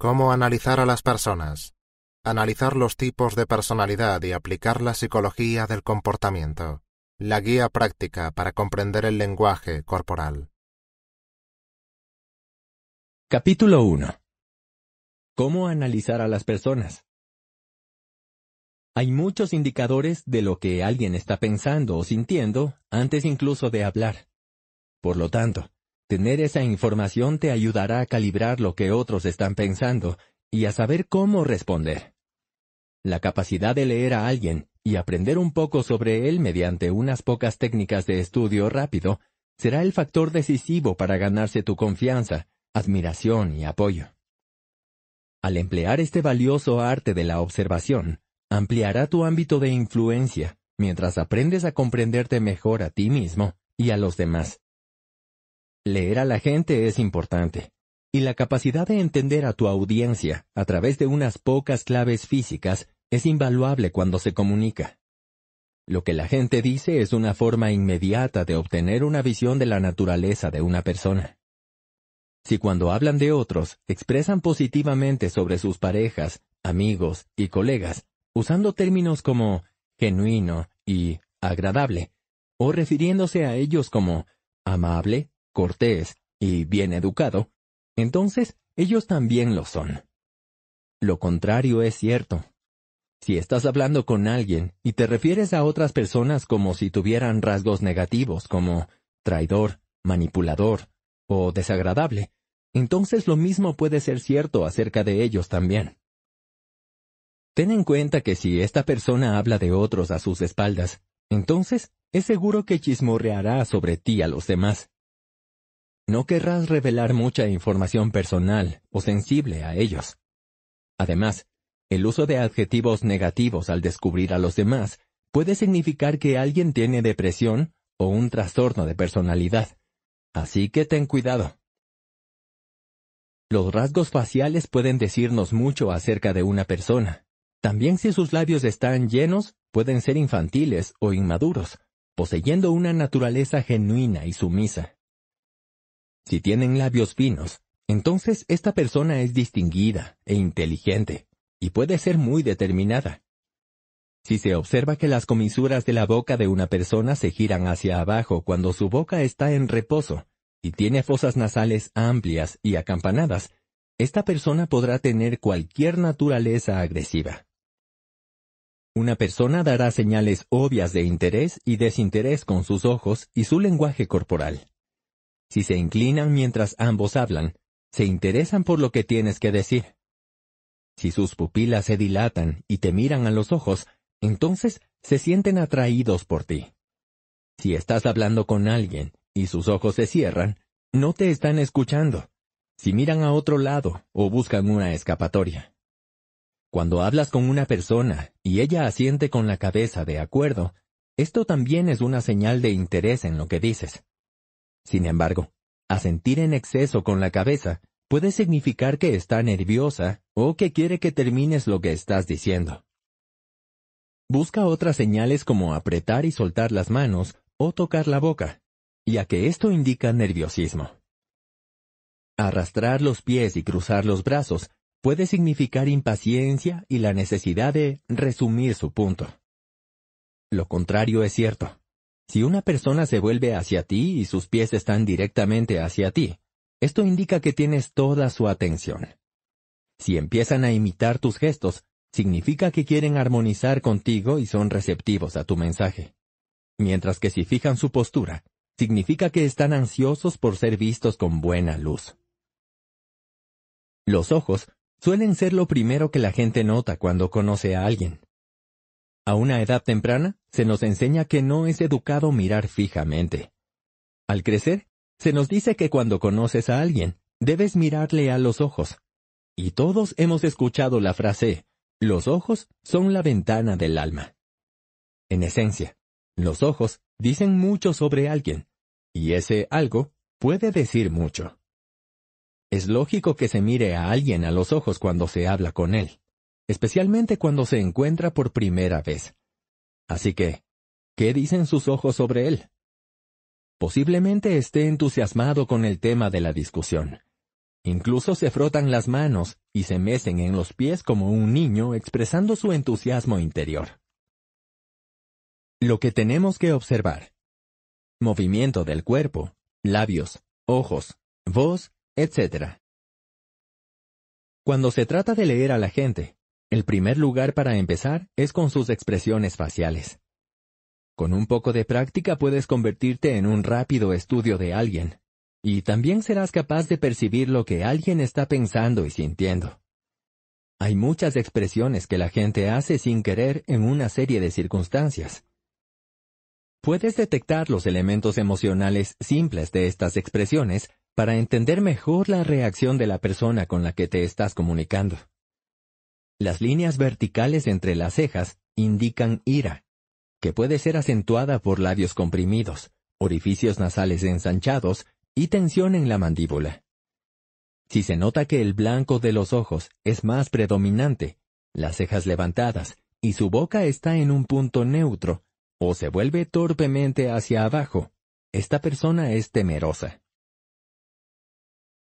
¿Cómo analizar a las personas? Analizar los tipos de personalidad y aplicar la psicología del comportamiento. La guía práctica para comprender el lenguaje corporal. Capítulo 1. ¿Cómo analizar a las personas? Hay muchos indicadores de lo que alguien está pensando o sintiendo antes incluso de hablar. Por lo tanto, Tener esa información te ayudará a calibrar lo que otros están pensando y a saber cómo responder. La capacidad de leer a alguien y aprender un poco sobre él mediante unas pocas técnicas de estudio rápido será el factor decisivo para ganarse tu confianza, admiración y apoyo. Al emplear este valioso arte de la observación, ampliará tu ámbito de influencia mientras aprendes a comprenderte mejor a ti mismo y a los demás. Leer a la gente es importante, y la capacidad de entender a tu audiencia a través de unas pocas claves físicas es invaluable cuando se comunica. Lo que la gente dice es una forma inmediata de obtener una visión de la naturaleza de una persona. Si cuando hablan de otros expresan positivamente sobre sus parejas, amigos y colegas, usando términos como genuino y agradable, o refiriéndose a ellos como amable, cortés y bien educado, entonces ellos también lo son. Lo contrario es cierto. Si estás hablando con alguien y te refieres a otras personas como si tuvieran rasgos negativos como traidor, manipulador o desagradable, entonces lo mismo puede ser cierto acerca de ellos también. Ten en cuenta que si esta persona habla de otros a sus espaldas, entonces es seguro que chismorreará sobre ti a los demás no querrás revelar mucha información personal o sensible a ellos. Además, el uso de adjetivos negativos al descubrir a los demás puede significar que alguien tiene depresión o un trastorno de personalidad. Así que ten cuidado. Los rasgos faciales pueden decirnos mucho acerca de una persona. También si sus labios están llenos, pueden ser infantiles o inmaduros, poseyendo una naturaleza genuina y sumisa. Si tienen labios finos, entonces esta persona es distinguida e inteligente, y puede ser muy determinada. Si se observa que las comisuras de la boca de una persona se giran hacia abajo cuando su boca está en reposo, y tiene fosas nasales amplias y acampanadas, esta persona podrá tener cualquier naturaleza agresiva. Una persona dará señales obvias de interés y desinterés con sus ojos y su lenguaje corporal. Si se inclinan mientras ambos hablan, se interesan por lo que tienes que decir. Si sus pupilas se dilatan y te miran a los ojos, entonces se sienten atraídos por ti. Si estás hablando con alguien y sus ojos se cierran, no te están escuchando. Si miran a otro lado o buscan una escapatoria. Cuando hablas con una persona y ella asiente con la cabeza de acuerdo, esto también es una señal de interés en lo que dices. Sin embargo, asentir en exceso con la cabeza puede significar que está nerviosa o que quiere que termines lo que estás diciendo. Busca otras señales como apretar y soltar las manos o tocar la boca, ya que esto indica nerviosismo. Arrastrar los pies y cruzar los brazos puede significar impaciencia y la necesidad de resumir su punto. Lo contrario es cierto. Si una persona se vuelve hacia ti y sus pies están directamente hacia ti, esto indica que tienes toda su atención. Si empiezan a imitar tus gestos, significa que quieren armonizar contigo y son receptivos a tu mensaje. Mientras que si fijan su postura, significa que están ansiosos por ser vistos con buena luz. Los ojos suelen ser lo primero que la gente nota cuando conoce a alguien. A una edad temprana, se nos enseña que no es educado mirar fijamente. Al crecer, se nos dice que cuando conoces a alguien, debes mirarle a los ojos. Y todos hemos escuchado la frase, los ojos son la ventana del alma. En esencia, los ojos dicen mucho sobre alguien, y ese algo puede decir mucho. Es lógico que se mire a alguien a los ojos cuando se habla con él especialmente cuando se encuentra por primera vez. Así que, ¿qué dicen sus ojos sobre él? Posiblemente esté entusiasmado con el tema de la discusión. Incluso se frotan las manos y se mecen en los pies como un niño expresando su entusiasmo interior. Lo que tenemos que observar. Movimiento del cuerpo, labios, ojos, voz, etc. Cuando se trata de leer a la gente, el primer lugar para empezar es con sus expresiones faciales. Con un poco de práctica puedes convertirte en un rápido estudio de alguien, y también serás capaz de percibir lo que alguien está pensando y sintiendo. Hay muchas expresiones que la gente hace sin querer en una serie de circunstancias. Puedes detectar los elementos emocionales simples de estas expresiones para entender mejor la reacción de la persona con la que te estás comunicando. Las líneas verticales entre las cejas indican ira, que puede ser acentuada por labios comprimidos, orificios nasales ensanchados y tensión en la mandíbula. Si se nota que el blanco de los ojos es más predominante, las cejas levantadas y su boca está en un punto neutro, o se vuelve torpemente hacia abajo, esta persona es temerosa.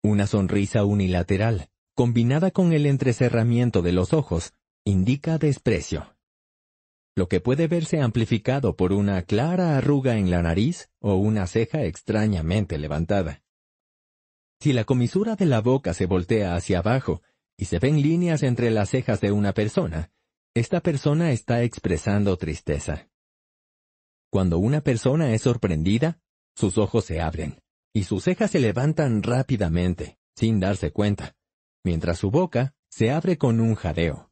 Una sonrisa unilateral, combinada con el entrecerramiento de los ojos, indica desprecio. Lo que puede verse amplificado por una clara arruga en la nariz o una ceja extrañamente levantada. Si la comisura de la boca se voltea hacia abajo y se ven líneas entre las cejas de una persona, esta persona está expresando tristeza. Cuando una persona es sorprendida, sus ojos se abren y sus cejas se levantan rápidamente, sin darse cuenta, mientras su boca se abre con un jadeo.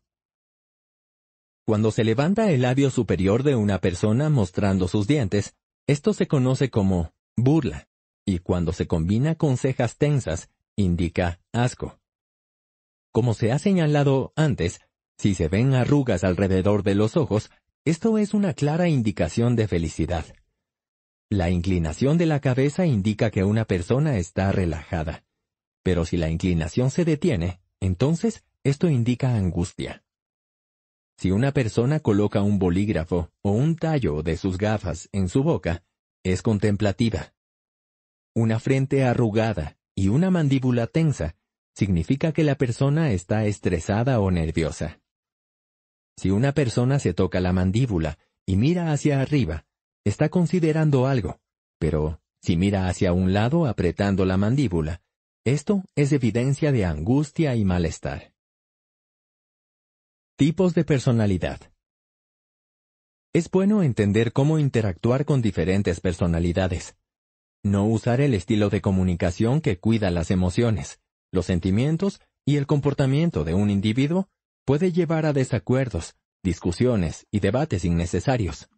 Cuando se levanta el labio superior de una persona mostrando sus dientes, esto se conoce como burla, y cuando se combina con cejas tensas, indica asco. Como se ha señalado antes, si se ven arrugas alrededor de los ojos, esto es una clara indicación de felicidad. La inclinación de la cabeza indica que una persona está relajada. Pero si la inclinación se detiene, entonces esto indica angustia. Si una persona coloca un bolígrafo o un tallo de sus gafas en su boca, es contemplativa. Una frente arrugada y una mandíbula tensa significa que la persona está estresada o nerviosa. Si una persona se toca la mandíbula y mira hacia arriba, está considerando algo, pero si mira hacia un lado apretando la mandíbula, esto es evidencia de angustia y malestar. Tipos de personalidad. Es bueno entender cómo interactuar con diferentes personalidades. No usar el estilo de comunicación que cuida las emociones, los sentimientos y el comportamiento de un individuo puede llevar a desacuerdos, discusiones y debates innecesarios.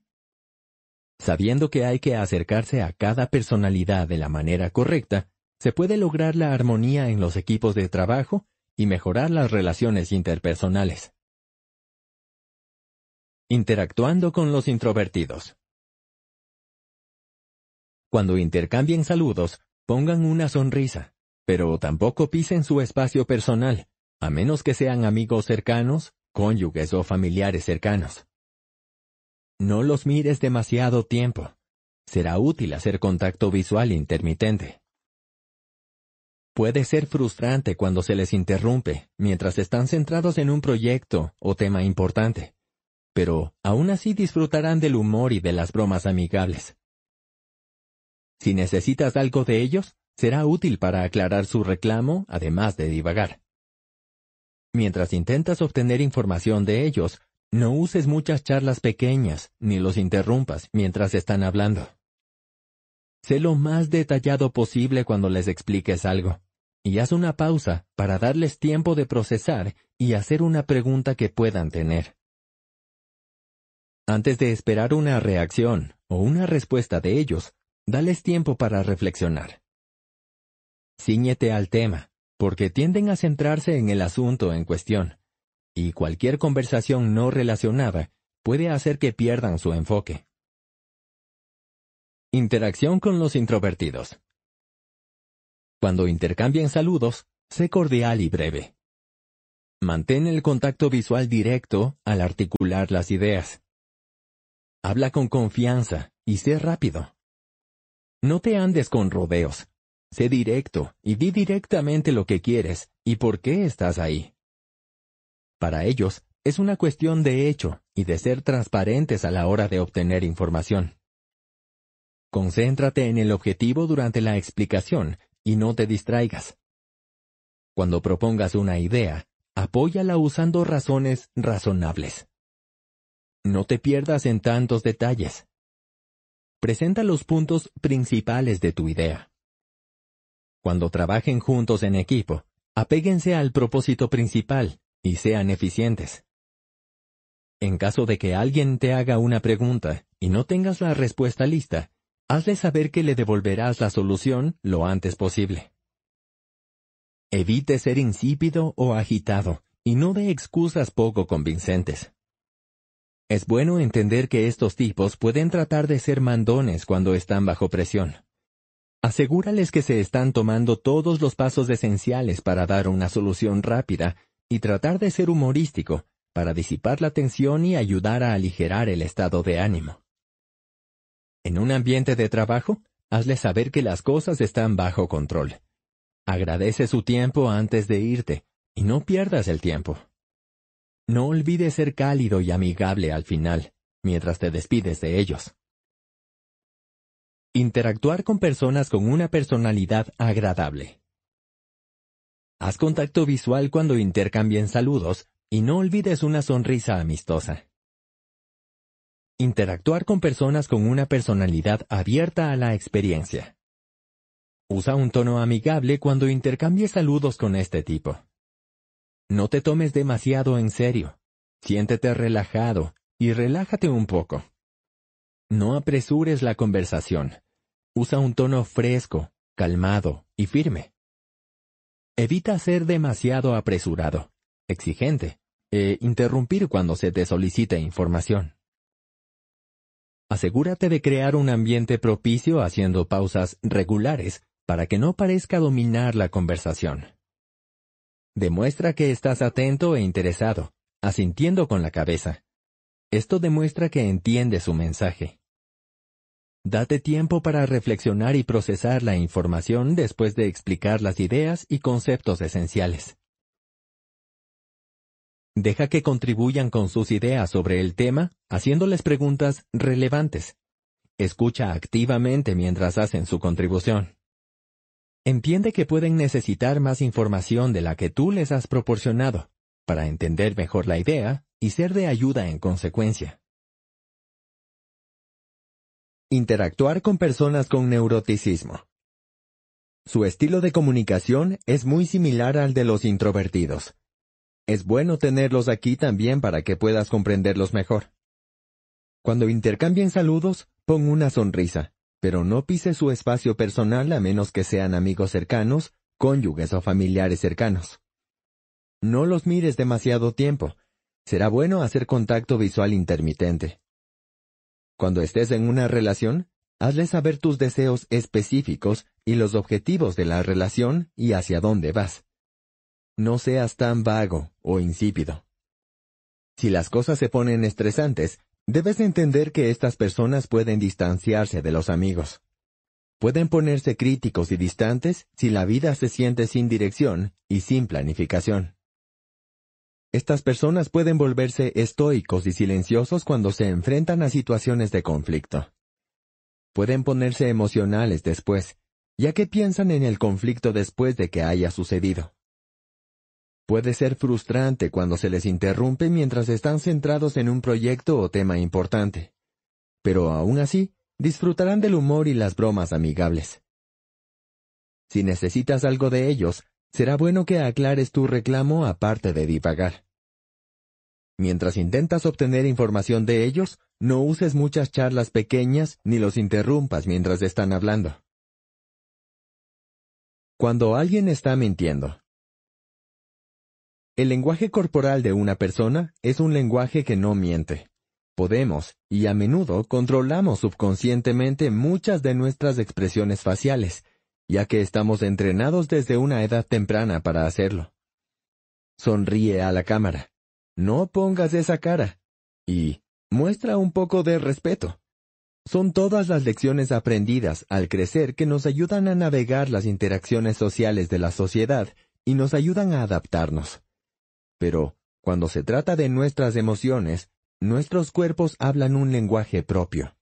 Sabiendo que hay que acercarse a cada personalidad de la manera correcta, se puede lograr la armonía en los equipos de trabajo y mejorar las relaciones interpersonales. Interactuando con los introvertidos. Cuando intercambien saludos, pongan una sonrisa, pero tampoco pisen su espacio personal, a menos que sean amigos cercanos, cónyuges o familiares cercanos. No los mires demasiado tiempo. Será útil hacer contacto visual intermitente. Puede ser frustrante cuando se les interrumpe mientras están centrados en un proyecto o tema importante, pero aún así disfrutarán del humor y de las bromas amigables. Si necesitas algo de ellos, será útil para aclarar su reclamo, además de divagar. Mientras intentas obtener información de ellos, no uses muchas charlas pequeñas, ni los interrumpas mientras están hablando. Sé lo más detallado posible cuando les expliques algo, y haz una pausa para darles tiempo de procesar y hacer una pregunta que puedan tener. Antes de esperar una reacción o una respuesta de ellos, dales tiempo para reflexionar. Cíñete al tema, porque tienden a centrarse en el asunto en cuestión, y cualquier conversación no relacionada puede hacer que pierdan su enfoque. Interacción con los introvertidos. Cuando intercambien saludos, sé cordial y breve. Mantén el contacto visual directo al articular las ideas. Habla con confianza y sé rápido. No te andes con rodeos. Sé directo y di directamente lo que quieres y por qué estás ahí. Para ellos, es una cuestión de hecho y de ser transparentes a la hora de obtener información. Concéntrate en el objetivo durante la explicación y no te distraigas. Cuando propongas una idea, apóyala usando razones razonables. No te pierdas en tantos detalles. Presenta los puntos principales de tu idea. Cuando trabajen juntos en equipo, apéguense al propósito principal y sean eficientes. En caso de que alguien te haga una pregunta y no tengas la respuesta lista, hazle saber que le devolverás la solución lo antes posible. Evite ser insípido o agitado y no dé excusas poco convincentes. Es bueno entender que estos tipos pueden tratar de ser mandones cuando están bajo presión. Asegúrales que se están tomando todos los pasos esenciales para dar una solución rápida y tratar de ser humorístico para disipar la tensión y ayudar a aligerar el estado de ánimo. En un ambiente de trabajo, hazle saber que las cosas están bajo control. Agradece su tiempo antes de irte y no pierdas el tiempo. No olvides ser cálido y amigable al final, mientras te despides de ellos. Interactuar con personas con una personalidad agradable. Haz contacto visual cuando intercambien saludos y no olvides una sonrisa amistosa. Interactuar con personas con una personalidad abierta a la experiencia. Usa un tono amigable cuando intercambies saludos con este tipo. No te tomes demasiado en serio. Siéntete relajado y relájate un poco. No apresures la conversación. Usa un tono fresco, calmado y firme. Evita ser demasiado apresurado, exigente, e interrumpir cuando se te solicite información. Asegúrate de crear un ambiente propicio haciendo pausas regulares para que no parezca dominar la conversación. Demuestra que estás atento e interesado, asintiendo con la cabeza. Esto demuestra que entiendes su mensaje. Date tiempo para reflexionar y procesar la información después de explicar las ideas y conceptos esenciales. Deja que contribuyan con sus ideas sobre el tema, haciéndoles preguntas relevantes. Escucha activamente mientras hacen su contribución. Entiende que pueden necesitar más información de la que tú les has proporcionado, para entender mejor la idea y ser de ayuda en consecuencia. Interactuar con personas con neuroticismo. Su estilo de comunicación es muy similar al de los introvertidos. Es bueno tenerlos aquí también para que puedas comprenderlos mejor. Cuando intercambien saludos, pon una sonrisa, pero no pise su espacio personal a menos que sean amigos cercanos, cónyuges o familiares cercanos. No los mires demasiado tiempo. Será bueno hacer contacto visual intermitente. Cuando estés en una relación, hazle saber tus deseos específicos y los objetivos de la relación y hacia dónde vas. No seas tan vago o insípido. Si las cosas se ponen estresantes, debes entender que estas personas pueden distanciarse de los amigos. Pueden ponerse críticos y distantes si la vida se siente sin dirección y sin planificación. Estas personas pueden volverse estoicos y silenciosos cuando se enfrentan a situaciones de conflicto. Pueden ponerse emocionales después, ya que piensan en el conflicto después de que haya sucedido. Puede ser frustrante cuando se les interrumpe mientras están centrados en un proyecto o tema importante. Pero aún así, disfrutarán del humor y las bromas amigables. Si necesitas algo de ellos, será bueno que aclares tu reclamo aparte de divagar. Mientras intentas obtener información de ellos, no uses muchas charlas pequeñas ni los interrumpas mientras están hablando. Cuando alguien está mintiendo. El lenguaje corporal de una persona es un lenguaje que no miente. Podemos, y a menudo, controlamos subconscientemente muchas de nuestras expresiones faciales, ya que estamos entrenados desde una edad temprana para hacerlo. Sonríe a la cámara. No pongas esa cara. Y muestra un poco de respeto. son todas las lecciones aprendidas al crecer que nos ayudan a navegar las interacciones sociales de la sociedad y nos ayudan a adaptarnos. Pero, cuando se trata de nuestras emociones, nuestros cuerpos hablan un lenguaje propio.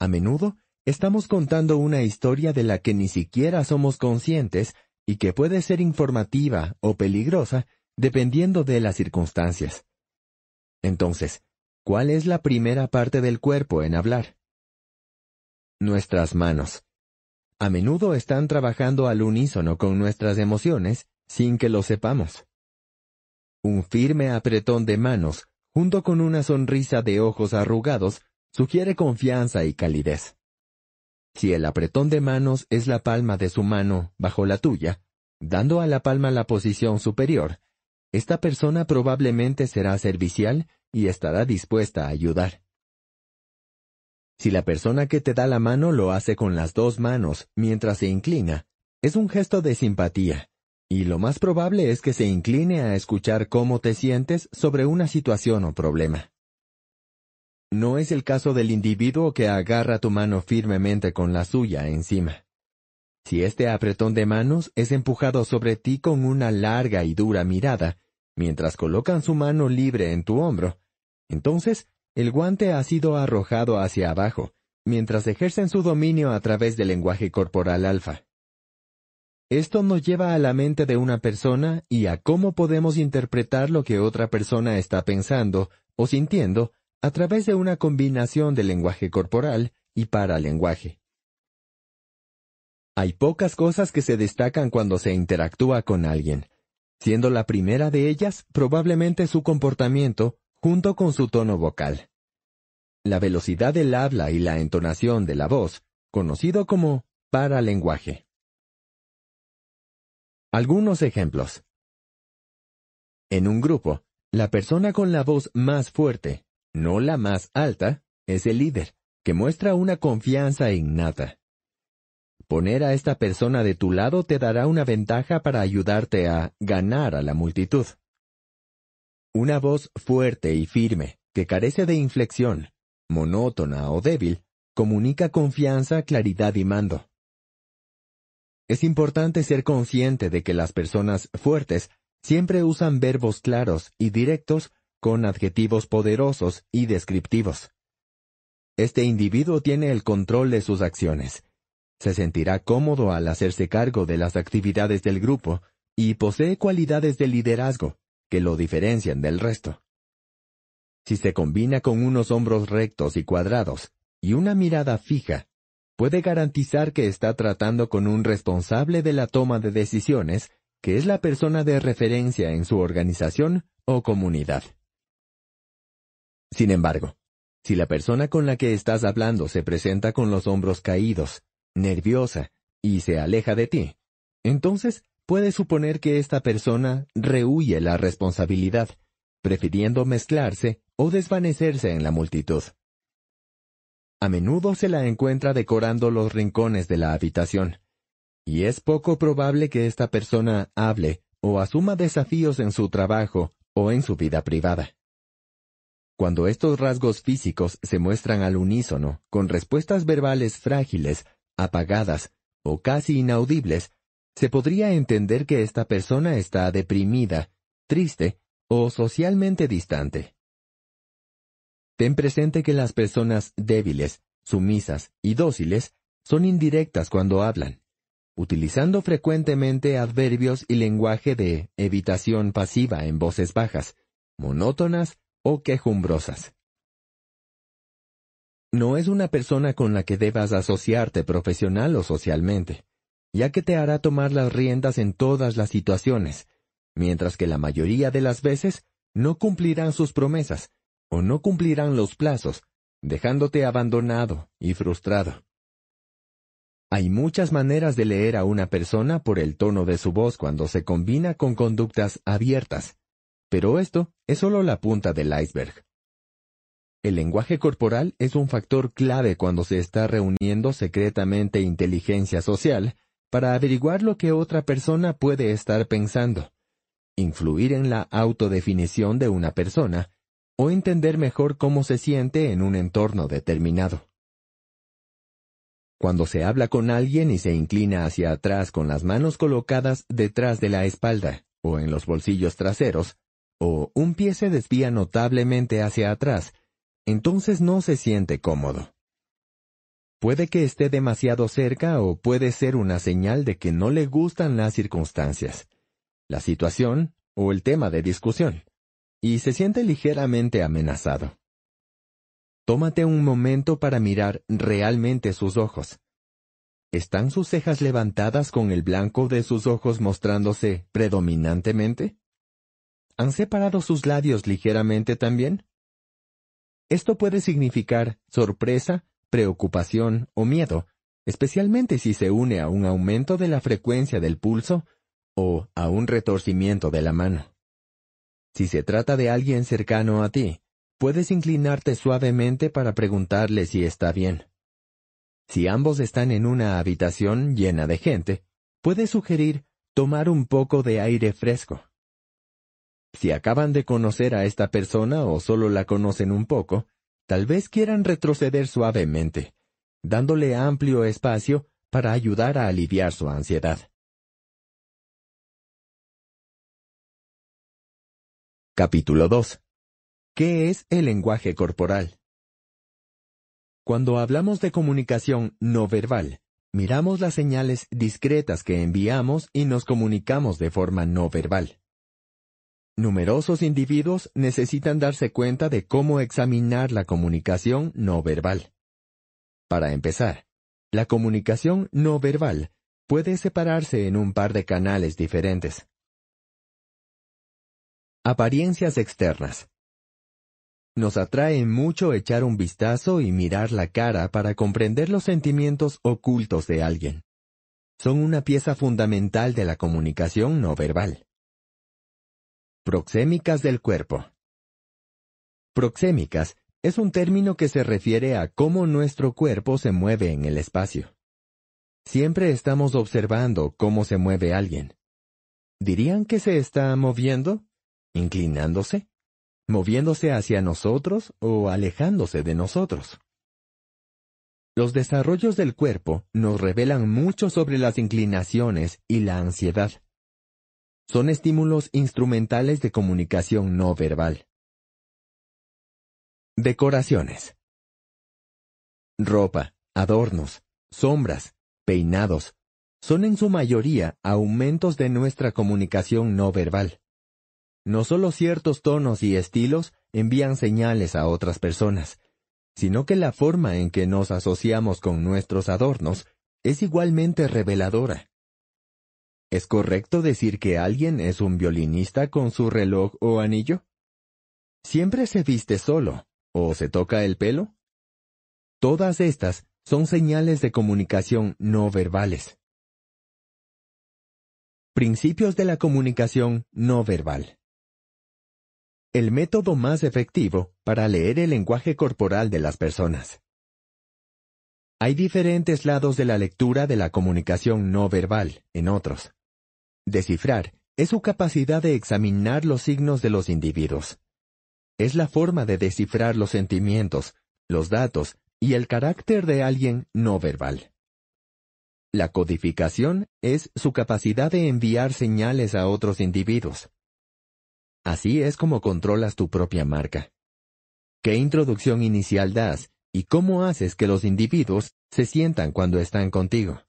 A menudo, estamos contando una historia de la que ni siquiera somos conscientes y que puede ser informativa o peligrosa dependiendo de las circunstancias. Entonces, ¿cuál es la primera parte del cuerpo en hablar? Nuestras manos. A menudo están trabajando al unísono con nuestras emociones sin que lo sepamos. Un firme apretón de manos, junto con una sonrisa de ojos arrugados, sugiere confianza y calidez. Si el apretón de manos es la palma de su mano bajo la tuya, dando a la palma la posición superior, esta persona probablemente será servicial y estará dispuesta a ayudar. Si la persona que te da la mano lo hace con las dos manos mientras se inclina, es un gesto de simpatía, y lo más probable es que se incline a escuchar cómo te sientes sobre una situación o problema. No es el caso del individuo que agarra tu mano firmemente con la suya encima. Si este apretón de manos es empujado sobre ti con una larga y dura mirada, mientras colocan su mano libre en tu hombro, entonces el guante ha sido arrojado hacia abajo, mientras ejercen su dominio a través del lenguaje corporal alfa. Esto nos lleva a la mente de una persona y a cómo podemos interpretar lo que otra persona está pensando o sintiendo a través de una combinación de lenguaje corporal y paralenguaje. Hay pocas cosas que se destacan cuando se interactúa con alguien, siendo la primera de ellas probablemente su comportamiento junto con su tono vocal. La velocidad del habla y la entonación de la voz, conocido como paralenguaje. Algunos ejemplos. En un grupo, la persona con la voz más fuerte, no la más alta, es el líder, que muestra una confianza innata. Poner a esta persona de tu lado te dará una ventaja para ayudarte a ganar a la multitud. Una voz fuerte y firme, que carece de inflexión, monótona o débil, comunica confianza, claridad y mando. Es importante ser consciente de que las personas fuertes siempre usan verbos claros y directos con adjetivos poderosos y descriptivos. Este individuo tiene el control de sus acciones, se sentirá cómodo al hacerse cargo de las actividades del grupo y posee cualidades de liderazgo que lo diferencian del resto. Si se combina con unos hombros rectos y cuadrados y una mirada fija, puede garantizar que está tratando con un responsable de la toma de decisiones, que es la persona de referencia en su organización o comunidad. Sin embargo, si la persona con la que estás hablando se presenta con los hombros caídos, nerviosa, y se aleja de ti, entonces puedes suponer que esta persona rehuye la responsabilidad, prefiriendo mezclarse o desvanecerse en la multitud. A menudo se la encuentra decorando los rincones de la habitación, y es poco probable que esta persona hable o asuma desafíos en su trabajo o en su vida privada. Cuando estos rasgos físicos se muestran al unísono, con respuestas verbales frágiles apagadas o casi inaudibles, se podría entender que esta persona está deprimida, triste o socialmente distante. Ten presente que las personas débiles, sumisas y dóciles son indirectas cuando hablan, utilizando frecuentemente adverbios y lenguaje de evitación pasiva en voces bajas, monótonas o quejumbrosas. No es una persona con la que debas asociarte profesional o socialmente, ya que te hará tomar las riendas en todas las situaciones, mientras que la mayoría de las veces no cumplirán sus promesas o no cumplirán los plazos, dejándote abandonado y frustrado. Hay muchas maneras de leer a una persona por el tono de su voz cuando se combina con conductas abiertas, pero esto es solo la punta del iceberg. El lenguaje corporal es un factor clave cuando se está reuniendo secretamente inteligencia social para averiguar lo que otra persona puede estar pensando, influir en la autodefinición de una persona o entender mejor cómo se siente en un entorno determinado. Cuando se habla con alguien y se inclina hacia atrás con las manos colocadas detrás de la espalda o en los bolsillos traseros, o un pie se desvía notablemente hacia atrás, entonces no se siente cómodo. Puede que esté demasiado cerca o puede ser una señal de que no le gustan las circunstancias, la situación o el tema de discusión, y se siente ligeramente amenazado. Tómate un momento para mirar realmente sus ojos. ¿Están sus cejas levantadas con el blanco de sus ojos mostrándose predominantemente? ¿Han separado sus labios ligeramente también? Esto puede significar sorpresa, preocupación o miedo, especialmente si se une a un aumento de la frecuencia del pulso o a un retorcimiento de la mano. Si se trata de alguien cercano a ti, puedes inclinarte suavemente para preguntarle si está bien. Si ambos están en una habitación llena de gente, puedes sugerir tomar un poco de aire fresco. Si acaban de conocer a esta persona o solo la conocen un poco, Tal vez quieran retroceder suavemente, dándole amplio espacio para ayudar a aliviar su ansiedad. Capítulo 2. ¿Qué es el lenguaje corporal? Cuando hablamos de comunicación no verbal, miramos las señales discretas que enviamos y nos comunicamos de forma no verbal. Numerosos individuos necesitan darse cuenta de cómo examinar la comunicación no verbal. Para empezar, la comunicación no verbal puede separarse en un par de canales diferentes. Apariencias externas. Nos atrae mucho echar un vistazo y mirar la cara para comprender los sentimientos ocultos de alguien. Son una pieza fundamental de la comunicación no verbal. Proxémicas del cuerpo. Proxémicas es un término que se refiere a cómo nuestro cuerpo se mueve en el espacio. Siempre estamos observando cómo se mueve alguien. ¿Dirían que se está moviendo? ¿Inclinándose? ¿Moviéndose hacia nosotros o alejándose de nosotros? Los desarrollos del cuerpo nos revelan mucho sobre las inclinaciones y la ansiedad son estímulos instrumentales de comunicación no verbal. Decoraciones. Ropa, adornos, sombras, peinados, son en su mayoría aumentos de nuestra comunicación no verbal. No solo ciertos tonos y estilos envían señales a otras personas, sino que la forma en que nos asociamos con nuestros adornos es igualmente reveladora. ¿Es correcto decir que alguien es un violinista con su reloj o anillo? ¿Siempre se viste solo o se toca el pelo? Todas estas son señales de comunicación no verbales. Principios de la comunicación no verbal. El método más efectivo para leer el lenguaje corporal de las personas. Hay diferentes lados de la lectura de la comunicación no verbal, en otros. Descifrar es su capacidad de examinar los signos de los individuos. Es la forma de descifrar los sentimientos, los datos y el carácter de alguien no verbal. La codificación es su capacidad de enviar señales a otros individuos. Así es como controlas tu propia marca. ¿Qué introducción inicial das y cómo haces que los individuos se sientan cuando están contigo?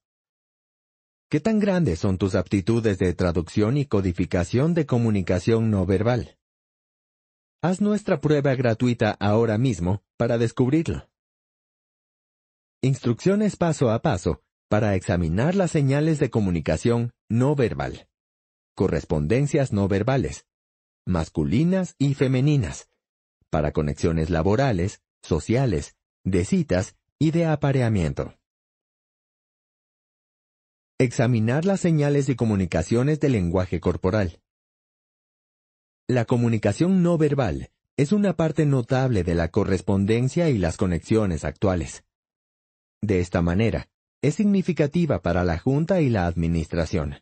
¿Qué tan grandes son tus aptitudes de traducción y codificación de comunicación no verbal? Haz nuestra prueba gratuita ahora mismo para descubrirlo. Instrucciones paso a paso para examinar las señales de comunicación no verbal. Correspondencias no verbales. Masculinas y femeninas. Para conexiones laborales, sociales, de citas y de apareamiento. Examinar las señales y comunicaciones del lenguaje corporal. La comunicación no verbal es una parte notable de la correspondencia y las conexiones actuales. De esta manera, es significativa para la Junta y la Administración,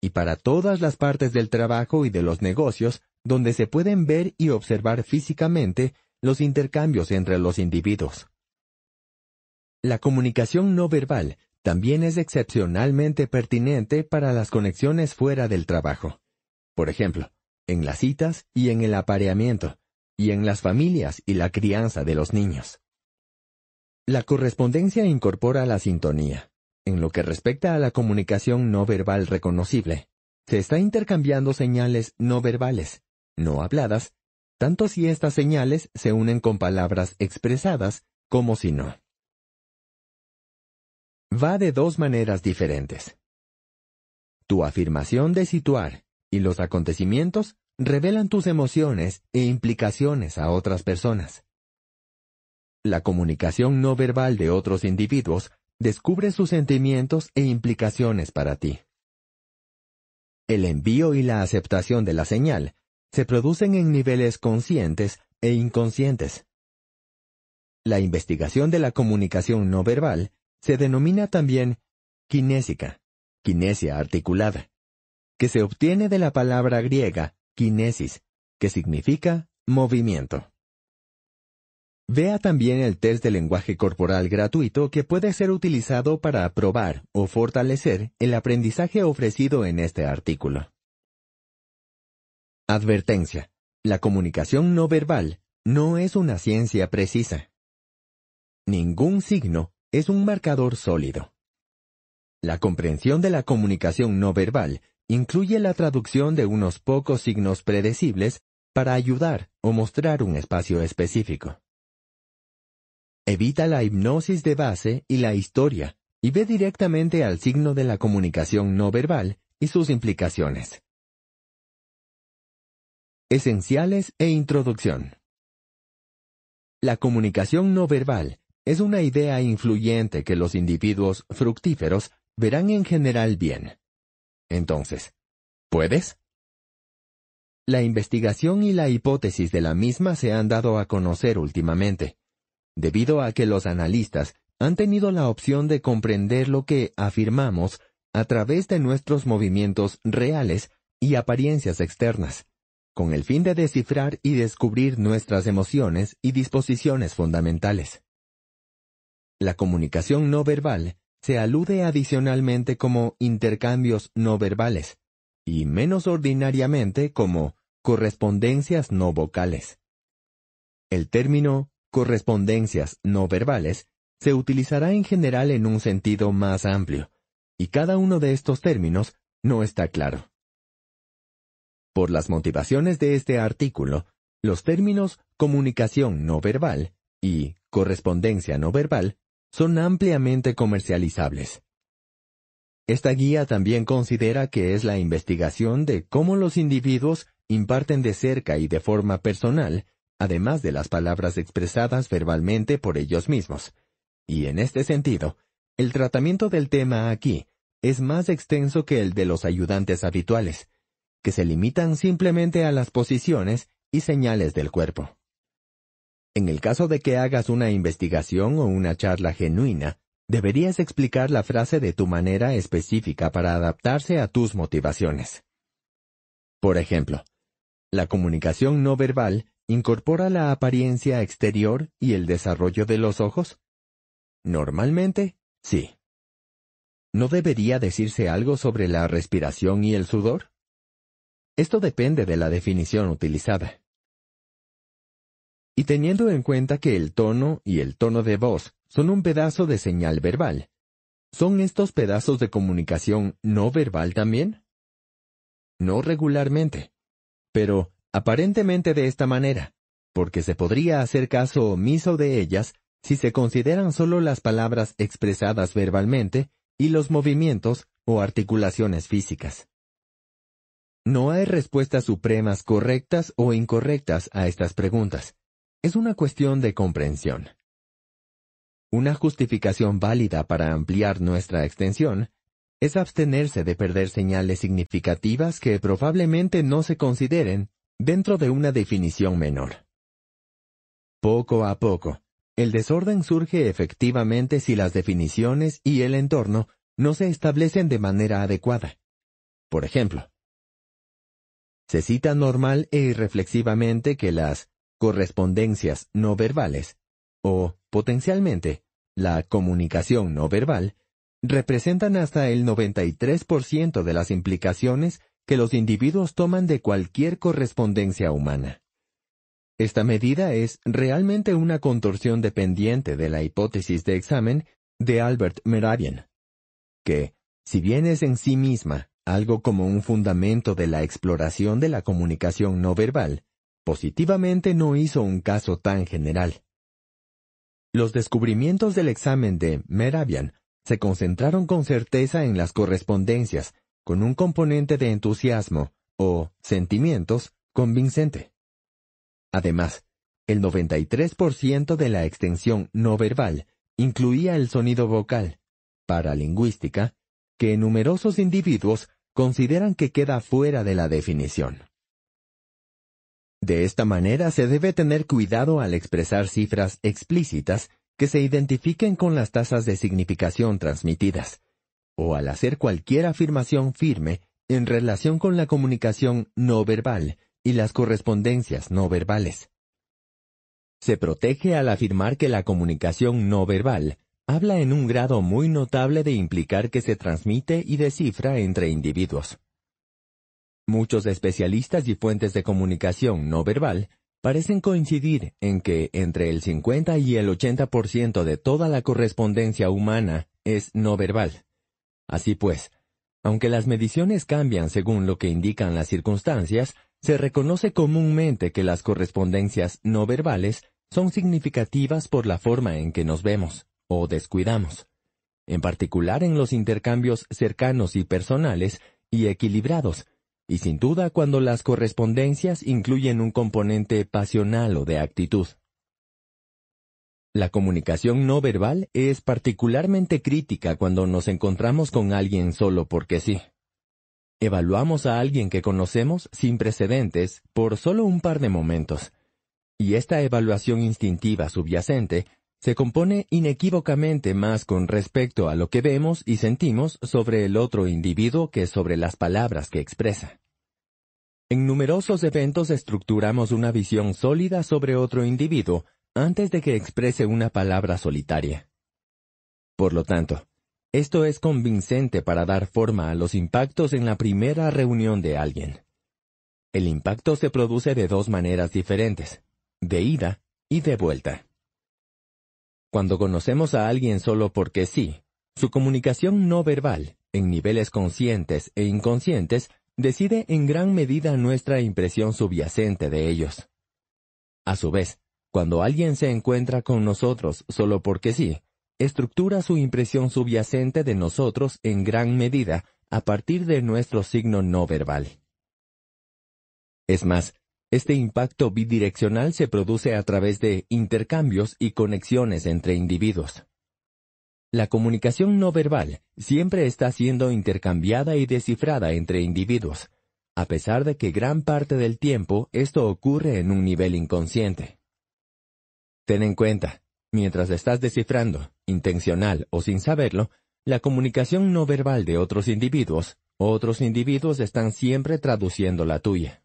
y para todas las partes del trabajo y de los negocios donde se pueden ver y observar físicamente los intercambios entre los individuos. La comunicación no verbal también es excepcionalmente pertinente para las conexiones fuera del trabajo. Por ejemplo, en las citas y en el apareamiento, y en las familias y la crianza de los niños. La correspondencia incorpora la sintonía. En lo que respecta a la comunicación no verbal reconocible, se está intercambiando señales no verbales, no habladas, tanto si estas señales se unen con palabras expresadas como si no. Va de dos maneras diferentes. Tu afirmación de situar y los acontecimientos revelan tus emociones e implicaciones a otras personas. La comunicación no verbal de otros individuos descubre sus sentimientos e implicaciones para ti. El envío y la aceptación de la señal se producen en niveles conscientes e inconscientes. La investigación de la comunicación no verbal se denomina también kinésica, kinesia articulada, que se obtiene de la palabra griega kinesis, que significa movimiento. Vea también el test de lenguaje corporal gratuito que puede ser utilizado para probar o fortalecer el aprendizaje ofrecido en este artículo. Advertencia. La comunicación no verbal no es una ciencia precisa. Ningún signo es un marcador sólido. La comprensión de la comunicación no verbal incluye la traducción de unos pocos signos predecibles para ayudar o mostrar un espacio específico. Evita la hipnosis de base y la historia y ve directamente al signo de la comunicación no verbal y sus implicaciones. Esenciales e introducción. La comunicación no verbal es una idea influyente que los individuos fructíferos verán en general bien. Entonces, ¿puedes? La investigación y la hipótesis de la misma se han dado a conocer últimamente, debido a que los analistas han tenido la opción de comprender lo que afirmamos a través de nuestros movimientos reales y apariencias externas, con el fin de descifrar y descubrir nuestras emociones y disposiciones fundamentales. La comunicación no verbal se alude adicionalmente como intercambios no verbales, y menos ordinariamente como correspondencias no vocales. El término correspondencias no verbales se utilizará en general en un sentido más amplio, y cada uno de estos términos no está claro. Por las motivaciones de este artículo, los términos comunicación no verbal y correspondencia no verbal son ampliamente comercializables. Esta guía también considera que es la investigación de cómo los individuos imparten de cerca y de forma personal, además de las palabras expresadas verbalmente por ellos mismos. Y en este sentido, el tratamiento del tema aquí es más extenso que el de los ayudantes habituales, que se limitan simplemente a las posiciones y señales del cuerpo. En el caso de que hagas una investigación o una charla genuina, deberías explicar la frase de tu manera específica para adaptarse a tus motivaciones. Por ejemplo, la comunicación no verbal incorpora la apariencia exterior y el desarrollo de los ojos. Normalmente, sí. ¿No debería decirse algo sobre la respiración y el sudor? Esto depende de la definición utilizada. Y teniendo en cuenta que el tono y el tono de voz son un pedazo de señal verbal, ¿son estos pedazos de comunicación no verbal también? No regularmente, pero aparentemente de esta manera, porque se podría hacer caso omiso de ellas si se consideran solo las palabras expresadas verbalmente y los movimientos o articulaciones físicas. No hay respuestas supremas correctas o incorrectas a estas preguntas. Es una cuestión de comprensión. Una justificación válida para ampliar nuestra extensión es abstenerse de perder señales significativas que probablemente no se consideren dentro de una definición menor. Poco a poco, el desorden surge efectivamente si las definiciones y el entorno no se establecen de manera adecuada. Por ejemplo, se cita normal e irreflexivamente que las correspondencias no verbales, o, potencialmente, la comunicación no verbal, representan hasta el 93% de las implicaciones que los individuos toman de cualquier correspondencia humana. Esta medida es realmente una contorsión dependiente de la hipótesis de examen de Albert Meravian, que, si bien es en sí misma algo como un fundamento de la exploración de la comunicación no verbal, positivamente no hizo un caso tan general. Los descubrimientos del examen de Meravian se concentraron con certeza en las correspondencias, con un componente de entusiasmo o sentimientos convincente. Además, el 93% de la extensión no verbal incluía el sonido vocal, para lingüística, que numerosos individuos consideran que queda fuera de la definición. De esta manera se debe tener cuidado al expresar cifras explícitas que se identifiquen con las tasas de significación transmitidas, o al hacer cualquier afirmación firme en relación con la comunicación no verbal y las correspondencias no verbales. Se protege al afirmar que la comunicación no verbal habla en un grado muy notable de implicar que se transmite y descifra entre individuos. Muchos especialistas y fuentes de comunicación no verbal parecen coincidir en que entre el 50 y el 80% de toda la correspondencia humana es no verbal. Así pues, aunque las mediciones cambian según lo que indican las circunstancias, se reconoce comúnmente que las correspondencias no verbales son significativas por la forma en que nos vemos o descuidamos, en particular en los intercambios cercanos y personales y equilibrados, y sin duda cuando las correspondencias incluyen un componente pasional o de actitud. La comunicación no verbal es particularmente crítica cuando nos encontramos con alguien solo porque sí. Evaluamos a alguien que conocemos sin precedentes por solo un par de momentos. Y esta evaluación instintiva subyacente se compone inequívocamente más con respecto a lo que vemos y sentimos sobre el otro individuo que sobre las palabras que expresa. En numerosos eventos estructuramos una visión sólida sobre otro individuo antes de que exprese una palabra solitaria. Por lo tanto, esto es convincente para dar forma a los impactos en la primera reunión de alguien. El impacto se produce de dos maneras diferentes, de ida y de vuelta. Cuando conocemos a alguien solo porque sí, su comunicación no verbal, en niveles conscientes e inconscientes, decide en gran medida nuestra impresión subyacente de ellos. A su vez, cuando alguien se encuentra con nosotros solo porque sí, estructura su impresión subyacente de nosotros en gran medida a partir de nuestro signo no verbal. Es más, este impacto bidireccional se produce a través de intercambios y conexiones entre individuos. La comunicación no verbal siempre está siendo intercambiada y descifrada entre individuos, a pesar de que gran parte del tiempo esto ocurre en un nivel inconsciente. Ten en cuenta, mientras estás descifrando, intencional o sin saberlo, la comunicación no verbal de otros individuos, otros individuos están siempre traduciendo la tuya.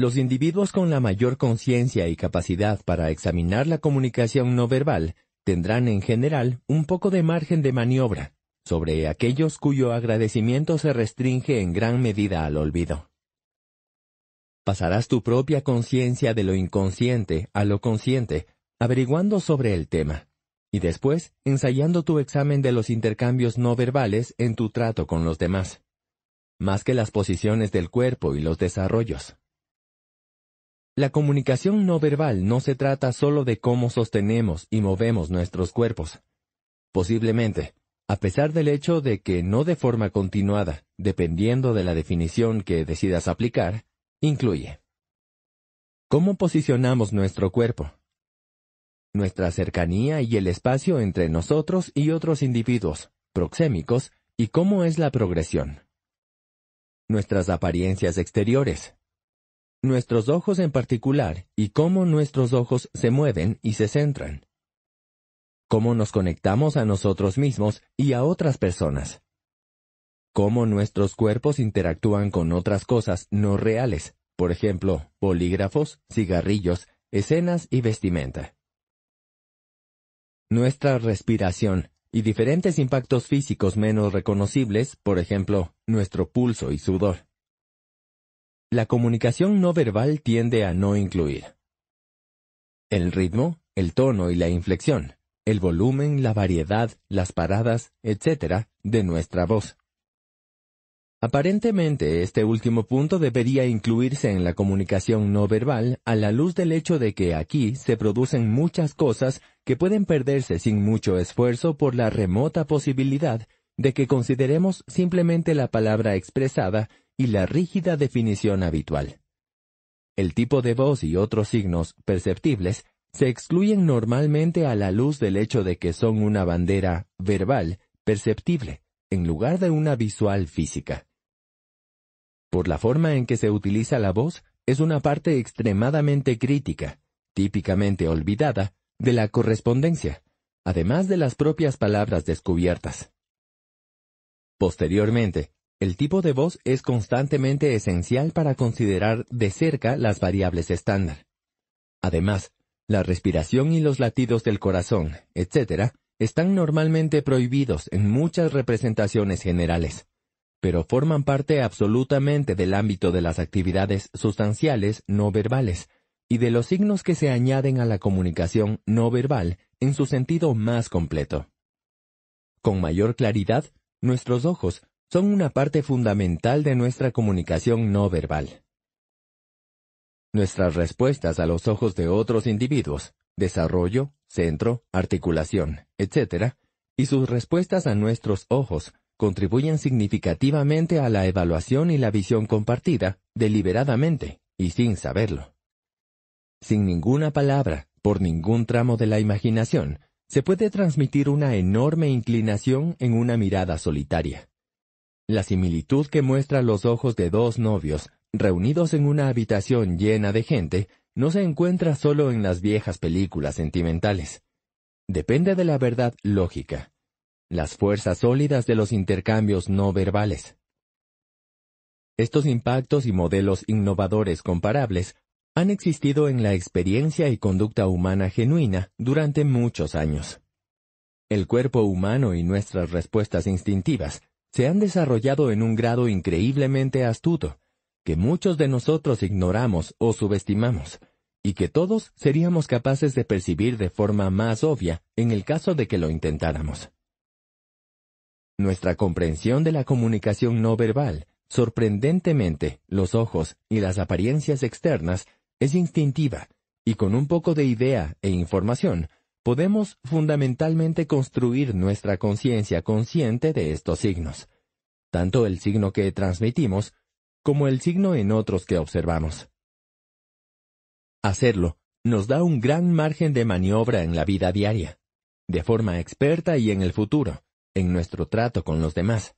Los individuos con la mayor conciencia y capacidad para examinar la comunicación no verbal tendrán en general un poco de margen de maniobra sobre aquellos cuyo agradecimiento se restringe en gran medida al olvido. Pasarás tu propia conciencia de lo inconsciente a lo consciente, averiguando sobre el tema, y después ensayando tu examen de los intercambios no verbales en tu trato con los demás, más que las posiciones del cuerpo y los desarrollos. La comunicación no verbal no se trata solo de cómo sostenemos y movemos nuestros cuerpos. Posiblemente, a pesar del hecho de que no de forma continuada, dependiendo de la definición que decidas aplicar, incluye cómo posicionamos nuestro cuerpo, nuestra cercanía y el espacio entre nosotros y otros individuos, proxémicos, y cómo es la progresión. Nuestras apariencias exteriores, nuestros ojos en particular y cómo nuestros ojos se mueven y se centran. Cómo nos conectamos a nosotros mismos y a otras personas. Cómo nuestros cuerpos interactúan con otras cosas no reales, por ejemplo, polígrafos, cigarrillos, escenas y vestimenta. nuestra respiración y diferentes impactos físicos menos reconocibles, por ejemplo, nuestro pulso y sudor. La comunicación no verbal tiende a no incluir el ritmo, el tono y la inflexión, el volumen, la variedad, las paradas, etc., de nuestra voz. Aparentemente, este último punto debería incluirse en la comunicación no verbal a la luz del hecho de que aquí se producen muchas cosas que pueden perderse sin mucho esfuerzo por la remota posibilidad de que consideremos simplemente la palabra expresada y la rígida definición habitual. El tipo de voz y otros signos perceptibles se excluyen normalmente a la luz del hecho de que son una bandera verbal perceptible en lugar de una visual física por la forma en que se utiliza la voz, es una parte extremadamente crítica, típicamente olvidada, de la correspondencia, además de las propias palabras descubiertas. Posteriormente, el tipo de voz es constantemente esencial para considerar de cerca las variables estándar. Además, la respiración y los latidos del corazón, etc., están normalmente prohibidos en muchas representaciones generales pero forman parte absolutamente del ámbito de las actividades sustanciales no verbales y de los signos que se añaden a la comunicación no verbal en su sentido más completo. Con mayor claridad, nuestros ojos son una parte fundamental de nuestra comunicación no verbal. Nuestras respuestas a los ojos de otros individuos, desarrollo, centro, articulación, etc., y sus respuestas a nuestros ojos contribuyen significativamente a la evaluación y la visión compartida, deliberadamente y sin saberlo. Sin ninguna palabra, por ningún tramo de la imaginación, se puede transmitir una enorme inclinación en una mirada solitaria. La similitud que muestra los ojos de dos novios, reunidos en una habitación llena de gente, no se encuentra solo en las viejas películas sentimentales. Depende de la verdad lógica, las fuerzas sólidas de los intercambios no verbales. Estos impactos y modelos innovadores comparables han existido en la experiencia y conducta humana genuina durante muchos años. El cuerpo humano y nuestras respuestas instintivas se han desarrollado en un grado increíblemente astuto, que muchos de nosotros ignoramos o subestimamos, y que todos seríamos capaces de percibir de forma más obvia en el caso de que lo intentáramos. Nuestra comprensión de la comunicación no verbal, sorprendentemente, los ojos y las apariencias externas, es instintiva, y con un poco de idea e información, podemos fundamentalmente construir nuestra conciencia consciente de estos signos, tanto el signo que transmitimos como el signo en otros que observamos. Hacerlo nos da un gran margen de maniobra en la vida diaria, de forma experta y en el futuro, en nuestro trato con los demás.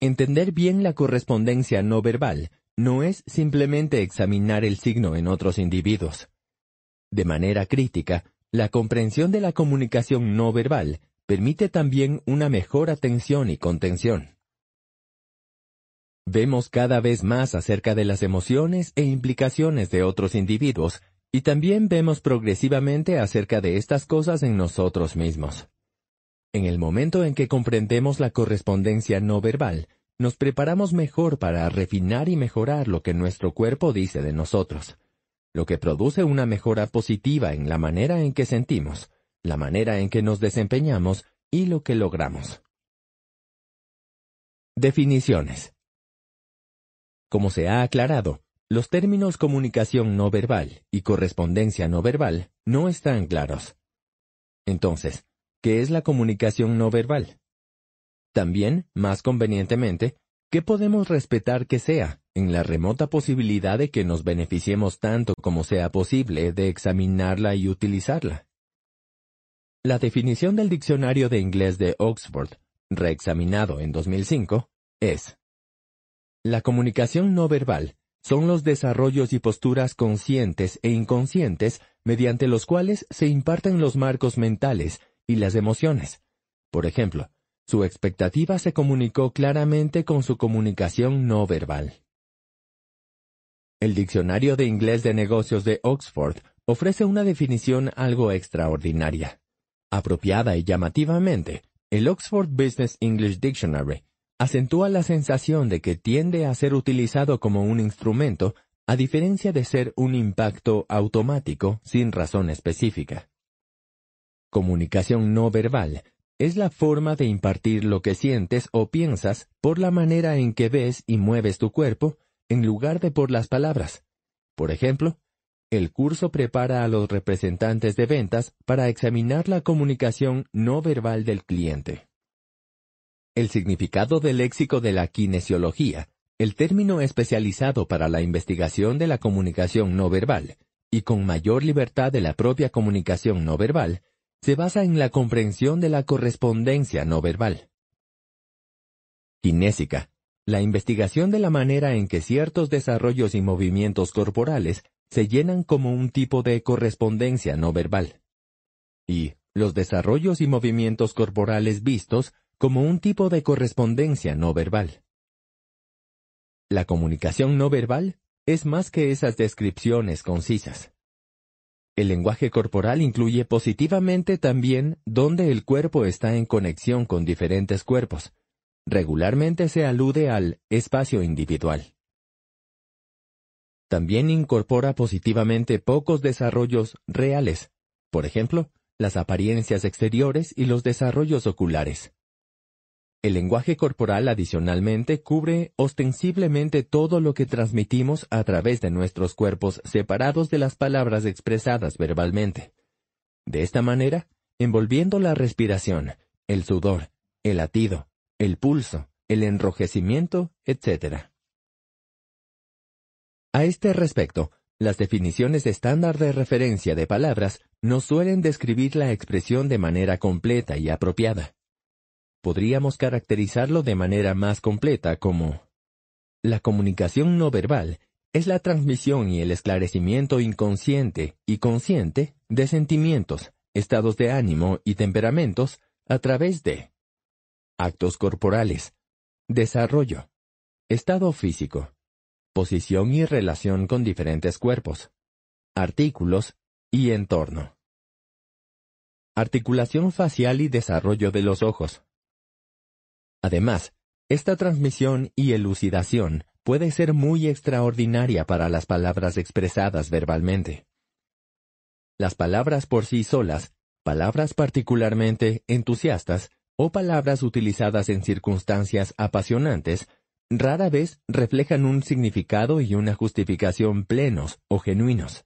Entender bien la correspondencia no verbal no es simplemente examinar el signo en otros individuos. De manera crítica, la comprensión de la comunicación no verbal permite también una mejor atención y contención. Vemos cada vez más acerca de las emociones e implicaciones de otros individuos, y también vemos progresivamente acerca de estas cosas en nosotros mismos. En el momento en que comprendemos la correspondencia no verbal, nos preparamos mejor para refinar y mejorar lo que nuestro cuerpo dice de nosotros, lo que produce una mejora positiva en la manera en que sentimos, la manera en que nos desempeñamos y lo que logramos. Definiciones. Como se ha aclarado, los términos comunicación no verbal y correspondencia no verbal no están claros. Entonces, ¿Qué es la comunicación no verbal? También, más convenientemente, ¿qué podemos respetar que sea, en la remota posibilidad de que nos beneficiemos tanto como sea posible de examinarla y utilizarla? La definición del diccionario de inglés de Oxford, reexaminado en 2005, es La comunicación no verbal son los desarrollos y posturas conscientes e inconscientes mediante los cuales se imparten los marcos mentales y las emociones. Por ejemplo, su expectativa se comunicó claramente con su comunicación no verbal. El Diccionario de Inglés de Negocios de Oxford ofrece una definición algo extraordinaria. Apropiada y llamativamente, el Oxford Business English Dictionary acentúa la sensación de que tiende a ser utilizado como un instrumento, a diferencia de ser un impacto automático sin razón específica. Comunicación no verbal es la forma de impartir lo que sientes o piensas por la manera en que ves y mueves tu cuerpo, en lugar de por las palabras. Por ejemplo, el curso prepara a los representantes de ventas para examinar la comunicación no verbal del cliente. El significado del léxico de la kinesiología, el término especializado para la investigación de la comunicación no verbal, y con mayor libertad de la propia comunicación no verbal, se basa en la comprensión de la correspondencia no verbal. Kinésica, la investigación de la manera en que ciertos desarrollos y movimientos corporales se llenan como un tipo de correspondencia no verbal. Y los desarrollos y movimientos corporales vistos como un tipo de correspondencia no verbal. La comunicación no verbal es más que esas descripciones concisas. El lenguaje corporal incluye positivamente también dónde el cuerpo está en conexión con diferentes cuerpos. Regularmente se alude al espacio individual. También incorpora positivamente pocos desarrollos reales, por ejemplo, las apariencias exteriores y los desarrollos oculares. El lenguaje corporal adicionalmente cubre ostensiblemente todo lo que transmitimos a través de nuestros cuerpos separados de las palabras expresadas verbalmente. De esta manera, envolviendo la respiración, el sudor, el latido, el pulso, el enrojecimiento, etc. A este respecto, las definiciones estándar de referencia de palabras no suelen describir la expresión de manera completa y apropiada podríamos caracterizarlo de manera más completa como la comunicación no verbal es la transmisión y el esclarecimiento inconsciente y consciente de sentimientos, estados de ánimo y temperamentos a través de actos corporales, desarrollo, estado físico, posición y relación con diferentes cuerpos, artículos y entorno. Articulación facial y desarrollo de los ojos. Además, esta transmisión y elucidación puede ser muy extraordinaria para las palabras expresadas verbalmente. Las palabras por sí solas, palabras particularmente entusiastas o palabras utilizadas en circunstancias apasionantes, rara vez reflejan un significado y una justificación plenos o genuinos.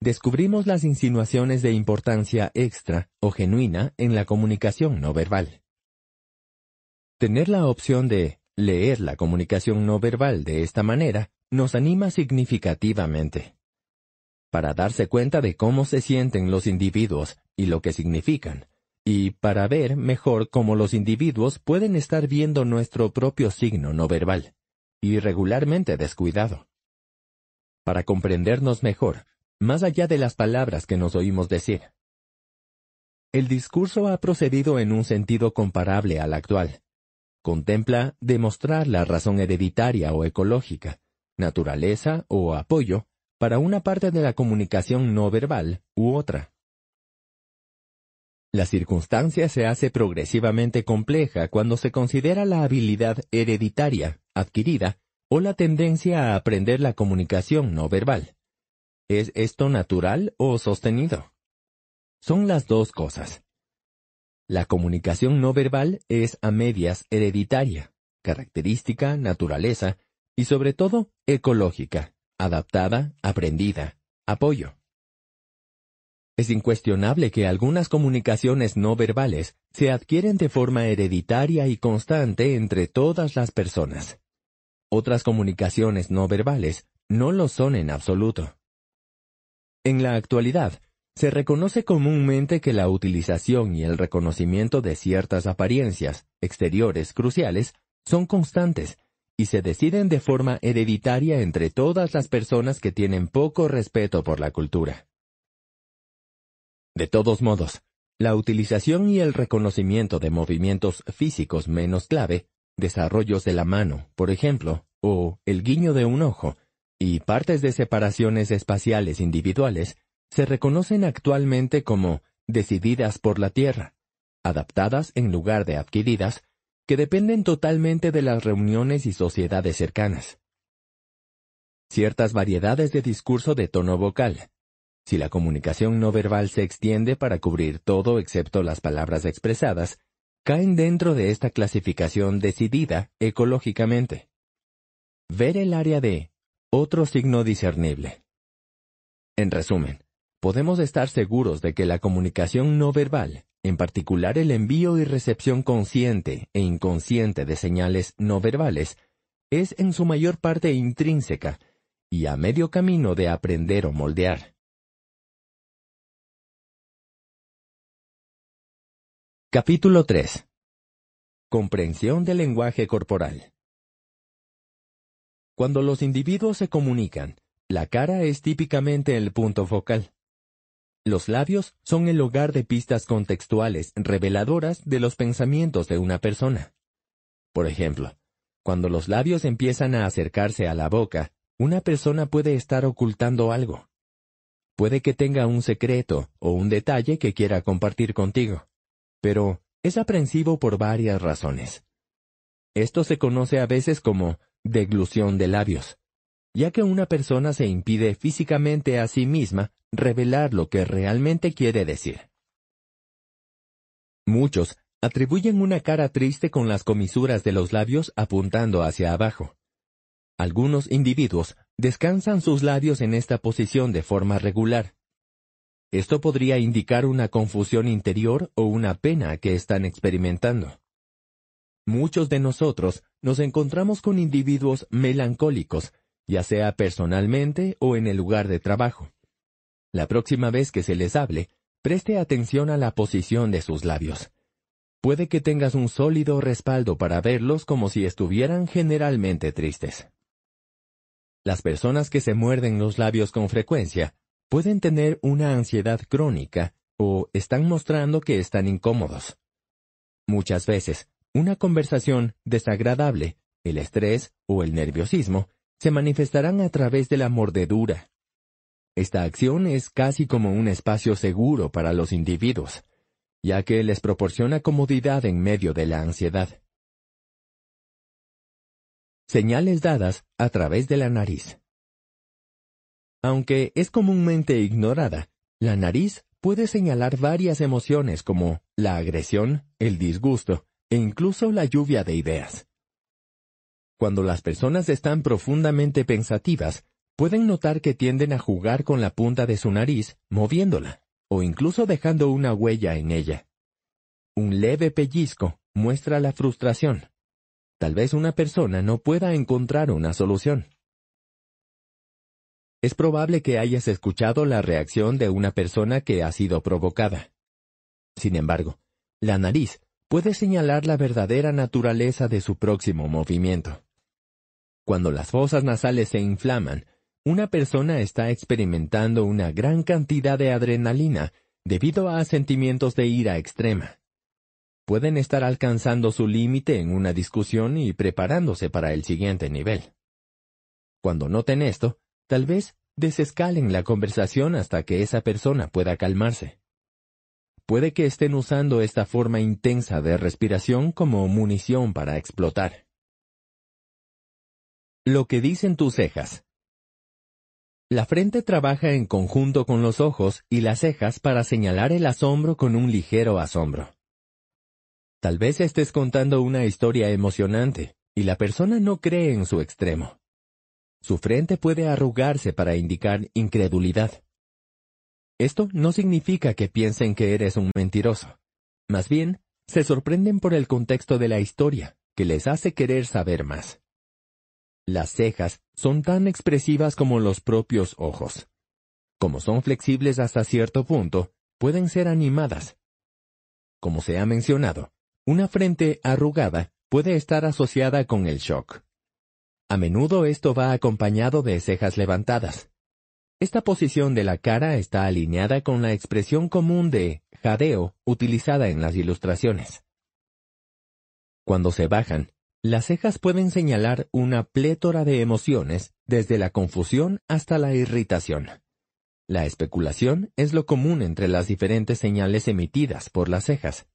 Descubrimos las insinuaciones de importancia extra o genuina en la comunicación no verbal. Tener la opción de leer la comunicación no verbal de esta manera nos anima significativamente. Para darse cuenta de cómo se sienten los individuos y lo que significan, y para ver mejor cómo los individuos pueden estar viendo nuestro propio signo no verbal, irregularmente descuidado. Para comprendernos mejor, más allá de las palabras que nos oímos decir. El discurso ha procedido en un sentido comparable al actual, Contempla demostrar la razón hereditaria o ecológica, naturaleza o apoyo para una parte de la comunicación no verbal u otra. La circunstancia se hace progresivamente compleja cuando se considera la habilidad hereditaria, adquirida, o la tendencia a aprender la comunicación no verbal. ¿Es esto natural o sostenido? Son las dos cosas. La comunicación no verbal es a medias hereditaria, característica, naturaleza y sobre todo ecológica, adaptada, aprendida, apoyo. Es incuestionable que algunas comunicaciones no verbales se adquieren de forma hereditaria y constante entre todas las personas. Otras comunicaciones no verbales no lo son en absoluto. En la actualidad, se reconoce comúnmente que la utilización y el reconocimiento de ciertas apariencias exteriores cruciales son constantes y se deciden de forma hereditaria entre todas las personas que tienen poco respeto por la cultura. De todos modos, la utilización y el reconocimiento de movimientos físicos menos clave, desarrollos de la mano, por ejemplo, o el guiño de un ojo, y partes de separaciones espaciales individuales, se reconocen actualmente como decididas por la tierra, adaptadas en lugar de adquiridas, que dependen totalmente de las reuniones y sociedades cercanas. Ciertas variedades de discurso de tono vocal. Si la comunicación no verbal se extiende para cubrir todo excepto las palabras expresadas, caen dentro de esta clasificación decidida ecológicamente. Ver el área de otro signo discernible. En resumen, podemos estar seguros de que la comunicación no verbal, en particular el envío y recepción consciente e inconsciente de señales no verbales, es en su mayor parte intrínseca y a medio camino de aprender o moldear. Capítulo 3. Comprensión del lenguaje corporal. Cuando los individuos se comunican, la cara es típicamente el punto focal. Los labios son el hogar de pistas contextuales reveladoras de los pensamientos de una persona. Por ejemplo, cuando los labios empiezan a acercarse a la boca, una persona puede estar ocultando algo. Puede que tenga un secreto o un detalle que quiera compartir contigo pero es aprensivo por varias razones. Esto se conoce a veces como deglución de labios, ya que una persona se impide físicamente a sí misma revelar lo que realmente quiere decir. Muchos atribuyen una cara triste con las comisuras de los labios apuntando hacia abajo. Algunos individuos descansan sus labios en esta posición de forma regular, esto podría indicar una confusión interior o una pena que están experimentando. Muchos de nosotros nos encontramos con individuos melancólicos, ya sea personalmente o en el lugar de trabajo. La próxima vez que se les hable, preste atención a la posición de sus labios. Puede que tengas un sólido respaldo para verlos como si estuvieran generalmente tristes. Las personas que se muerden los labios con frecuencia pueden tener una ansiedad crónica o están mostrando que están incómodos. Muchas veces, una conversación desagradable, el estrés o el nerviosismo se manifestarán a través de la mordedura. Esta acción es casi como un espacio seguro para los individuos, ya que les proporciona comodidad en medio de la ansiedad. Señales dadas a través de la nariz. Aunque es comúnmente ignorada, la nariz puede señalar varias emociones como la agresión, el disgusto e incluso la lluvia de ideas. Cuando las personas están profundamente pensativas, pueden notar que tienden a jugar con la punta de su nariz, moviéndola, o incluso dejando una huella en ella. Un leve pellizco muestra la frustración. Tal vez una persona no pueda encontrar una solución. Es probable que hayas escuchado la reacción de una persona que ha sido provocada. Sin embargo, la nariz puede señalar la verdadera naturaleza de su próximo movimiento. Cuando las fosas nasales se inflaman, una persona está experimentando una gran cantidad de adrenalina debido a sentimientos de ira extrema. Pueden estar alcanzando su límite en una discusión y preparándose para el siguiente nivel. Cuando noten esto, Tal vez desescalen la conversación hasta que esa persona pueda calmarse. Puede que estén usando esta forma intensa de respiración como munición para explotar. Lo que dicen tus cejas. La frente trabaja en conjunto con los ojos y las cejas para señalar el asombro con un ligero asombro. Tal vez estés contando una historia emocionante y la persona no cree en su extremo. Su frente puede arrugarse para indicar incredulidad. Esto no significa que piensen que eres un mentiroso. Más bien, se sorprenden por el contexto de la historia, que les hace querer saber más. Las cejas son tan expresivas como los propios ojos. Como son flexibles hasta cierto punto, pueden ser animadas. Como se ha mencionado, una frente arrugada puede estar asociada con el shock. A menudo esto va acompañado de cejas levantadas. Esta posición de la cara está alineada con la expresión común de jadeo utilizada en las ilustraciones. Cuando se bajan, las cejas pueden señalar una plétora de emociones, desde la confusión hasta la irritación. La especulación es lo común entre las diferentes señales emitidas por las cejas.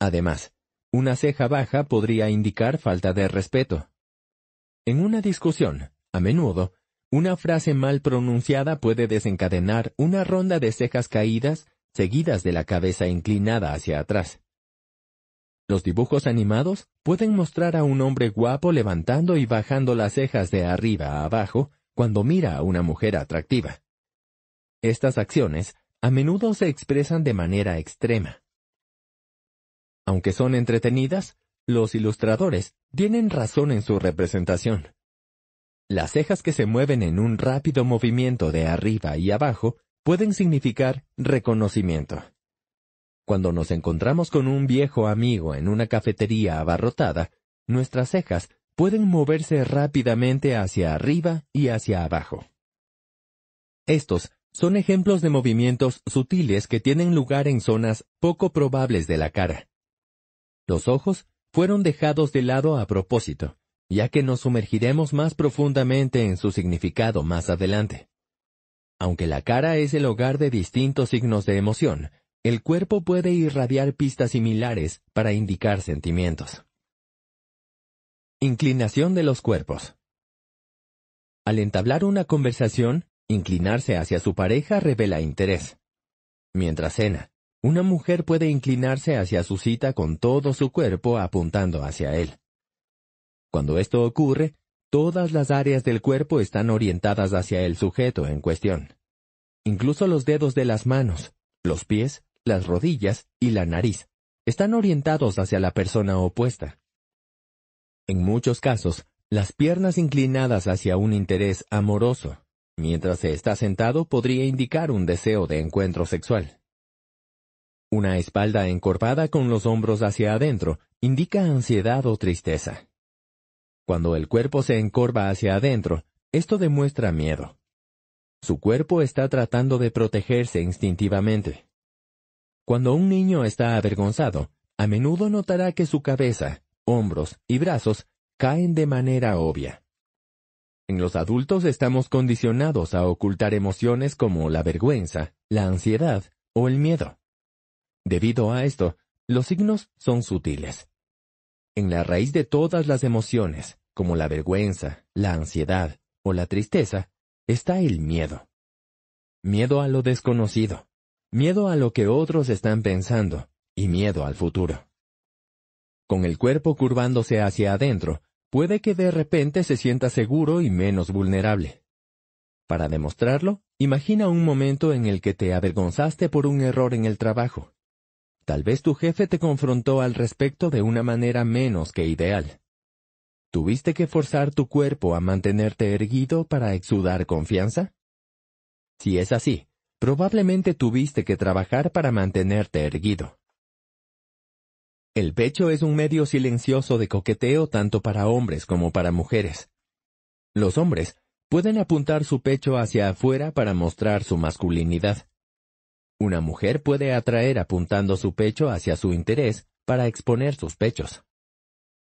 Además, una ceja baja podría indicar falta de respeto. En una discusión, a menudo, una frase mal pronunciada puede desencadenar una ronda de cejas caídas seguidas de la cabeza inclinada hacia atrás. Los dibujos animados pueden mostrar a un hombre guapo levantando y bajando las cejas de arriba a abajo cuando mira a una mujer atractiva. Estas acciones a menudo se expresan de manera extrema. Aunque son entretenidas, los ilustradores tienen razón en su representación. Las cejas que se mueven en un rápido movimiento de arriba y abajo pueden significar reconocimiento. Cuando nos encontramos con un viejo amigo en una cafetería abarrotada, nuestras cejas pueden moverse rápidamente hacia arriba y hacia abajo. Estos son ejemplos de movimientos sutiles que tienen lugar en zonas poco probables de la cara. Los ojos fueron dejados de lado a propósito, ya que nos sumergiremos más profundamente en su significado más adelante. Aunque la cara es el hogar de distintos signos de emoción, el cuerpo puede irradiar pistas similares para indicar sentimientos. Inclinación de los cuerpos. Al entablar una conversación, Inclinarse hacia su pareja revela interés. Mientras cena, una mujer puede inclinarse hacia su cita con todo su cuerpo apuntando hacia él. Cuando esto ocurre, todas las áreas del cuerpo están orientadas hacia el sujeto en cuestión. Incluso los dedos de las manos, los pies, las rodillas y la nariz están orientados hacia la persona opuesta. En muchos casos, las piernas inclinadas hacia un interés amoroso, Mientras se está sentado podría indicar un deseo de encuentro sexual. Una espalda encorvada con los hombros hacia adentro indica ansiedad o tristeza. Cuando el cuerpo se encorva hacia adentro, esto demuestra miedo. Su cuerpo está tratando de protegerse instintivamente. Cuando un niño está avergonzado, a menudo notará que su cabeza, hombros y brazos caen de manera obvia. En los adultos estamos condicionados a ocultar emociones como la vergüenza, la ansiedad o el miedo. Debido a esto, los signos son sutiles. En la raíz de todas las emociones, como la vergüenza, la ansiedad o la tristeza, está el miedo. Miedo a lo desconocido, miedo a lo que otros están pensando y miedo al futuro. Con el cuerpo curvándose hacia adentro, puede que de repente se sienta seguro y menos vulnerable. Para demostrarlo, imagina un momento en el que te avergonzaste por un error en el trabajo. Tal vez tu jefe te confrontó al respecto de una manera menos que ideal. ¿Tuviste que forzar tu cuerpo a mantenerte erguido para exudar confianza? Si es así, probablemente tuviste que trabajar para mantenerte erguido. El pecho es un medio silencioso de coqueteo tanto para hombres como para mujeres. Los hombres pueden apuntar su pecho hacia afuera para mostrar su masculinidad. Una mujer puede atraer apuntando su pecho hacia su interés para exponer sus pechos.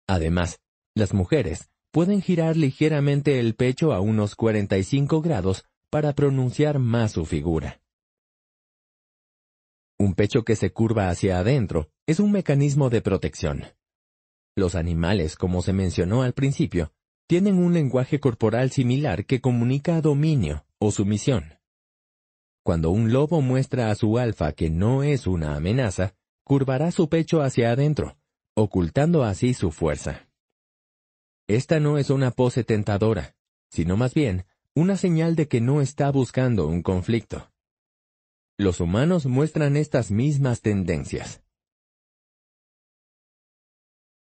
Además, las mujeres pueden girar ligeramente el pecho a unos 45 grados para pronunciar más su figura. Un pecho que se curva hacia adentro es un mecanismo de protección. Los animales, como se mencionó al principio, tienen un lenguaje corporal similar que comunica dominio o sumisión. Cuando un lobo muestra a su alfa que no es una amenaza, curvará su pecho hacia adentro, ocultando así su fuerza. Esta no es una pose tentadora, sino más bien una señal de que no está buscando un conflicto. Los humanos muestran estas mismas tendencias.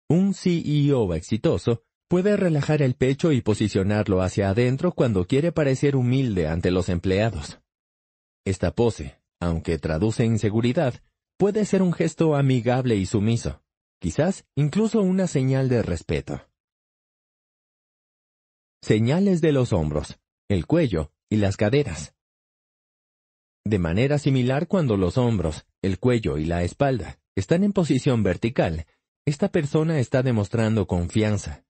Un CEO exitoso puede relajar el pecho y posicionarlo hacia adentro cuando quiere parecer humilde ante los empleados. Esta pose, aunque traduce inseguridad, puede ser un gesto amigable y sumiso, quizás incluso una señal de respeto. Señales de los hombros, el cuello y las caderas. De manera similar cuando los hombros, el cuello y la espalda están en posición vertical, esta persona está demostrando confianza.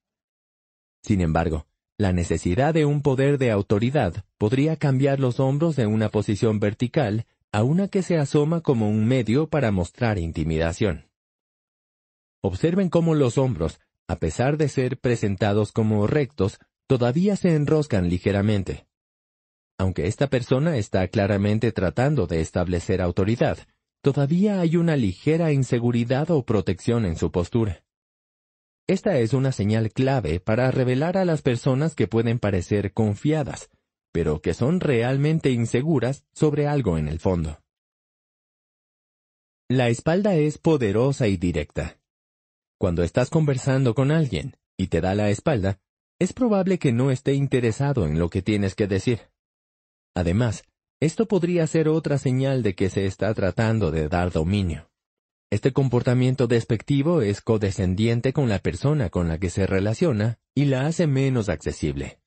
Sin embargo, la necesidad de un poder de autoridad podría cambiar los hombros de una posición vertical a una que se asoma como un medio para mostrar intimidación. Observen cómo los hombros, a pesar de ser presentados como rectos, todavía se enroscan ligeramente. Aunque esta persona está claramente tratando de establecer autoridad, todavía hay una ligera inseguridad o protección en su postura. Esta es una señal clave para revelar a las personas que pueden parecer confiadas, pero que son realmente inseguras sobre algo en el fondo. La espalda es poderosa y directa. Cuando estás conversando con alguien y te da la espalda, es probable que no esté interesado en lo que tienes que decir. Además, esto podría ser otra señal de que se está tratando de dar dominio. Este comportamiento despectivo es codescendiente con la persona con la que se relaciona y la hace menos accesible.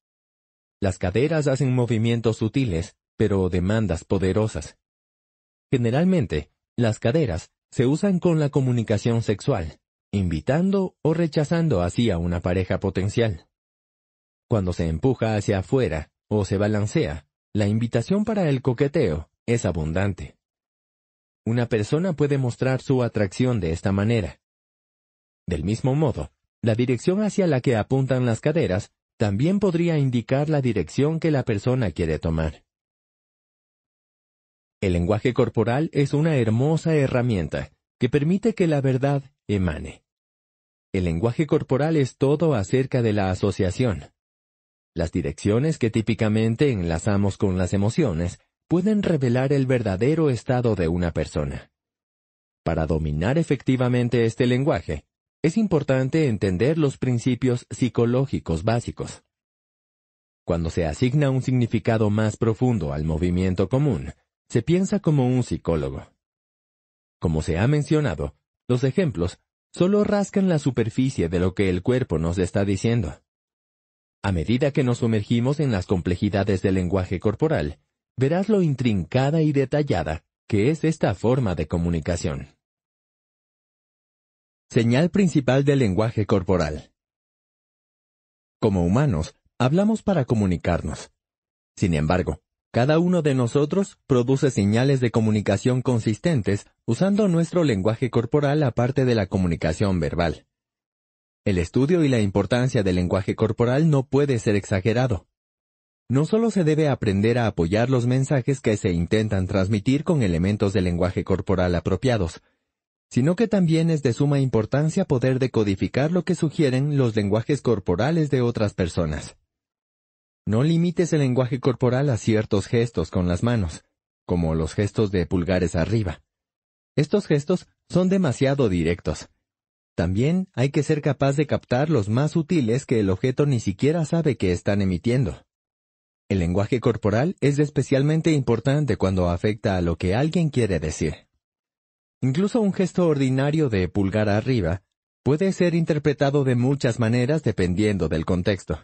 Las caderas hacen movimientos sutiles, pero demandas poderosas. Generalmente, las caderas se usan con la comunicación sexual, invitando o rechazando así a una pareja potencial. Cuando se empuja hacia afuera o se balancea, la invitación para el coqueteo es abundante. Una persona puede mostrar su atracción de esta manera. Del mismo modo, la dirección hacia la que apuntan las caderas también podría indicar la dirección que la persona quiere tomar. El lenguaje corporal es una hermosa herramienta que permite que la verdad emane. El lenguaje corporal es todo acerca de la asociación. Las direcciones que típicamente enlazamos con las emociones pueden revelar el verdadero estado de una persona. Para dominar efectivamente este lenguaje, es importante entender los principios psicológicos básicos. Cuando se asigna un significado más profundo al movimiento común, se piensa como un psicólogo. Como se ha mencionado, los ejemplos solo rascan la superficie de lo que el cuerpo nos está diciendo. A medida que nos sumergimos en las complejidades del lenguaje corporal, verás lo intrincada y detallada que es esta forma de comunicación. Señal principal del lenguaje corporal. Como humanos, hablamos para comunicarnos. Sin embargo, cada uno de nosotros produce señales de comunicación consistentes usando nuestro lenguaje corporal aparte de la comunicación verbal. El estudio y la importancia del lenguaje corporal no puede ser exagerado. No solo se debe aprender a apoyar los mensajes que se intentan transmitir con elementos de lenguaje corporal apropiados, sino que también es de suma importancia poder decodificar lo que sugieren los lenguajes corporales de otras personas. No limites el lenguaje corporal a ciertos gestos con las manos, como los gestos de pulgares arriba. Estos gestos son demasiado directos. También hay que ser capaz de captar los más sutiles que el objeto ni siquiera sabe que están emitiendo. El lenguaje corporal es especialmente importante cuando afecta a lo que alguien quiere decir. Incluso un gesto ordinario de pulgar arriba puede ser interpretado de muchas maneras dependiendo del contexto.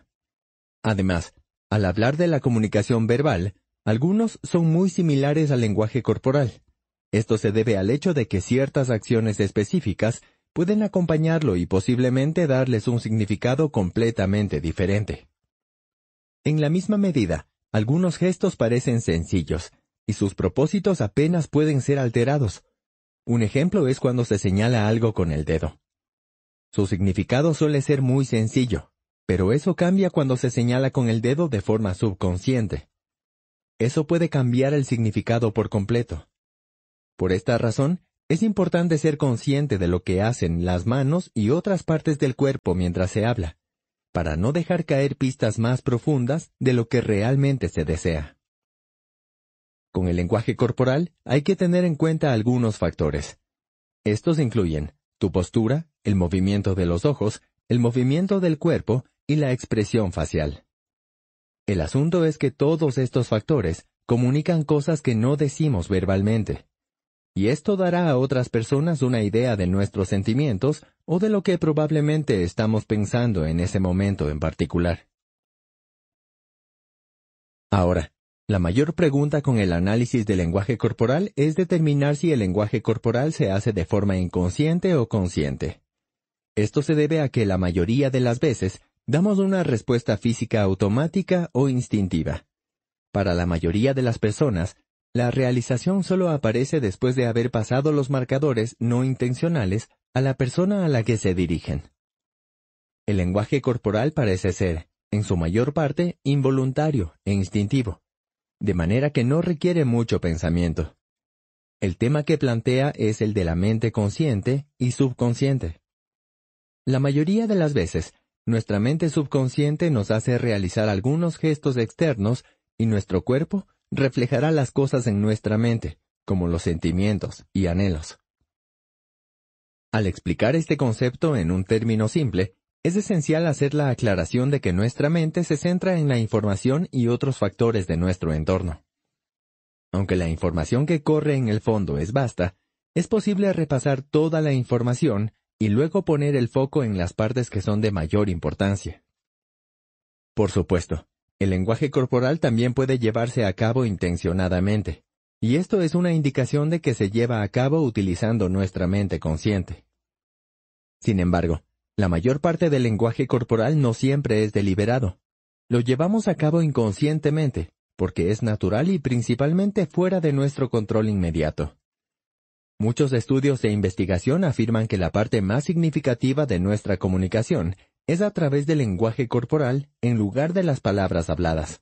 Además, al hablar de la comunicación verbal, algunos son muy similares al lenguaje corporal. Esto se debe al hecho de que ciertas acciones específicas pueden acompañarlo y posiblemente darles un significado completamente diferente. En la misma medida, algunos gestos parecen sencillos, y sus propósitos apenas pueden ser alterados, un ejemplo es cuando se señala algo con el dedo. Su significado suele ser muy sencillo, pero eso cambia cuando se señala con el dedo de forma subconsciente. Eso puede cambiar el significado por completo. Por esta razón, es importante ser consciente de lo que hacen las manos y otras partes del cuerpo mientras se habla, para no dejar caer pistas más profundas de lo que realmente se desea. Con el lenguaje corporal hay que tener en cuenta algunos factores. Estos incluyen tu postura, el movimiento de los ojos, el movimiento del cuerpo y la expresión facial. El asunto es que todos estos factores comunican cosas que no decimos verbalmente. Y esto dará a otras personas una idea de nuestros sentimientos o de lo que probablemente estamos pensando en ese momento en particular. Ahora, la mayor pregunta con el análisis del lenguaje corporal es determinar si el lenguaje corporal se hace de forma inconsciente o consciente. Esto se debe a que la mayoría de las veces damos una respuesta física automática o instintiva. Para la mayoría de las personas, la realización solo aparece después de haber pasado los marcadores no intencionales a la persona a la que se dirigen. El lenguaje corporal parece ser, en su mayor parte, involuntario e instintivo, de manera que no requiere mucho pensamiento. El tema que plantea es el de la mente consciente y subconsciente. La mayoría de las veces, nuestra mente subconsciente nos hace realizar algunos gestos externos y nuestro cuerpo reflejará las cosas en nuestra mente, como los sentimientos y anhelos. Al explicar este concepto en un término simple, es esencial hacer la aclaración de que nuestra mente se centra en la información y otros factores de nuestro entorno. Aunque la información que corre en el fondo es vasta, es posible repasar toda la información y luego poner el foco en las partes que son de mayor importancia. Por supuesto, el lenguaje corporal también puede llevarse a cabo intencionadamente, y esto es una indicación de que se lleva a cabo utilizando nuestra mente consciente. Sin embargo, la mayor parte del lenguaje corporal no siempre es deliberado. Lo llevamos a cabo inconscientemente, porque es natural y principalmente fuera de nuestro control inmediato. Muchos estudios de investigación afirman que la parte más significativa de nuestra comunicación es a través del lenguaje corporal en lugar de las palabras habladas.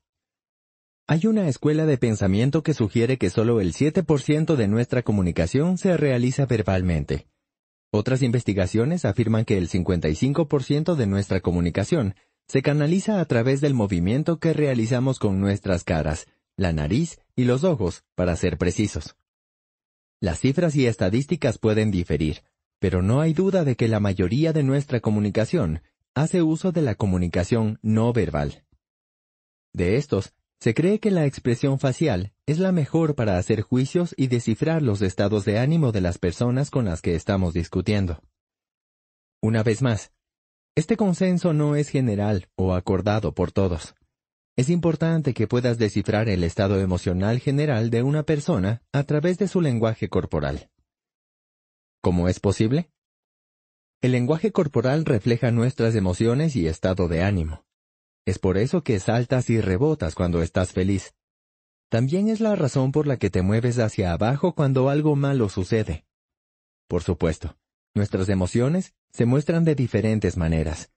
Hay una escuela de pensamiento que sugiere que solo el 7% de nuestra comunicación se realiza verbalmente, otras investigaciones afirman que el 55% de nuestra comunicación se canaliza a través del movimiento que realizamos con nuestras caras, la nariz y los ojos, para ser precisos. Las cifras y estadísticas pueden diferir, pero no hay duda de que la mayoría de nuestra comunicación hace uso de la comunicación no verbal. De estos, se cree que la expresión facial es la mejor para hacer juicios y descifrar los estados de ánimo de las personas con las que estamos discutiendo. Una vez más, este consenso no es general o acordado por todos. Es importante que puedas descifrar el estado emocional general de una persona a través de su lenguaje corporal. ¿Cómo es posible? El lenguaje corporal refleja nuestras emociones y estado de ánimo. Es por eso que saltas y rebotas cuando estás feliz. También es la razón por la que te mueves hacia abajo cuando algo malo sucede. Por supuesto, nuestras emociones se muestran de diferentes maneras.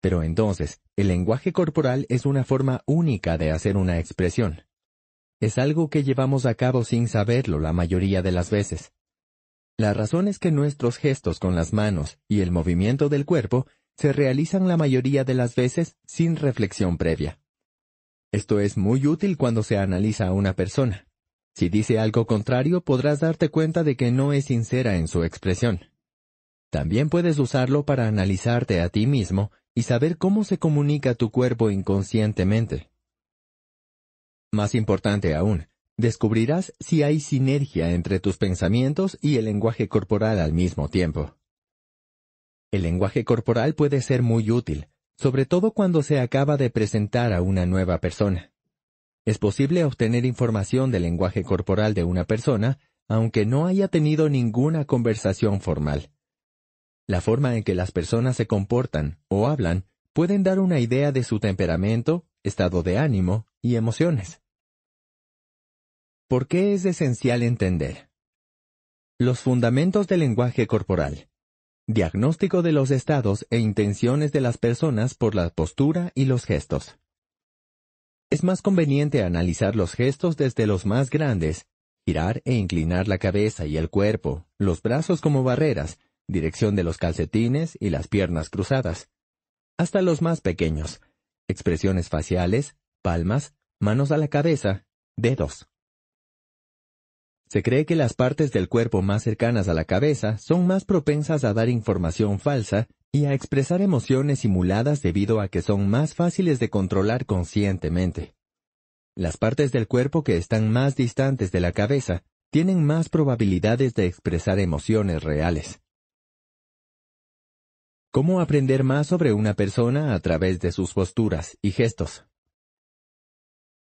Pero entonces, el lenguaje corporal es una forma única de hacer una expresión. Es algo que llevamos a cabo sin saberlo la mayoría de las veces. La razón es que nuestros gestos con las manos y el movimiento del cuerpo se realizan la mayoría de las veces sin reflexión previa. Esto es muy útil cuando se analiza a una persona. Si dice algo contrario podrás darte cuenta de que no es sincera en su expresión. También puedes usarlo para analizarte a ti mismo y saber cómo se comunica tu cuerpo inconscientemente. Más importante aún, descubrirás si hay sinergia entre tus pensamientos y el lenguaje corporal al mismo tiempo. El lenguaje corporal puede ser muy útil, sobre todo cuando se acaba de presentar a una nueva persona. Es posible obtener información del lenguaje corporal de una persona, aunque no haya tenido ninguna conversación formal. La forma en que las personas se comportan o hablan pueden dar una idea de su temperamento, estado de ánimo y emociones. ¿Por qué es esencial entender? Los fundamentos del lenguaje corporal. Diagnóstico de los estados e intenciones de las personas por la postura y los gestos. Es más conveniente analizar los gestos desde los más grandes, girar e inclinar la cabeza y el cuerpo, los brazos como barreras, dirección de los calcetines y las piernas cruzadas, hasta los más pequeños, expresiones faciales, palmas, manos a la cabeza, dedos. Se cree que las partes del cuerpo más cercanas a la cabeza son más propensas a dar información falsa y a expresar emociones simuladas debido a que son más fáciles de controlar conscientemente. Las partes del cuerpo que están más distantes de la cabeza tienen más probabilidades de expresar emociones reales. ¿Cómo aprender más sobre una persona a través de sus posturas y gestos?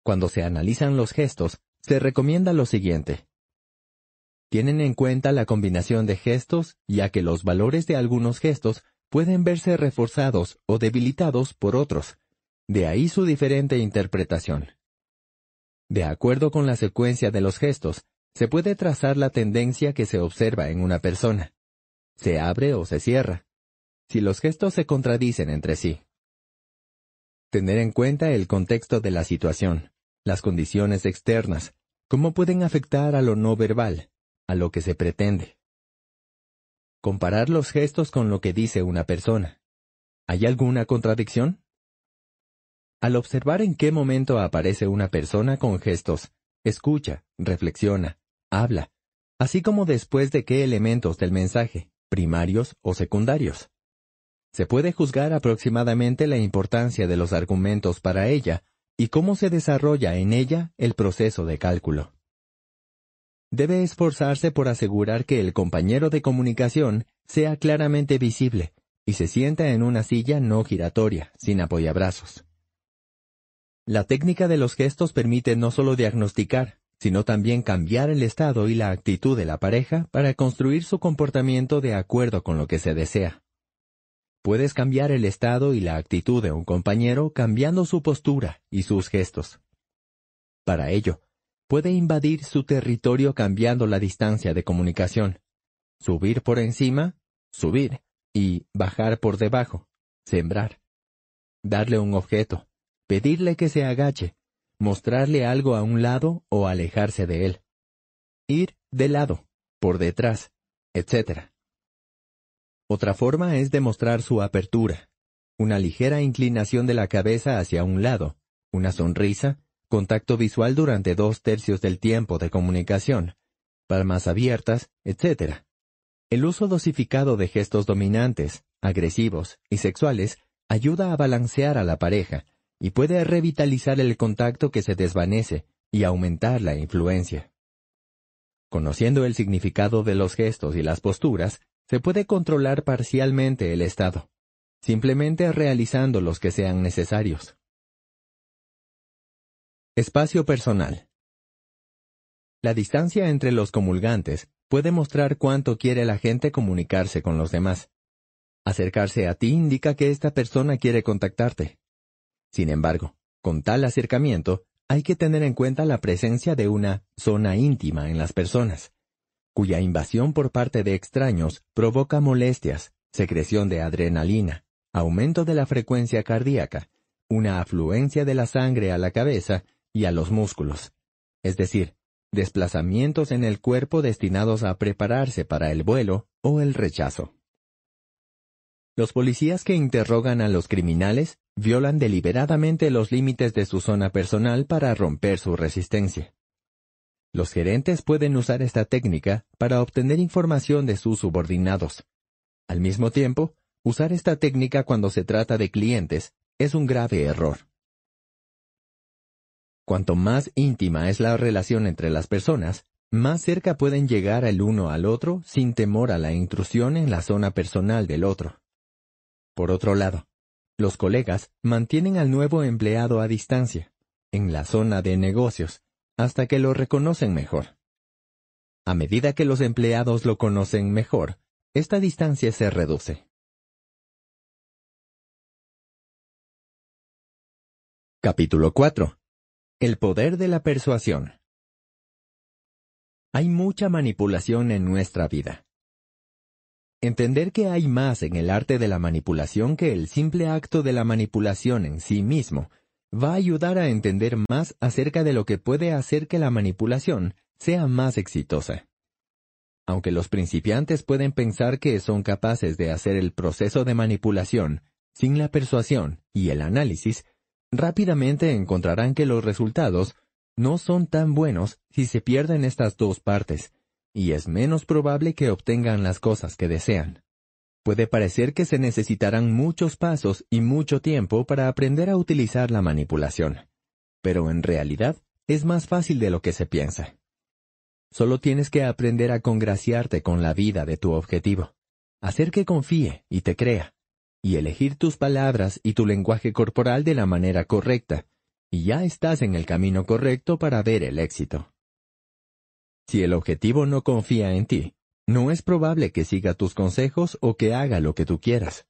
Cuando se analizan los gestos, se recomienda lo siguiente tienen en cuenta la combinación de gestos, ya que los valores de algunos gestos pueden verse reforzados o debilitados por otros. De ahí su diferente interpretación. De acuerdo con la secuencia de los gestos, se puede trazar la tendencia que se observa en una persona. Se abre o se cierra. Si los gestos se contradicen entre sí. Tener en cuenta el contexto de la situación, las condiciones externas, cómo pueden afectar a lo no verbal, a lo que se pretende. Comparar los gestos con lo que dice una persona. ¿Hay alguna contradicción? Al observar en qué momento aparece una persona con gestos, escucha, reflexiona, habla, así como después de qué elementos del mensaje, primarios o secundarios. Se puede juzgar aproximadamente la importancia de los argumentos para ella y cómo se desarrolla en ella el proceso de cálculo. Debe esforzarse por asegurar que el compañero de comunicación sea claramente visible y se sienta en una silla no giratoria, sin apoyabrazos. La técnica de los gestos permite no solo diagnosticar, sino también cambiar el estado y la actitud de la pareja para construir su comportamiento de acuerdo con lo que se desea. Puedes cambiar el estado y la actitud de un compañero cambiando su postura y sus gestos. Para ello, puede invadir su territorio cambiando la distancia de comunicación. Subir por encima, subir, y bajar por debajo, sembrar. Darle un objeto, pedirle que se agache, mostrarle algo a un lado o alejarse de él. Ir de lado, por detrás, etc. Otra forma es demostrar su apertura, una ligera inclinación de la cabeza hacia un lado, una sonrisa, contacto visual durante dos tercios del tiempo de comunicación, palmas abiertas, etc. El uso dosificado de gestos dominantes, agresivos y sexuales ayuda a balancear a la pareja y puede revitalizar el contacto que se desvanece y aumentar la influencia. Conociendo el significado de los gestos y las posturas, se puede controlar parcialmente el estado, simplemente realizando los que sean necesarios. Espacio personal. La distancia entre los comulgantes puede mostrar cuánto quiere la gente comunicarse con los demás. Acercarse a ti indica que esta persona quiere contactarte. Sin embargo, con tal acercamiento, hay que tener en cuenta la presencia de una zona íntima en las personas, cuya invasión por parte de extraños provoca molestias, secreción de adrenalina, aumento de la frecuencia cardíaca, una afluencia de la sangre a la cabeza y a los músculos, es decir, desplazamientos en el cuerpo destinados a prepararse para el vuelo o el rechazo. Los policías que interrogan a los criminales violan deliberadamente los límites de su zona personal para romper su resistencia. Los gerentes pueden usar esta técnica para obtener información de sus subordinados. Al mismo tiempo, usar esta técnica cuando se trata de clientes es un grave error. Cuanto más íntima es la relación entre las personas, más cerca pueden llegar el uno al otro sin temor a la intrusión en la zona personal del otro. Por otro lado, los colegas mantienen al nuevo empleado a distancia, en la zona de negocios, hasta que lo reconocen mejor. A medida que los empleados lo conocen mejor, esta distancia se reduce. Capítulo 4. El poder de la persuasión. Hay mucha manipulación en nuestra vida. Entender que hay más en el arte de la manipulación que el simple acto de la manipulación en sí mismo va a ayudar a entender más acerca de lo que puede hacer que la manipulación sea más exitosa. Aunque los principiantes pueden pensar que son capaces de hacer el proceso de manipulación sin la persuasión y el análisis, rápidamente encontrarán que los resultados no son tan buenos si se pierden estas dos partes, y es menos probable que obtengan las cosas que desean. Puede parecer que se necesitarán muchos pasos y mucho tiempo para aprender a utilizar la manipulación, pero en realidad es más fácil de lo que se piensa. Solo tienes que aprender a congraciarte con la vida de tu objetivo, hacer que confíe y te crea, y elegir tus palabras y tu lenguaje corporal de la manera correcta, y ya estás en el camino correcto para ver el éxito. Si el objetivo no confía en ti, no es probable que siga tus consejos o que haga lo que tú quieras.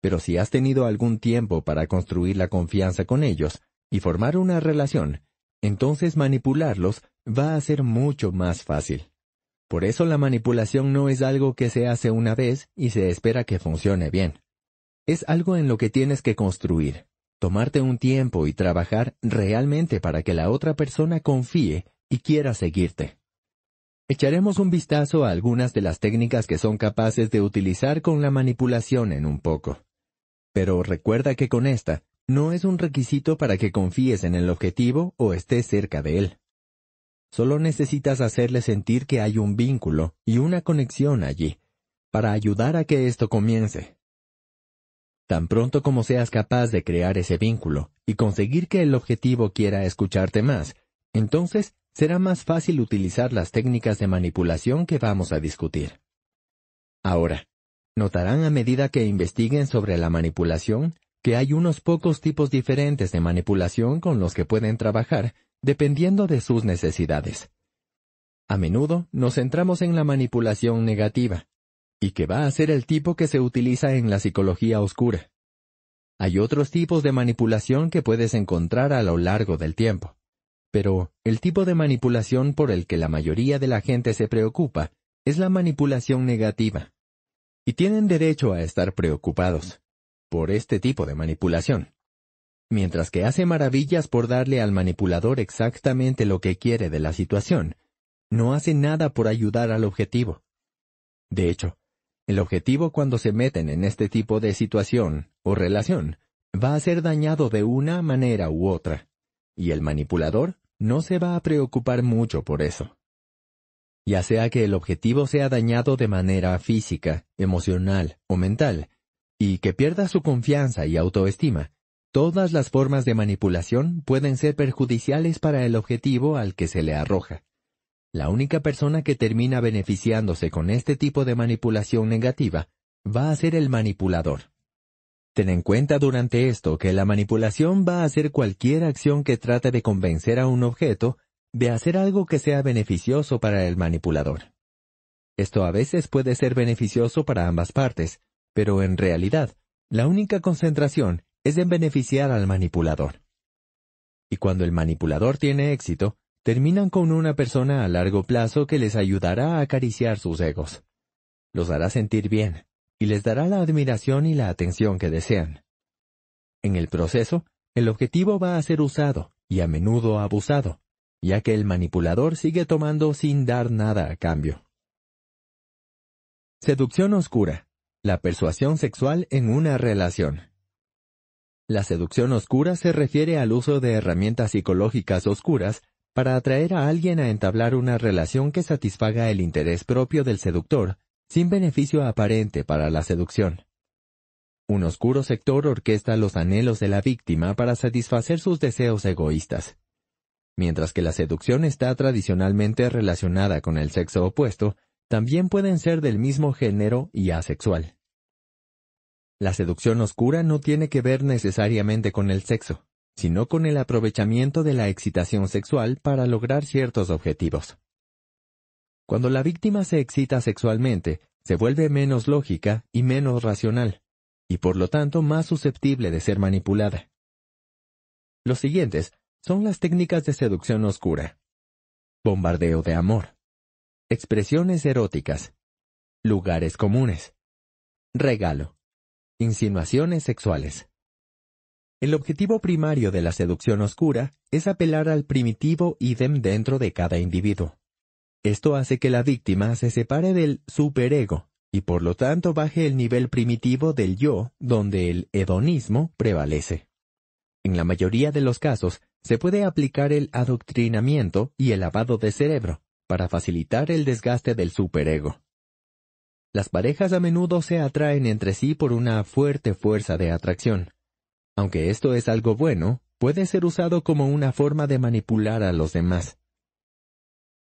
Pero si has tenido algún tiempo para construir la confianza con ellos y formar una relación, entonces manipularlos va a ser mucho más fácil. Por eso la manipulación no es algo que se hace una vez y se espera que funcione bien. Es algo en lo que tienes que construir, tomarte un tiempo y trabajar realmente para que la otra persona confíe y quiera seguirte. Echaremos un vistazo a algunas de las técnicas que son capaces de utilizar con la manipulación en un poco. Pero recuerda que con esta, no es un requisito para que confíes en el objetivo o estés cerca de él. Solo necesitas hacerle sentir que hay un vínculo y una conexión allí, para ayudar a que esto comience. Tan pronto como seas capaz de crear ese vínculo y conseguir que el objetivo quiera escucharte más, entonces será más fácil utilizar las técnicas de manipulación que vamos a discutir. Ahora, notarán a medida que investiguen sobre la manipulación que hay unos pocos tipos diferentes de manipulación con los que pueden trabajar dependiendo de sus necesidades. A menudo nos centramos en la manipulación negativa, y que va a ser el tipo que se utiliza en la psicología oscura. Hay otros tipos de manipulación que puedes encontrar a lo largo del tiempo. Pero el tipo de manipulación por el que la mayoría de la gente se preocupa es la manipulación negativa. Y tienen derecho a estar preocupados por este tipo de manipulación mientras que hace maravillas por darle al manipulador exactamente lo que quiere de la situación, no hace nada por ayudar al objetivo. De hecho, el objetivo cuando se meten en este tipo de situación o relación va a ser dañado de una manera u otra, y el manipulador no se va a preocupar mucho por eso. Ya sea que el objetivo sea dañado de manera física, emocional o mental, y que pierda su confianza y autoestima, Todas las formas de manipulación pueden ser perjudiciales para el objetivo al que se le arroja. La única persona que termina beneficiándose con este tipo de manipulación negativa va a ser el manipulador. Ten en cuenta durante esto que la manipulación va a ser cualquier acción que trate de convencer a un objeto de hacer algo que sea beneficioso para el manipulador. Esto a veces puede ser beneficioso para ambas partes, pero en realidad, la única concentración es de beneficiar al manipulador. Y cuando el manipulador tiene éxito, terminan con una persona a largo plazo que les ayudará a acariciar sus egos. Los hará sentir bien, y les dará la admiración y la atención que desean. En el proceso, el objetivo va a ser usado, y a menudo abusado, ya que el manipulador sigue tomando sin dar nada a cambio. Seducción oscura. La persuasión sexual en una relación. La seducción oscura se refiere al uso de herramientas psicológicas oscuras para atraer a alguien a entablar una relación que satisfaga el interés propio del seductor, sin beneficio aparente para la seducción. Un oscuro sector orquesta los anhelos de la víctima para satisfacer sus deseos egoístas. Mientras que la seducción está tradicionalmente relacionada con el sexo opuesto, también pueden ser del mismo género y asexual. La seducción oscura no tiene que ver necesariamente con el sexo, sino con el aprovechamiento de la excitación sexual para lograr ciertos objetivos. Cuando la víctima se excita sexualmente, se vuelve menos lógica y menos racional, y por lo tanto más susceptible de ser manipulada. Los siguientes son las técnicas de seducción oscura. Bombardeo de amor. Expresiones eróticas. Lugares comunes. Regalo. Insinuaciones sexuales. El objetivo primario de la seducción oscura es apelar al primitivo idem dentro de cada individuo. Esto hace que la víctima se separe del superego y por lo tanto baje el nivel primitivo del yo donde el hedonismo prevalece. En la mayoría de los casos, se puede aplicar el adoctrinamiento y el lavado de cerebro para facilitar el desgaste del superego. Las parejas a menudo se atraen entre sí por una fuerte fuerza de atracción. Aunque esto es algo bueno, puede ser usado como una forma de manipular a los demás.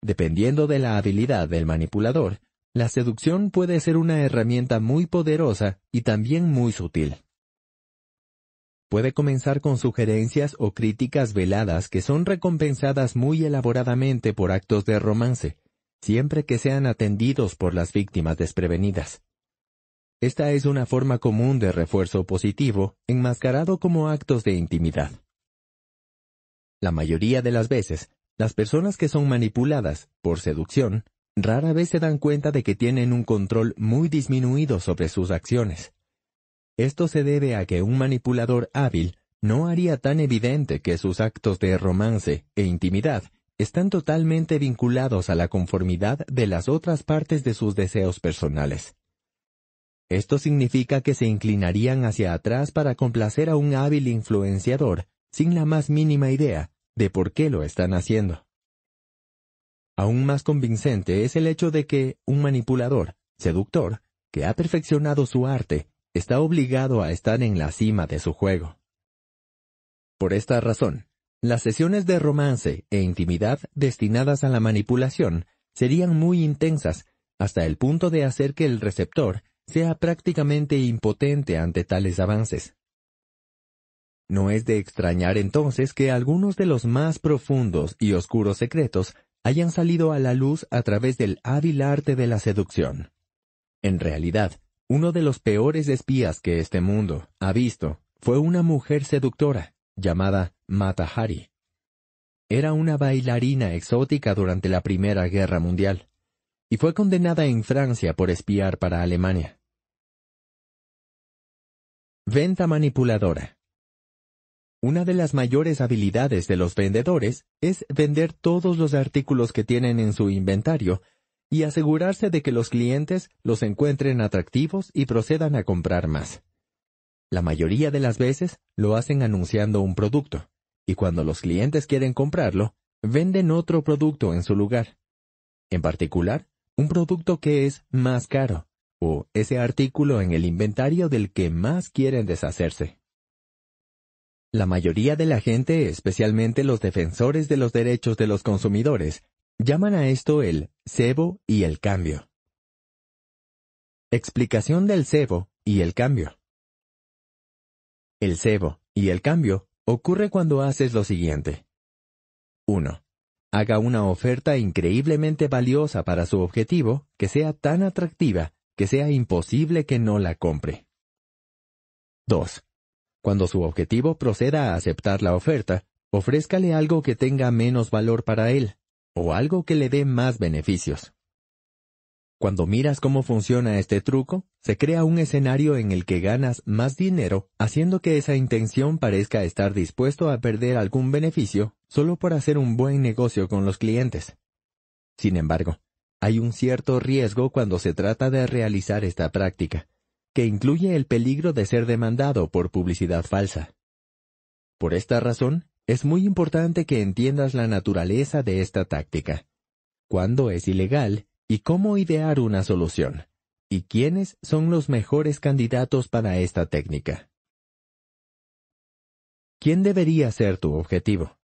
Dependiendo de la habilidad del manipulador, la seducción puede ser una herramienta muy poderosa y también muy sutil. Puede comenzar con sugerencias o críticas veladas que son recompensadas muy elaboradamente por actos de romance, siempre que sean atendidos por las víctimas desprevenidas. Esta es una forma común de refuerzo positivo enmascarado como actos de intimidad. La mayoría de las veces, las personas que son manipuladas por seducción rara vez se dan cuenta de que tienen un control muy disminuido sobre sus acciones. Esto se debe a que un manipulador hábil no haría tan evidente que sus actos de romance e intimidad están totalmente vinculados a la conformidad de las otras partes de sus deseos personales. Esto significa que se inclinarían hacia atrás para complacer a un hábil influenciador sin la más mínima idea de por qué lo están haciendo. Aún más convincente es el hecho de que un manipulador, seductor, que ha perfeccionado su arte, está obligado a estar en la cima de su juego. Por esta razón, las sesiones de romance e intimidad destinadas a la manipulación serían muy intensas hasta el punto de hacer que el receptor sea prácticamente impotente ante tales avances. No es de extrañar entonces que algunos de los más profundos y oscuros secretos hayan salido a la luz a través del hábil arte de la seducción. En realidad, uno de los peores espías que este mundo ha visto fue una mujer seductora llamada Mata Hari. Era una bailarina exótica durante la Primera Guerra Mundial y fue condenada en Francia por espiar para Alemania. Venta manipuladora. Una de las mayores habilidades de los vendedores es vender todos los artículos que tienen en su inventario y asegurarse de que los clientes los encuentren atractivos y procedan a comprar más. La mayoría de las veces lo hacen anunciando un producto, y cuando los clientes quieren comprarlo, venden otro producto en su lugar. En particular, un producto que es más caro, o ese artículo en el inventario del que más quieren deshacerse. La mayoría de la gente, especialmente los defensores de los derechos de los consumidores, Llaman a esto el cebo y el cambio. Explicación del cebo y el cambio. El cebo y el cambio ocurre cuando haces lo siguiente. 1. Haga una oferta increíblemente valiosa para su objetivo que sea tan atractiva que sea imposible que no la compre. 2. Cuando su objetivo proceda a aceptar la oferta, ofrézcale algo que tenga menos valor para él, o algo que le dé más beneficios. Cuando miras cómo funciona este truco, se crea un escenario en el que ganas más dinero haciendo que esa intención parezca estar dispuesto a perder algún beneficio solo por hacer un buen negocio con los clientes. Sin embargo, hay un cierto riesgo cuando se trata de realizar esta práctica, que incluye el peligro de ser demandado por publicidad falsa. Por esta razón, es muy importante que entiendas la naturaleza de esta táctica, cuándo es ilegal y cómo idear una solución, y quiénes son los mejores candidatos para esta técnica. ¿Quién debería ser tu objetivo?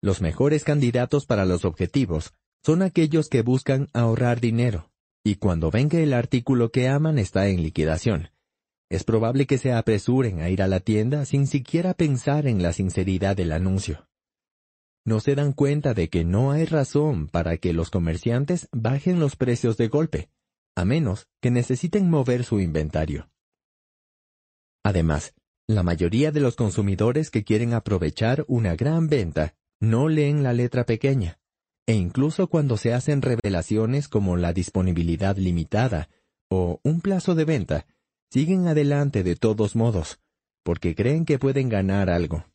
Los mejores candidatos para los objetivos son aquellos que buscan ahorrar dinero, y cuando ven que el artículo que aman está en liquidación, es probable que se apresuren a ir a la tienda sin siquiera pensar en la sinceridad del anuncio. No se dan cuenta de que no hay razón para que los comerciantes bajen los precios de golpe, a menos que necesiten mover su inventario. Además, la mayoría de los consumidores que quieren aprovechar una gran venta no leen la letra pequeña, e incluso cuando se hacen revelaciones como la disponibilidad limitada o un plazo de venta, siguen adelante de todos modos, porque creen que pueden ganar algo.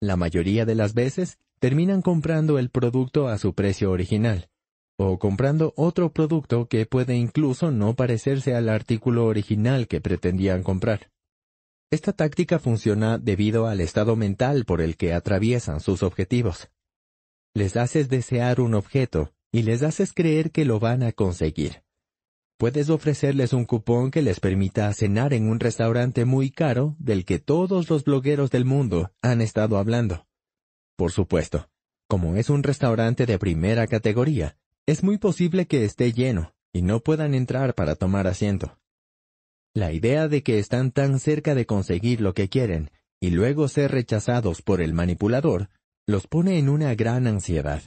La mayoría de las veces terminan comprando el producto a su precio original, o comprando otro producto que puede incluso no parecerse al artículo original que pretendían comprar. Esta táctica funciona debido al estado mental por el que atraviesan sus objetivos. Les haces desear un objeto y les haces creer que lo van a conseguir. Puedes ofrecerles un cupón que les permita cenar en un restaurante muy caro del que todos los blogueros del mundo han estado hablando. Por supuesto, como es un restaurante de primera categoría, es muy posible que esté lleno y no puedan entrar para tomar asiento. La idea de que están tan cerca de conseguir lo que quieren y luego ser rechazados por el manipulador los pone en una gran ansiedad.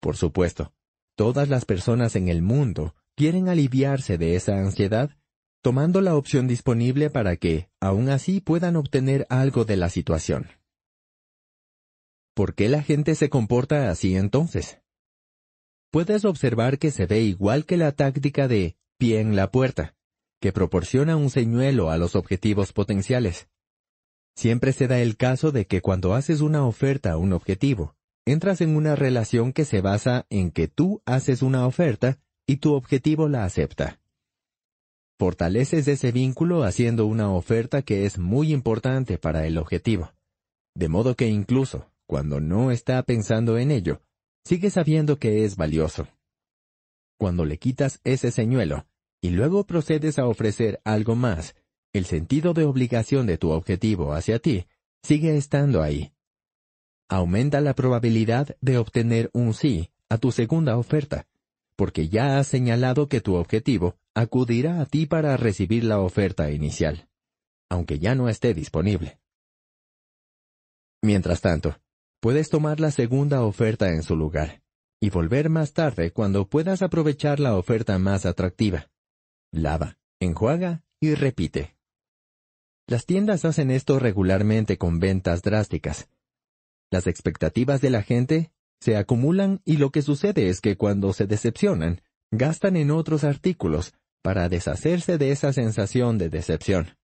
Por supuesto, todas las personas en el mundo quieren aliviarse de esa ansiedad, tomando la opción disponible para que, aún así, puedan obtener algo de la situación. ¿Por qué la gente se comporta así entonces? Puedes observar que se ve igual que la táctica de pie en la puerta, que proporciona un señuelo a los objetivos potenciales. Siempre se da el caso de que cuando haces una oferta a un objetivo, entras en una relación que se basa en que tú haces una oferta y tu objetivo la acepta. Fortaleces ese vínculo haciendo una oferta que es muy importante para el objetivo. De modo que incluso, cuando no está pensando en ello, sigue sabiendo que es valioso. Cuando le quitas ese señuelo, y luego procedes a ofrecer algo más, el sentido de obligación de tu objetivo hacia ti sigue estando ahí. Aumenta la probabilidad de obtener un sí a tu segunda oferta, porque ya has señalado que tu objetivo acudirá a ti para recibir la oferta inicial, aunque ya no esté disponible. Mientras tanto, puedes tomar la segunda oferta en su lugar, y volver más tarde cuando puedas aprovechar la oferta más atractiva. Lava, enjuaga y repite. Las tiendas hacen esto regularmente con ventas drásticas. Las expectativas de la gente se acumulan y lo que sucede es que cuando se decepcionan, gastan en otros artículos para deshacerse de esa sensación de decepción.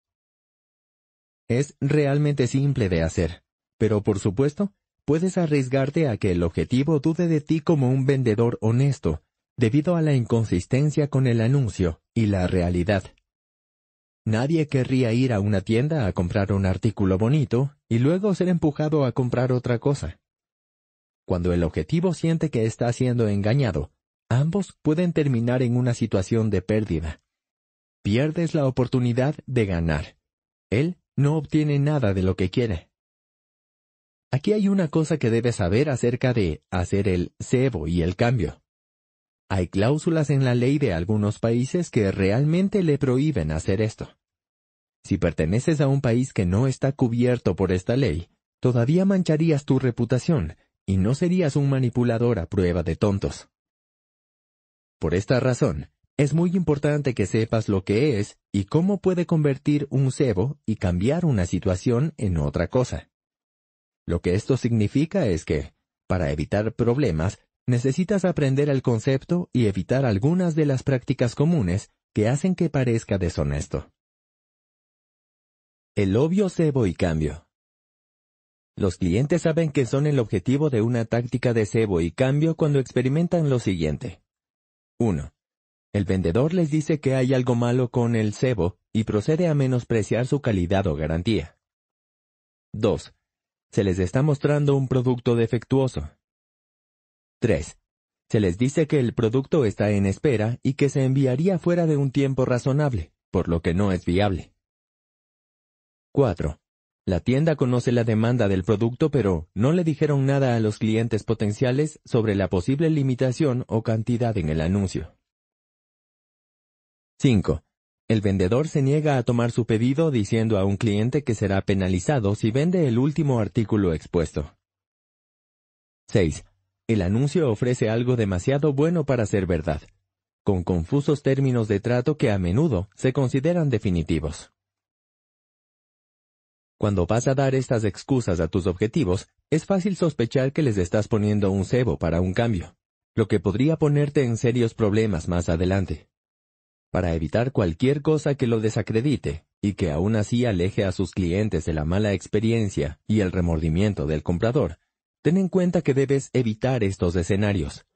Es realmente simple de hacer, pero por supuesto, puedes arriesgarte a que el objetivo dude de ti como un vendedor honesto, debido a la inconsistencia con el anuncio y la realidad. Nadie querría ir a una tienda a comprar un artículo bonito y luego ser empujado a comprar otra cosa. Cuando el objetivo siente que está siendo engañado, ambos pueden terminar en una situación de pérdida. Pierdes la oportunidad de ganar. Él no obtiene nada de lo que quiere. Aquí hay una cosa que debes saber acerca de hacer el cebo y el cambio. Hay cláusulas en la ley de algunos países que realmente le prohíben hacer esto. Si perteneces a un país que no está cubierto por esta ley, todavía mancharías tu reputación y no serías un manipulador a prueba de tontos. Por esta razón, es muy importante que sepas lo que es y cómo puede convertir un cebo y cambiar una situación en otra cosa. Lo que esto significa es que, para evitar problemas, necesitas aprender el concepto y evitar algunas de las prácticas comunes que hacen que parezca deshonesto. El obvio cebo y cambio. Los clientes saben que son el objetivo de una táctica de cebo y cambio cuando experimentan lo siguiente. 1. El vendedor les dice que hay algo malo con el cebo y procede a menospreciar su calidad o garantía. 2 se les está mostrando un producto defectuoso. 3. Se les dice que el producto está en espera y que se enviaría fuera de un tiempo razonable, por lo que no es viable. 4. La tienda conoce la demanda del producto pero no le dijeron nada a los clientes potenciales sobre la posible limitación o cantidad en el anuncio. 5. El vendedor se niega a tomar su pedido diciendo a un cliente que será penalizado si vende el último artículo expuesto. 6. El anuncio ofrece algo demasiado bueno para ser verdad, con confusos términos de trato que a menudo se consideran definitivos. Cuando vas a dar estas excusas a tus objetivos, es fácil sospechar que les estás poniendo un cebo para un cambio, lo que podría ponerte en serios problemas más adelante para evitar cualquier cosa que lo desacredite y que aún así aleje a sus clientes de la mala experiencia y el remordimiento del comprador, ten en cuenta que debes evitar estos escenarios.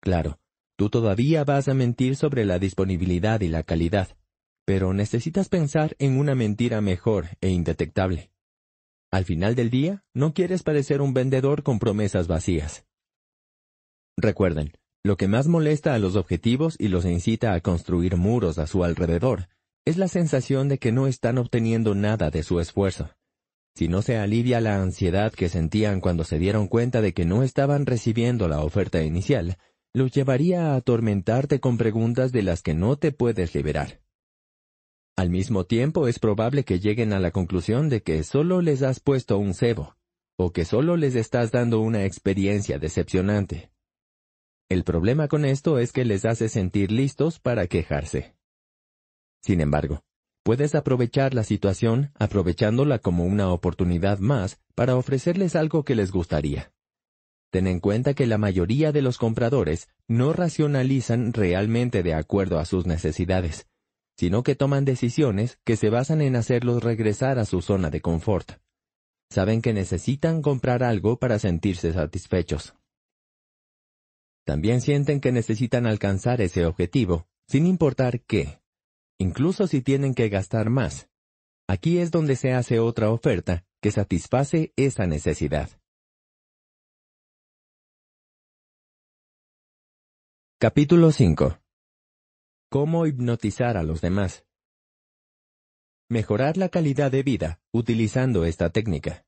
Claro, tú todavía vas a mentir sobre la disponibilidad y la calidad, pero necesitas pensar en una mentira mejor e indetectable. Al final del día, no quieres parecer un vendedor con promesas vacías. Recuerden, lo que más molesta a los objetivos y los incita a construir muros a su alrededor es la sensación de que no están obteniendo nada de su esfuerzo. Si no se alivia la ansiedad que sentían cuando se dieron cuenta de que no estaban recibiendo la oferta inicial, los llevaría a atormentarte con preguntas de las que no te puedes liberar. Al mismo tiempo es probable que lleguen a la conclusión de que solo les has puesto un cebo, o que solo les estás dando una experiencia decepcionante. El problema con esto es que les hace sentir listos para quejarse. Sin embargo, puedes aprovechar la situación aprovechándola como una oportunidad más para ofrecerles algo que les gustaría. Ten en cuenta que la mayoría de los compradores no racionalizan realmente de acuerdo a sus necesidades, sino que toman decisiones que se basan en hacerlos regresar a su zona de confort. Saben que necesitan comprar algo para sentirse satisfechos. También sienten que necesitan alcanzar ese objetivo, sin importar qué, incluso si tienen que gastar más. Aquí es donde se hace otra oferta que satisface esa necesidad. Capítulo 5 Cómo hipnotizar a los demás. Mejorar la calidad de vida utilizando esta técnica.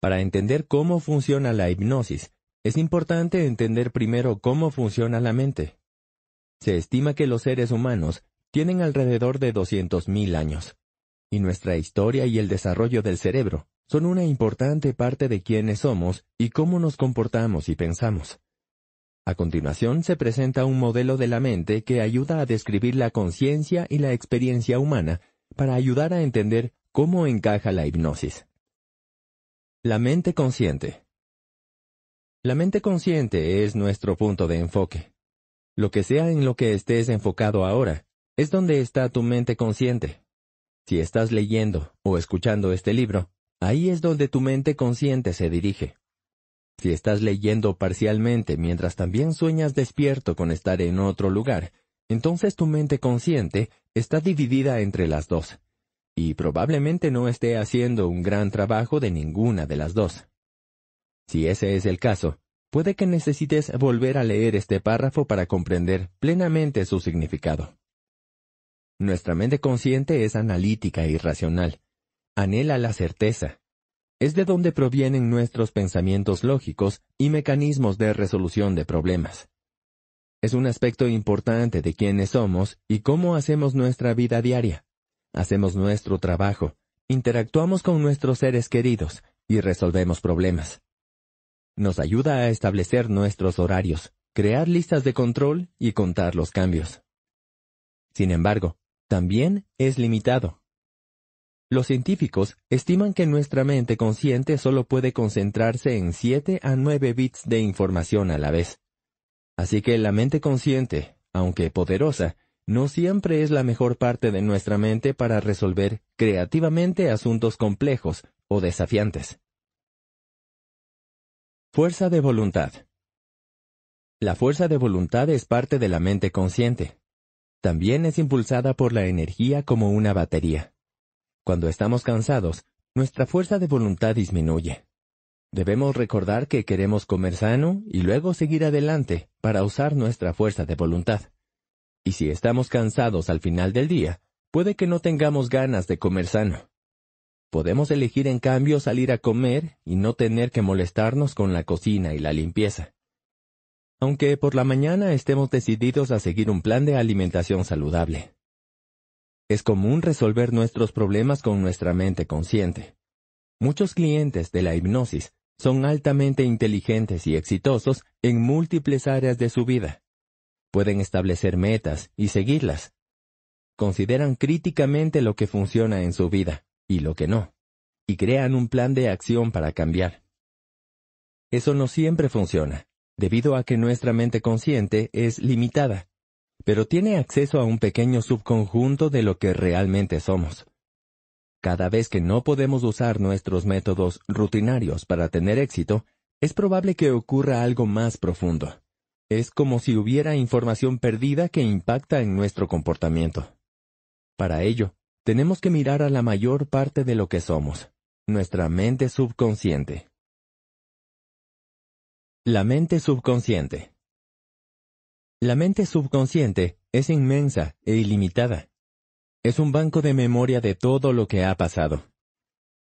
Para entender cómo funciona la hipnosis, es importante entender primero cómo funciona la mente. Se estima que los seres humanos tienen alrededor de 200.000 años, y nuestra historia y el desarrollo del cerebro son una importante parte de quiénes somos y cómo nos comportamos y pensamos. A continuación se presenta un modelo de la mente que ayuda a describir la conciencia y la experiencia humana para ayudar a entender cómo encaja la hipnosis. La mente consciente. La mente consciente es nuestro punto de enfoque. Lo que sea en lo que estés enfocado ahora, es donde está tu mente consciente. Si estás leyendo o escuchando este libro, ahí es donde tu mente consciente se dirige. Si estás leyendo parcialmente mientras también sueñas despierto con estar en otro lugar, entonces tu mente consciente está dividida entre las dos, y probablemente no esté haciendo un gran trabajo de ninguna de las dos. Si ese es el caso, puede que necesites volver a leer este párrafo para comprender plenamente su significado. Nuestra mente consciente es analítica y racional. Anhela la certeza, es de donde provienen nuestros pensamientos lógicos y mecanismos de resolución de problemas. Es un aspecto importante de quiénes somos y cómo hacemos nuestra vida diaria. Hacemos nuestro trabajo, interactuamos con nuestros seres queridos y resolvemos problemas. Nos ayuda a establecer nuestros horarios, crear listas de control y contar los cambios. Sin embargo, también es limitado. Los científicos estiman que nuestra mente consciente solo puede concentrarse en 7 a 9 bits de información a la vez. Así que la mente consciente, aunque poderosa, no siempre es la mejor parte de nuestra mente para resolver creativamente asuntos complejos o desafiantes. Fuerza de voluntad. La fuerza de voluntad es parte de la mente consciente. También es impulsada por la energía como una batería. Cuando estamos cansados, nuestra fuerza de voluntad disminuye. Debemos recordar que queremos comer sano y luego seguir adelante para usar nuestra fuerza de voluntad. Y si estamos cansados al final del día, puede que no tengamos ganas de comer sano. Podemos elegir en cambio salir a comer y no tener que molestarnos con la cocina y la limpieza. Aunque por la mañana estemos decididos a seguir un plan de alimentación saludable. Es común resolver nuestros problemas con nuestra mente consciente. Muchos clientes de la hipnosis son altamente inteligentes y exitosos en múltiples áreas de su vida. Pueden establecer metas y seguirlas. Consideran críticamente lo que funciona en su vida y lo que no, y crean un plan de acción para cambiar. Eso no siempre funciona, debido a que nuestra mente consciente es limitada pero tiene acceso a un pequeño subconjunto de lo que realmente somos. Cada vez que no podemos usar nuestros métodos rutinarios para tener éxito, es probable que ocurra algo más profundo. Es como si hubiera información perdida que impacta en nuestro comportamiento. Para ello, tenemos que mirar a la mayor parte de lo que somos, nuestra mente subconsciente. La mente subconsciente. La mente subconsciente es inmensa e ilimitada. Es un banco de memoria de todo lo que ha pasado.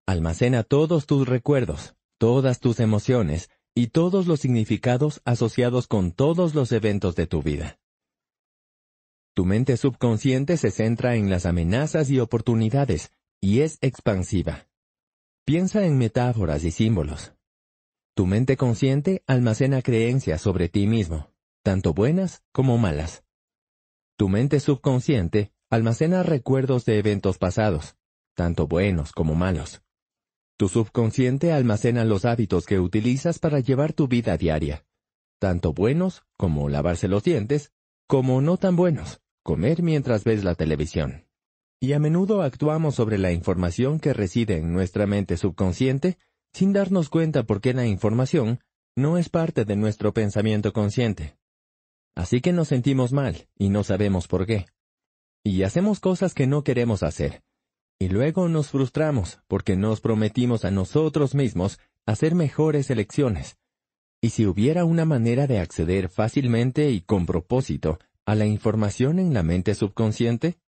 Almacena todos tus recuerdos, todas tus emociones y todos los significados asociados con todos los eventos de tu vida. Tu mente subconsciente se centra en las amenazas y oportunidades, y es expansiva. Piensa en metáforas y símbolos. Tu mente consciente almacena creencias sobre ti mismo, tanto buenas como malas. Tu mente subconsciente almacena recuerdos de eventos pasados, tanto buenos como malos. Tu subconsciente almacena los hábitos que utilizas para llevar tu vida diaria, tanto buenos como lavarse los dientes, como no tan buenos, comer mientras ves la televisión. Y a menudo actuamos sobre la información que reside en nuestra mente subconsciente sin darnos cuenta por qué la información no es parte de nuestro pensamiento consciente. Así que nos sentimos mal y no sabemos por qué. Y hacemos cosas que no queremos hacer. Y luego nos frustramos porque nos prometimos a nosotros mismos hacer mejores elecciones. Y si hubiera una manera de acceder fácilmente y con propósito a la información en la mente subconsciente?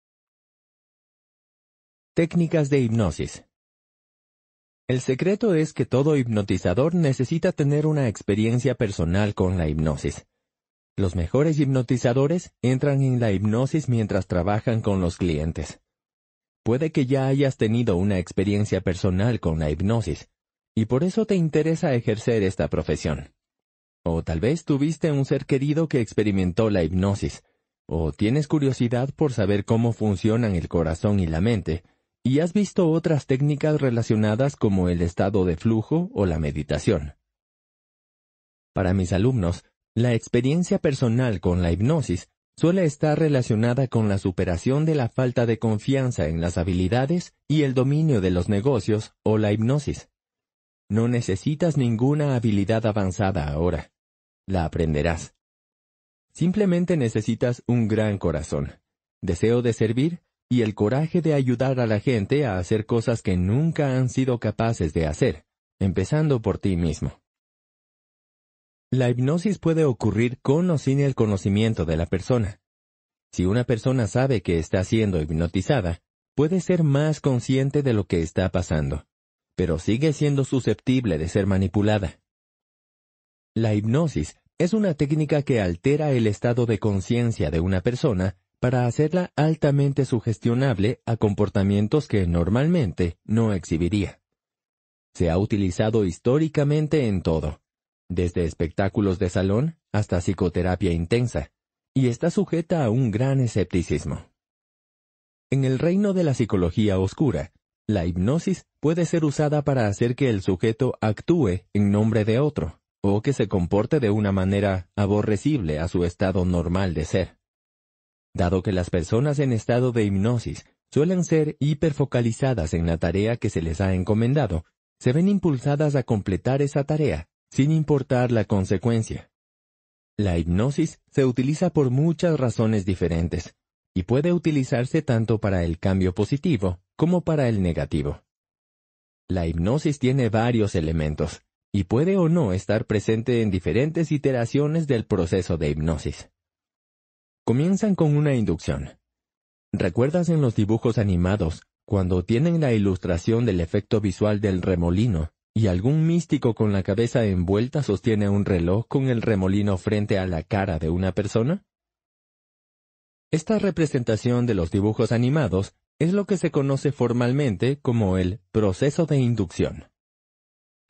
Técnicas de hipnosis. El secreto es que todo hipnotizador necesita tener una experiencia personal con la hipnosis. Los mejores hipnotizadores entran en la hipnosis mientras trabajan con los clientes. Puede que ya hayas tenido una experiencia personal con la hipnosis, y por eso te interesa ejercer esta profesión. O tal vez tuviste un ser querido que experimentó la hipnosis, o tienes curiosidad por saber cómo funcionan el corazón y la mente, y has visto otras técnicas relacionadas como el estado de flujo o la meditación. Para mis alumnos, la experiencia personal con la hipnosis suele estar relacionada con la superación de la falta de confianza en las habilidades y el dominio de los negocios o la hipnosis. No necesitas ninguna habilidad avanzada ahora. La aprenderás. Simplemente necesitas un gran corazón, deseo de servir y el coraje de ayudar a la gente a hacer cosas que nunca han sido capaces de hacer, empezando por ti mismo. La hipnosis puede ocurrir con o sin el conocimiento de la persona. Si una persona sabe que está siendo hipnotizada, puede ser más consciente de lo que está pasando, pero sigue siendo susceptible de ser manipulada. La hipnosis es una técnica que altera el estado de conciencia de una persona para hacerla altamente sugestionable a comportamientos que normalmente no exhibiría. Se ha utilizado históricamente en todo, desde espectáculos de salón hasta psicoterapia intensa, y está sujeta a un gran escepticismo. En el reino de la psicología oscura, la hipnosis puede ser usada para hacer que el sujeto actúe en nombre de otro, o que se comporte de una manera aborrecible a su estado normal de ser. Dado que las personas en estado de hipnosis suelen ser hiperfocalizadas en la tarea que se les ha encomendado, se ven impulsadas a completar esa tarea sin importar la consecuencia. La hipnosis se utiliza por muchas razones diferentes, y puede utilizarse tanto para el cambio positivo como para el negativo. La hipnosis tiene varios elementos, y puede o no estar presente en diferentes iteraciones del proceso de hipnosis. Comienzan con una inducción. ¿Recuerdas en los dibujos animados, cuando tienen la ilustración del efecto visual del remolino, y algún místico con la cabeza envuelta sostiene un reloj con el remolino frente a la cara de una persona? Esta representación de los dibujos animados es lo que se conoce formalmente como el proceso de inducción.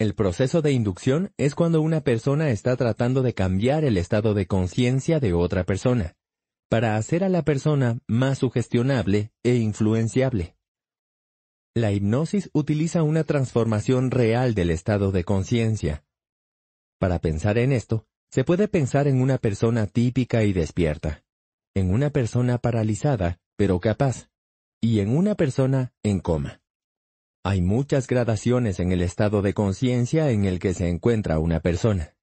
El proceso de inducción es cuando una persona está tratando de cambiar el estado de conciencia de otra persona, para hacer a la persona más sugestionable e influenciable. La hipnosis utiliza una transformación real del estado de conciencia. Para pensar en esto, se puede pensar en una persona típica y despierta, en una persona paralizada, pero capaz, y en una persona en coma. Hay muchas gradaciones en el estado de conciencia en el que se encuentra una persona.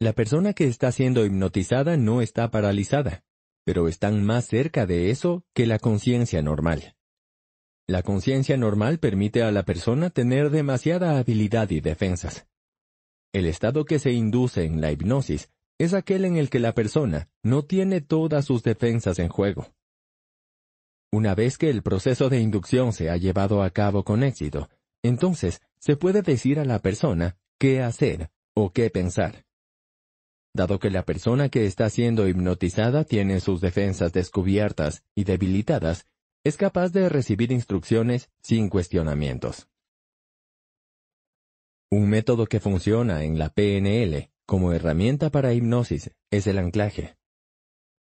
La persona que está siendo hipnotizada no está paralizada, pero están más cerca de eso que la conciencia normal. La conciencia normal permite a la persona tener demasiada habilidad y defensas. El estado que se induce en la hipnosis es aquel en el que la persona no tiene todas sus defensas en juego. Una vez que el proceso de inducción se ha llevado a cabo con éxito, entonces se puede decir a la persona qué hacer o qué pensar. Dado que la persona que está siendo hipnotizada tiene sus defensas descubiertas y debilitadas, es capaz de recibir instrucciones sin cuestionamientos. Un método que funciona en la PNL como herramienta para hipnosis es el anclaje.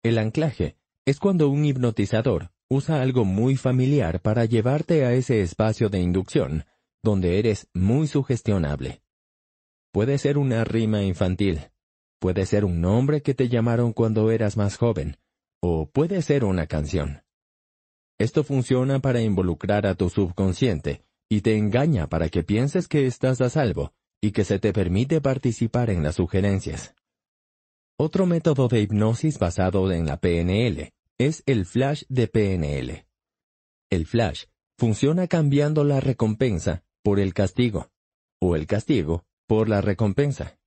El anclaje es cuando un hipnotizador usa algo muy familiar para llevarte a ese espacio de inducción donde eres muy sugestionable. Puede ser una rima infantil, puede ser un nombre que te llamaron cuando eras más joven, o puede ser una canción. Esto funciona para involucrar a tu subconsciente y te engaña para que pienses que estás a salvo y que se te permite participar en las sugerencias. Otro método de hipnosis basado en la PNL es el flash de PNL. El flash funciona cambiando la recompensa por el castigo, o el castigo por la recompensa.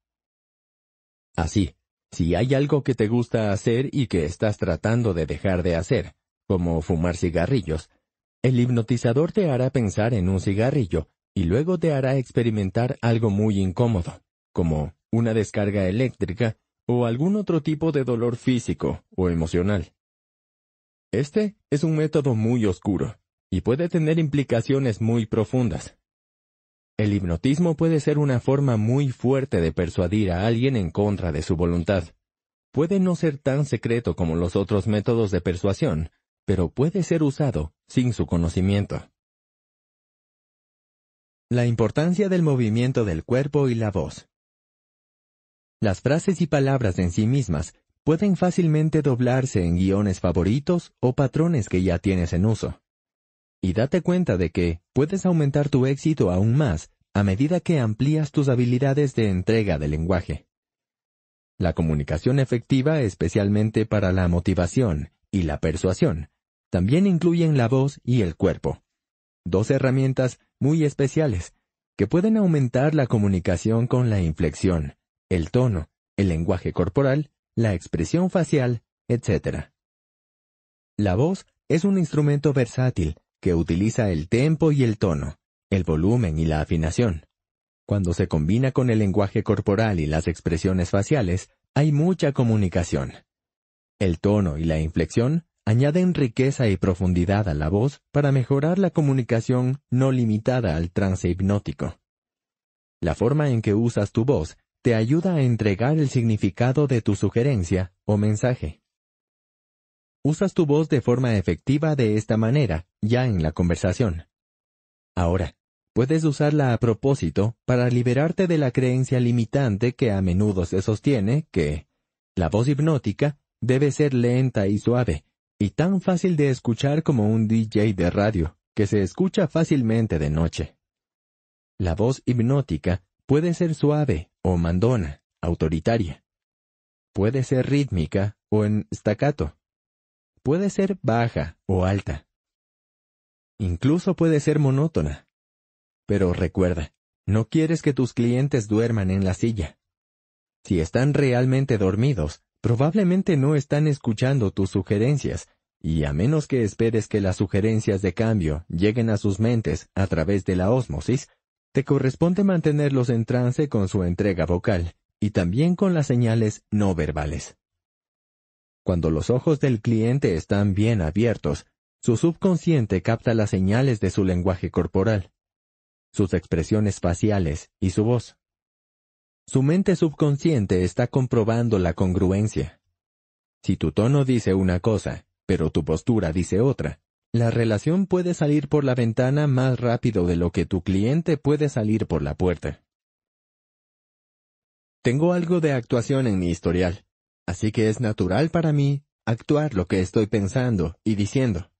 Así, si hay algo que te gusta hacer y que estás tratando de dejar de hacer, como fumar cigarrillos, el hipnotizador te hará pensar en un cigarrillo y luego te hará experimentar algo muy incómodo, como una descarga eléctrica o algún otro tipo de dolor físico o emocional. Este es un método muy oscuro y puede tener implicaciones muy profundas. El hipnotismo puede ser una forma muy fuerte de persuadir a alguien en contra de su voluntad. Puede no ser tan secreto como los otros métodos de persuasión, pero puede ser usado sin su conocimiento. La importancia del movimiento del cuerpo y la voz. Las frases y palabras en sí mismas pueden fácilmente doblarse en guiones favoritos o patrones que ya tienes en uso. Y date cuenta de que puedes aumentar tu éxito aún más a medida que amplías tus habilidades de entrega del lenguaje. La comunicación efectiva, especialmente para la motivación y la persuasión, también incluyen la voz y el cuerpo. Dos herramientas muy especiales que pueden aumentar la comunicación con la inflexión, el tono, el lenguaje corporal, la expresión facial, etc. La voz es un instrumento versátil que utiliza el tempo y el tono, el volumen y la afinación. Cuando se combina con el lenguaje corporal y las expresiones faciales, hay mucha comunicación. El tono y la inflexión añaden riqueza y profundidad a la voz para mejorar la comunicación no limitada al trance hipnótico. La forma en que usas tu voz te ayuda a entregar el significado de tu sugerencia o mensaje. Usas tu voz de forma efectiva de esta manera, ya en la conversación. Ahora, puedes usarla a propósito para liberarte de la creencia limitante que a menudo se sostiene que la voz hipnótica debe ser lenta y suave, y tan fácil de escuchar como un DJ de radio, que se escucha fácilmente de noche. La voz hipnótica puede ser suave o mandona, autoritaria. Puede ser rítmica o en staccato puede ser baja o alta. Incluso puede ser monótona. Pero recuerda, no quieres que tus clientes duerman en la silla. Si están realmente dormidos, probablemente no están escuchando tus sugerencias, y a menos que esperes que las sugerencias de cambio lleguen a sus mentes a través de la ósmosis, te corresponde mantenerlos en trance con su entrega vocal y también con las señales no verbales. Cuando los ojos del cliente están bien abiertos, su subconsciente capta las señales de su lenguaje corporal, sus expresiones faciales y su voz. Su mente subconsciente está comprobando la congruencia. Si tu tono dice una cosa, pero tu postura dice otra, la relación puede salir por la ventana más rápido de lo que tu cliente puede salir por la puerta. Tengo algo de actuación en mi historial. Así que es natural para mí actuar lo que estoy pensando y diciendo.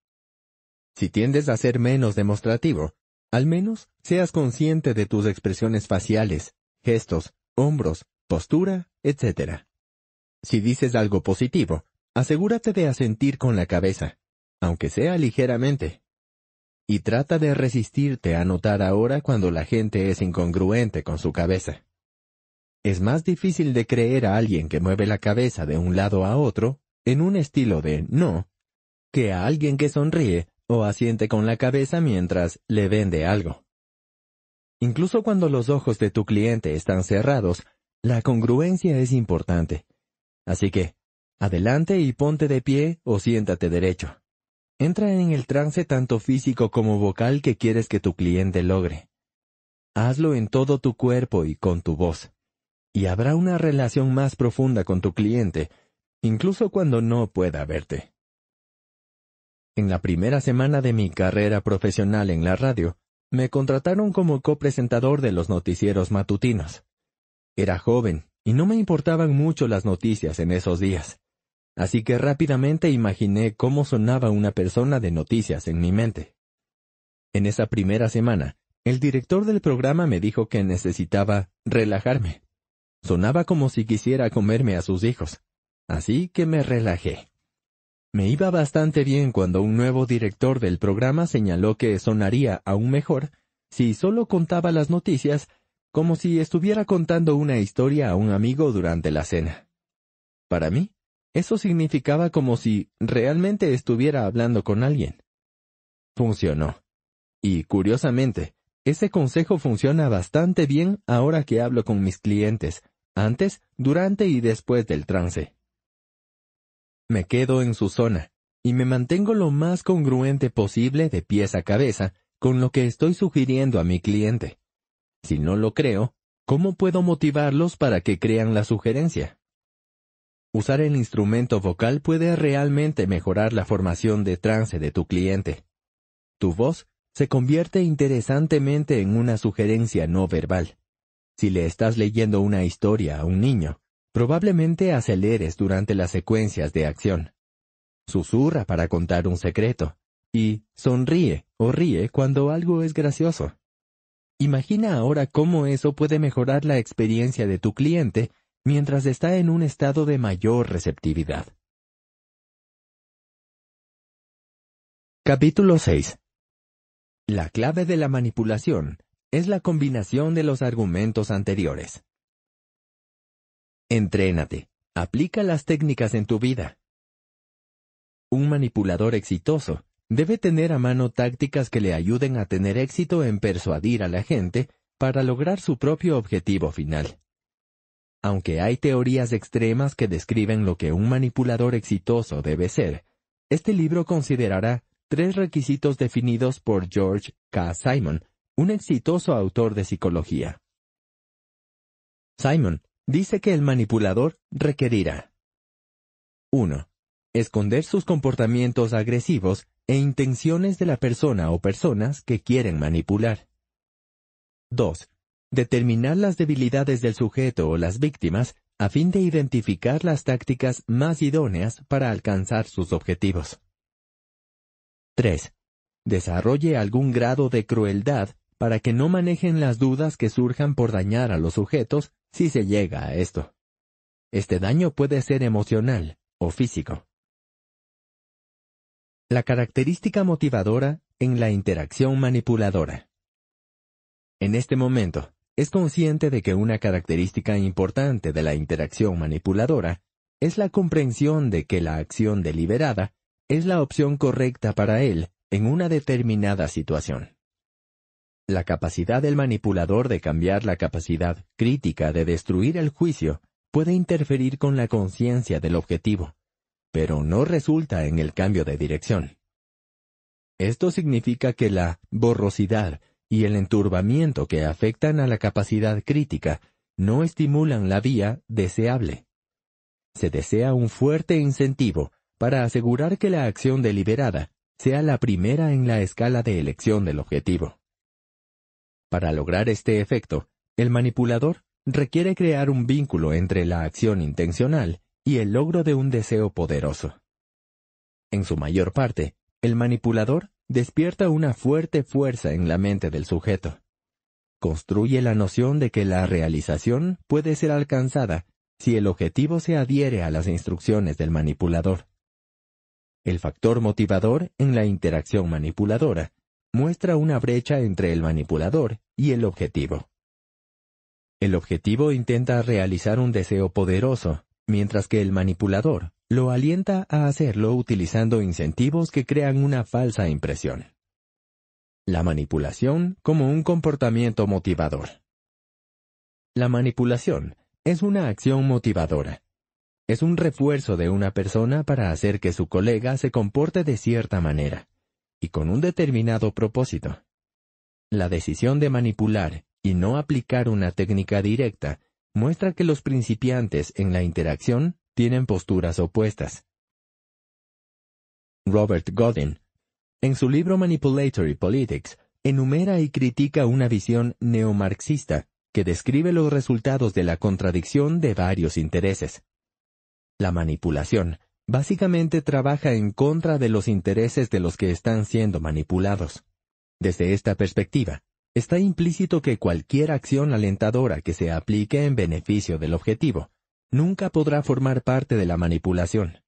Si tiendes a ser menos demostrativo, al menos seas consciente de tus expresiones faciales, gestos, hombros, postura, etc. Si dices algo positivo, asegúrate de asentir con la cabeza, aunque sea ligeramente. Y trata de resistirte a notar ahora cuando la gente es incongruente con su cabeza. Es más difícil de creer a alguien que mueve la cabeza de un lado a otro, en un estilo de no, que a alguien que sonríe o asiente con la cabeza mientras le vende algo. Incluso cuando los ojos de tu cliente están cerrados, la congruencia es importante. Así que, adelante y ponte de pie o siéntate derecho. Entra en el trance tanto físico como vocal que quieres que tu cliente logre. hazlo en todo tu cuerpo y con tu voz. Y habrá una relación más profunda con tu cliente, incluso cuando no pueda verte. En la primera semana de mi carrera profesional en la radio, me contrataron como copresentador de los noticieros matutinos. Era joven y no me importaban mucho las noticias en esos días. Así que rápidamente imaginé cómo sonaba una persona de noticias en mi mente. En esa primera semana, el director del programa me dijo que necesitaba relajarme. Sonaba como si quisiera comerme a sus hijos. Así que me relajé. Me iba bastante bien cuando un nuevo director del programa señaló que sonaría aún mejor si solo contaba las noticias como si estuviera contando una historia a un amigo durante la cena. Para mí, eso significaba como si realmente estuviera hablando con alguien. Funcionó. Y, curiosamente, ese consejo funciona bastante bien ahora que hablo con mis clientes, antes, durante y después del trance. Me quedo en su zona, y me mantengo lo más congruente posible de pies a cabeza con lo que estoy sugiriendo a mi cliente. Si no lo creo, ¿cómo puedo motivarlos para que crean la sugerencia? Usar el instrumento vocal puede realmente mejorar la formación de trance de tu cliente. Tu voz se convierte interesantemente en una sugerencia no verbal. Si le estás leyendo una historia a un niño, Probablemente aceleres durante las secuencias de acción. Susurra para contar un secreto. Y sonríe o ríe cuando algo es gracioso. Imagina ahora cómo eso puede mejorar la experiencia de tu cliente mientras está en un estado de mayor receptividad. Capítulo 6 La clave de la manipulación es la combinación de los argumentos anteriores. Entrénate. Aplica las técnicas en tu vida. Un manipulador exitoso debe tener a mano tácticas que le ayuden a tener éxito en persuadir a la gente para lograr su propio objetivo final. Aunque hay teorías extremas que describen lo que un manipulador exitoso debe ser, este libro considerará tres requisitos definidos por George K. Simon, un exitoso autor de psicología. Simon dice que el manipulador requerirá 1. Esconder sus comportamientos agresivos e intenciones de la persona o personas que quieren manipular. 2. Determinar las debilidades del sujeto o las víctimas a fin de identificar las tácticas más idóneas para alcanzar sus objetivos. 3. Desarrolle algún grado de crueldad para que no manejen las dudas que surjan por dañar a los sujetos si se llega a esto. Este daño puede ser emocional o físico. La característica motivadora en la interacción manipuladora. En este momento, es consciente de que una característica importante de la interacción manipuladora es la comprensión de que la acción deliberada es la opción correcta para él en una determinada situación. La capacidad del manipulador de cambiar la capacidad crítica de destruir el juicio puede interferir con la conciencia del objetivo, pero no resulta en el cambio de dirección. Esto significa que la borrosidad y el enturbamiento que afectan a la capacidad crítica no estimulan la vía deseable. Se desea un fuerte incentivo para asegurar que la acción deliberada sea la primera en la escala de elección del objetivo. Para lograr este efecto, el manipulador requiere crear un vínculo entre la acción intencional y el logro de un deseo poderoso. En su mayor parte, el manipulador despierta una fuerte fuerza en la mente del sujeto. Construye la noción de que la realización puede ser alcanzada si el objetivo se adhiere a las instrucciones del manipulador. El factor motivador en la interacción manipuladora muestra una brecha entre el manipulador y el objetivo. El objetivo intenta realizar un deseo poderoso, mientras que el manipulador lo alienta a hacerlo utilizando incentivos que crean una falsa impresión. La manipulación como un comportamiento motivador. La manipulación es una acción motivadora. Es un refuerzo de una persona para hacer que su colega se comporte de cierta manera y con un determinado propósito. La decisión de manipular y no aplicar una técnica directa muestra que los principiantes en la interacción tienen posturas opuestas. Robert Godin, en su libro Manipulatory Politics, enumera y critica una visión neomarxista que describe los resultados de la contradicción de varios intereses. La manipulación básicamente trabaja en contra de los intereses de los que están siendo manipulados. Desde esta perspectiva, está implícito que cualquier acción alentadora que se aplique en beneficio del objetivo nunca podrá formar parte de la manipulación.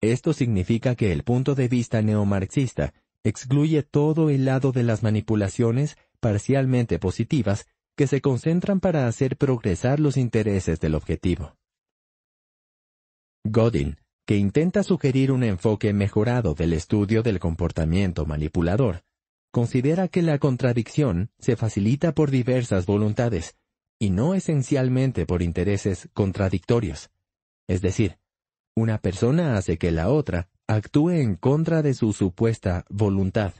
Esto significa que el punto de vista neomarxista excluye todo el lado de las manipulaciones parcialmente positivas que se concentran para hacer progresar los intereses del objetivo. Godin, que intenta sugerir un enfoque mejorado del estudio del comportamiento manipulador, considera que la contradicción se facilita por diversas voluntades, y no esencialmente por intereses contradictorios. Es decir, una persona hace que la otra actúe en contra de su supuesta voluntad.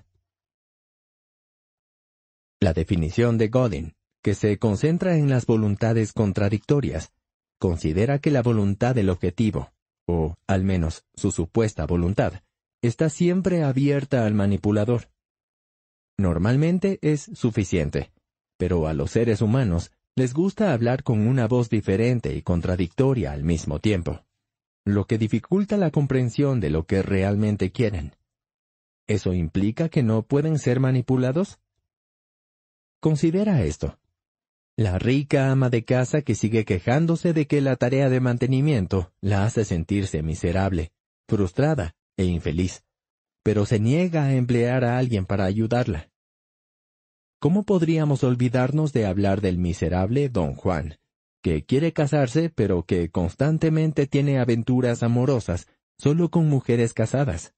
La definición de Godin que se concentra en las voluntades contradictorias, considera que la voluntad del objetivo, o al menos su supuesta voluntad, está siempre abierta al manipulador. Normalmente es suficiente, pero a los seres humanos les gusta hablar con una voz diferente y contradictoria al mismo tiempo, lo que dificulta la comprensión de lo que realmente quieren. ¿Eso implica que no pueden ser manipulados? Considera esto. La rica ama de casa que sigue quejándose de que la tarea de mantenimiento la hace sentirse miserable, frustrada e infeliz, pero se niega a emplear a alguien para ayudarla. ¿Cómo podríamos olvidarnos de hablar del miserable don Juan, que quiere casarse pero que constantemente tiene aventuras amorosas solo con mujeres casadas?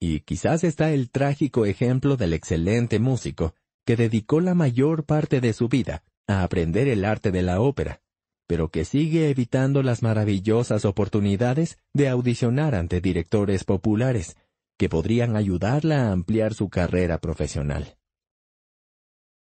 Y quizás está el trágico ejemplo del excelente músico, que dedicó la mayor parte de su vida a aprender el arte de la ópera, pero que sigue evitando las maravillosas oportunidades de audicionar ante directores populares, que podrían ayudarla a ampliar su carrera profesional.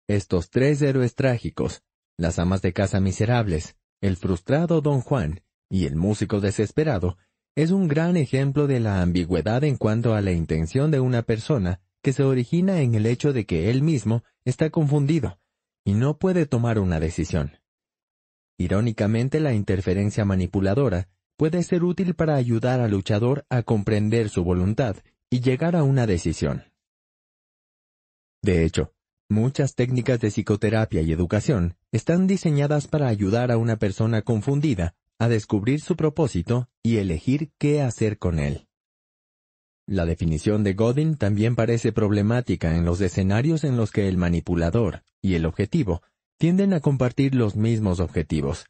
Estos tres héroes trágicos, las amas de casa miserables, el frustrado don Juan y el músico desesperado, es un gran ejemplo de la ambigüedad en cuanto a la intención de una persona que se origina en el hecho de que él mismo está confundido y no puede tomar una decisión. Irónicamente, la interferencia manipuladora puede ser útil para ayudar al luchador a comprender su voluntad y llegar a una decisión. De hecho, muchas técnicas de psicoterapia y educación están diseñadas para ayudar a una persona confundida a descubrir su propósito y elegir qué hacer con él. La definición de Godin también parece problemática en los escenarios en los que el manipulador y el objetivo tienden a compartir los mismos objetivos.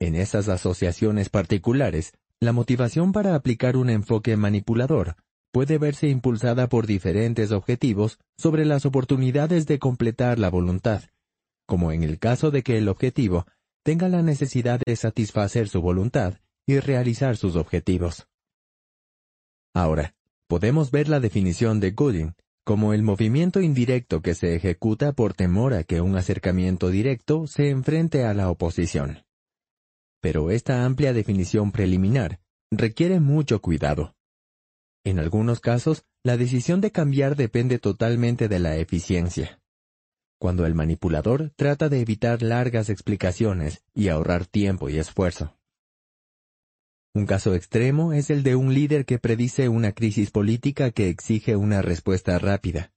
En esas asociaciones particulares, la motivación para aplicar un enfoque manipulador puede verse impulsada por diferentes objetivos sobre las oportunidades de completar la voluntad, como en el caso de que el objetivo tenga la necesidad de satisfacer su voluntad y realizar sus objetivos. Ahora, podemos ver la definición de Gooding como el movimiento indirecto que se ejecuta por temor a que un acercamiento directo se enfrente a la oposición. Pero esta amplia definición preliminar requiere mucho cuidado. En algunos casos, la decisión de cambiar depende totalmente de la eficiencia. Cuando el manipulador trata de evitar largas explicaciones y ahorrar tiempo y esfuerzo. Un caso extremo es el de un líder que predice una crisis política que exige una respuesta rápida.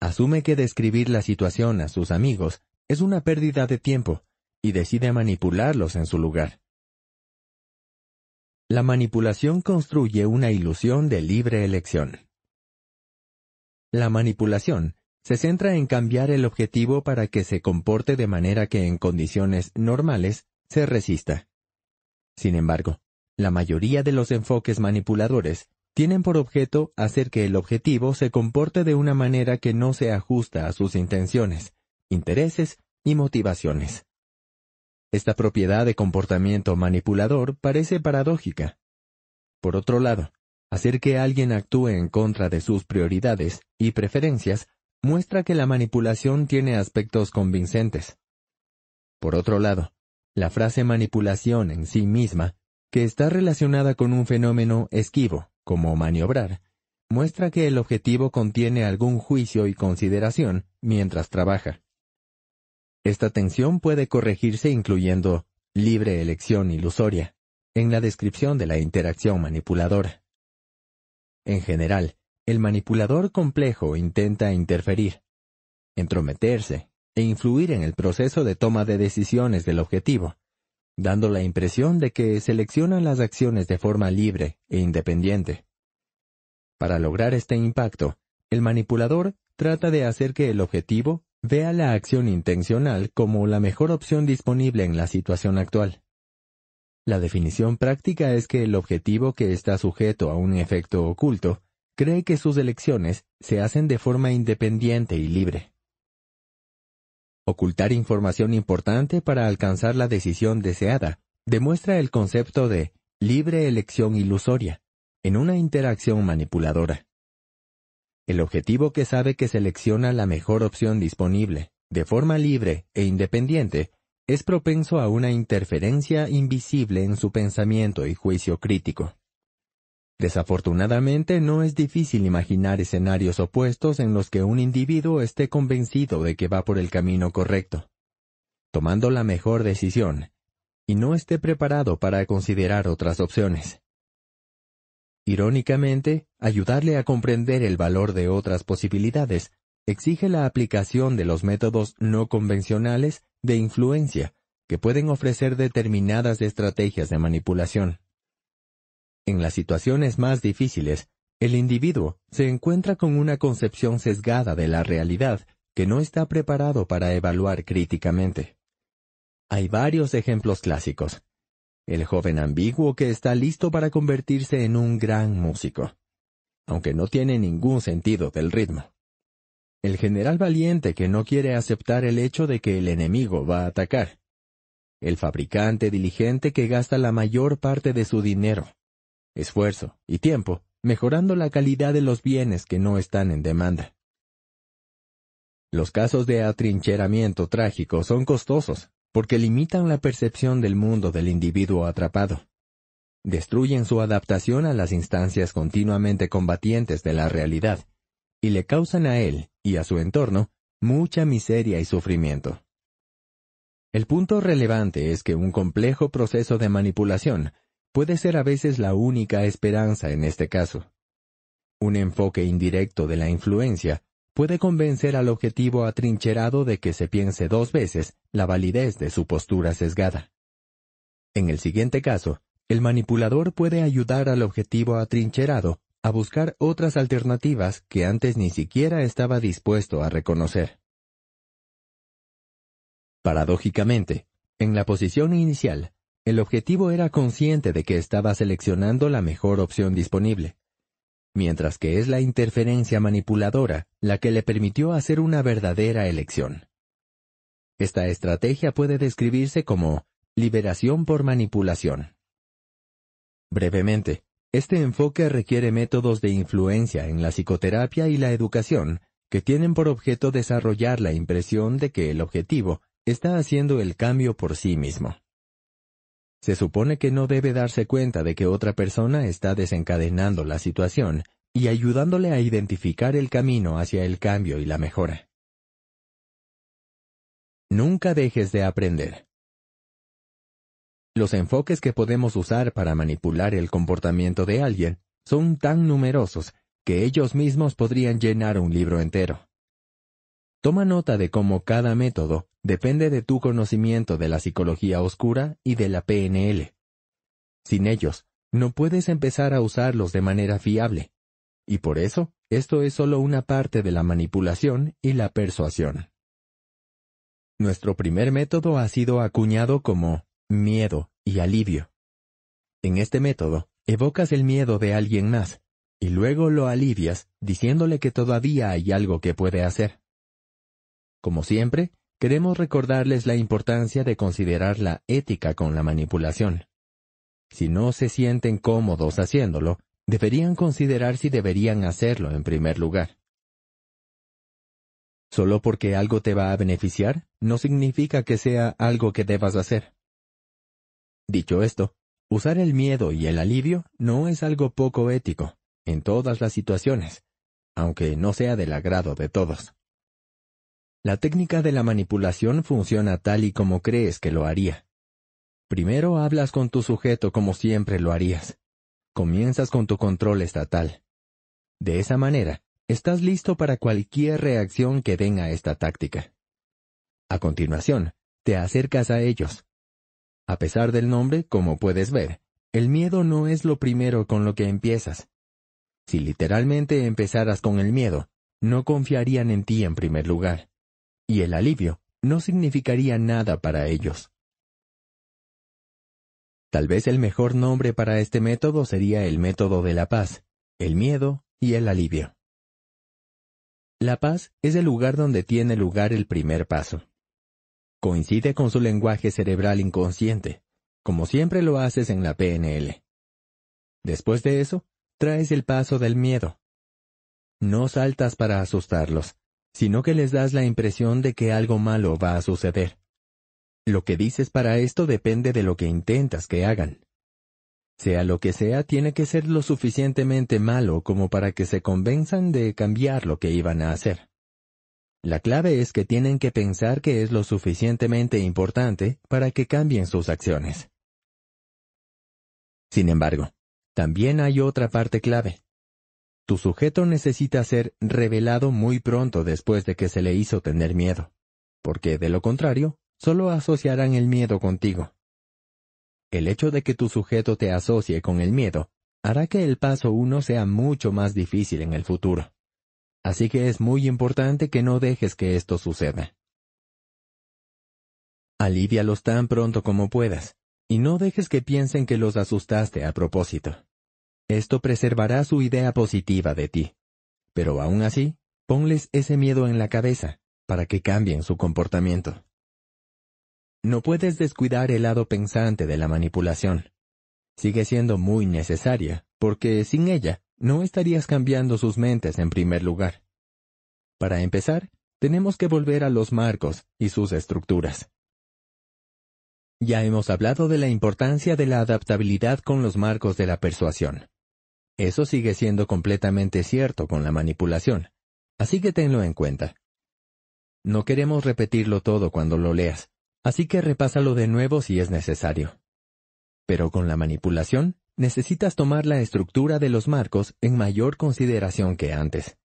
Asume que describir la situación a sus amigos es una pérdida de tiempo y decide manipularlos en su lugar. La manipulación construye una ilusión de libre elección. La manipulación se centra en cambiar el objetivo para que se comporte de manera que en condiciones normales se resista. Sin embargo, la mayoría de los enfoques manipuladores tienen por objeto hacer que el objetivo se comporte de una manera que no se ajusta a sus intenciones, intereses y motivaciones. Esta propiedad de comportamiento manipulador parece paradójica. Por otro lado, hacer que alguien actúe en contra de sus prioridades y preferencias muestra que la manipulación tiene aspectos convincentes. Por otro lado, la frase manipulación en sí misma, que está relacionada con un fenómeno esquivo, como maniobrar, muestra que el objetivo contiene algún juicio y consideración mientras trabaja. Esta tensión puede corregirse incluyendo libre elección ilusoria en la descripción de la interacción manipuladora. En general, el manipulador complejo intenta interferir, entrometerse e influir en el proceso de toma de decisiones del objetivo, dando la impresión de que selecciona las acciones de forma libre e independiente. Para lograr este impacto, el manipulador trata de hacer que el objetivo vea la acción intencional como la mejor opción disponible en la situación actual. La definición práctica es que el objetivo que está sujeto a un efecto oculto cree que sus elecciones se hacen de forma independiente y libre. Ocultar información importante para alcanzar la decisión deseada demuestra el concepto de libre elección ilusoria en una interacción manipuladora. El objetivo que sabe que selecciona la mejor opción disponible, de forma libre e independiente, es propenso a una interferencia invisible en su pensamiento y juicio crítico. Desafortunadamente no es difícil imaginar escenarios opuestos en los que un individuo esté convencido de que va por el camino correcto, tomando la mejor decisión, y no esté preparado para considerar otras opciones. Irónicamente, ayudarle a comprender el valor de otras posibilidades exige la aplicación de los métodos no convencionales de influencia que pueden ofrecer determinadas estrategias de manipulación. En las situaciones más difíciles, el individuo se encuentra con una concepción sesgada de la realidad que no está preparado para evaluar críticamente. Hay varios ejemplos clásicos. El joven ambiguo que está listo para convertirse en un gran músico, aunque no tiene ningún sentido del ritmo. El general valiente que no quiere aceptar el hecho de que el enemigo va a atacar. El fabricante diligente que gasta la mayor parte de su dinero esfuerzo y tiempo, mejorando la calidad de los bienes que no están en demanda. Los casos de atrincheramiento trágico son costosos, porque limitan la percepción del mundo del individuo atrapado. Destruyen su adaptación a las instancias continuamente combatientes de la realidad, y le causan a él y a su entorno mucha miseria y sufrimiento. El punto relevante es que un complejo proceso de manipulación puede ser a veces la única esperanza en este caso. Un enfoque indirecto de la influencia puede convencer al objetivo atrincherado de que se piense dos veces la validez de su postura sesgada. En el siguiente caso, el manipulador puede ayudar al objetivo atrincherado a buscar otras alternativas que antes ni siquiera estaba dispuesto a reconocer. Paradójicamente, en la posición inicial, el objetivo era consciente de que estaba seleccionando la mejor opción disponible, mientras que es la interferencia manipuladora la que le permitió hacer una verdadera elección. Esta estrategia puede describirse como liberación por manipulación. Brevemente, este enfoque requiere métodos de influencia en la psicoterapia y la educación que tienen por objeto desarrollar la impresión de que el objetivo está haciendo el cambio por sí mismo. Se supone que no debe darse cuenta de que otra persona está desencadenando la situación y ayudándole a identificar el camino hacia el cambio y la mejora. Nunca dejes de aprender. Los enfoques que podemos usar para manipular el comportamiento de alguien son tan numerosos que ellos mismos podrían llenar un libro entero. Toma nota de cómo cada método depende de tu conocimiento de la psicología oscura y de la PNL. Sin ellos, no puedes empezar a usarlos de manera fiable. Y por eso, esto es solo una parte de la manipulación y la persuasión. Nuestro primer método ha sido acuñado como miedo y alivio. En este método, evocas el miedo de alguien más, y luego lo alivias diciéndole que todavía hay algo que puede hacer. Como siempre, queremos recordarles la importancia de considerar la ética con la manipulación. Si no se sienten cómodos haciéndolo, deberían considerar si deberían hacerlo en primer lugar. Solo porque algo te va a beneficiar, no significa que sea algo que debas hacer. Dicho esto, usar el miedo y el alivio no es algo poco ético, en todas las situaciones, aunque no sea del agrado de todos. La técnica de la manipulación funciona tal y como crees que lo haría. Primero hablas con tu sujeto como siempre lo harías. Comienzas con tu control estatal. De esa manera, estás listo para cualquier reacción que den a esta táctica. A continuación, te acercas a ellos. A pesar del nombre, como puedes ver, el miedo no es lo primero con lo que empiezas. Si literalmente empezaras con el miedo, no confiarían en ti en primer lugar. Y el alivio no significaría nada para ellos. Tal vez el mejor nombre para este método sería el método de la paz, el miedo y el alivio. La paz es el lugar donde tiene lugar el primer paso. Coincide con su lenguaje cerebral inconsciente, como siempre lo haces en la PNL. Después de eso, traes el paso del miedo. No saltas para asustarlos, sino que les das la impresión de que algo malo va a suceder. Lo que dices para esto depende de lo que intentas que hagan. Sea lo que sea, tiene que ser lo suficientemente malo como para que se convenzan de cambiar lo que iban a hacer. La clave es que tienen que pensar que es lo suficientemente importante para que cambien sus acciones. Sin embargo, también hay otra parte clave. Tu sujeto necesita ser revelado muy pronto después de que se le hizo tener miedo, porque de lo contrario, solo asociarán el miedo contigo. El hecho de que tu sujeto te asocie con el miedo hará que el paso uno sea mucho más difícil en el futuro. Así que es muy importante que no dejes que esto suceda. Alívialos tan pronto como puedas, y no dejes que piensen que los asustaste a propósito. Esto preservará su idea positiva de ti. Pero aún así, ponles ese miedo en la cabeza, para que cambien su comportamiento. No puedes descuidar el lado pensante de la manipulación. Sigue siendo muy necesaria, porque sin ella no estarías cambiando sus mentes en primer lugar. Para empezar, tenemos que volver a los marcos y sus estructuras. Ya hemos hablado de la importancia de la adaptabilidad con los marcos de la persuasión. Eso sigue siendo completamente cierto con la manipulación, así que tenlo en cuenta. No queremos repetirlo todo cuando lo leas, Así que repásalo de nuevo si es necesario. Pero con la manipulación, necesitas tomar la estructura de los marcos en mayor consideración que antes.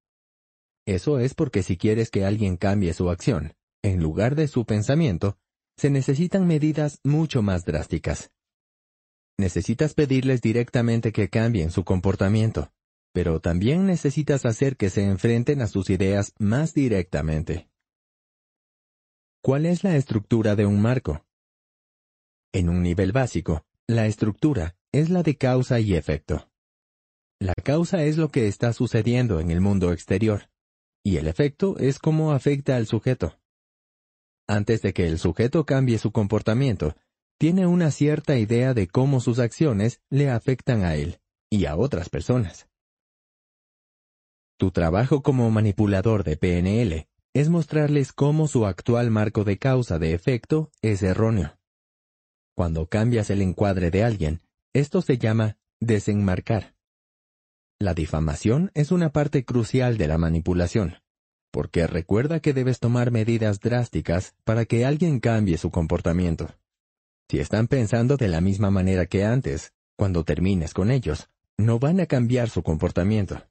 Eso es porque si quieres que alguien cambie su acción, en lugar de su pensamiento, se necesitan medidas mucho más drásticas. Necesitas pedirles directamente que cambien su comportamiento, pero también necesitas hacer que se enfrenten a sus ideas más directamente. ¿Cuál es la estructura de un marco? En un nivel básico, la estructura es la de causa y efecto. La causa es lo que está sucediendo en el mundo exterior, y el efecto es cómo afecta al sujeto. Antes de que el sujeto cambie su comportamiento, tiene una cierta idea de cómo sus acciones le afectan a él y a otras personas. Tu trabajo como manipulador de PNL es mostrarles cómo su actual marco de causa de efecto es erróneo. Cuando cambias el encuadre de alguien, esto se llama desenmarcar. La difamación es una parte crucial de la manipulación, porque recuerda que debes tomar medidas drásticas para que alguien cambie su comportamiento. Si están pensando de la misma manera que antes, cuando termines con ellos, no van a cambiar su comportamiento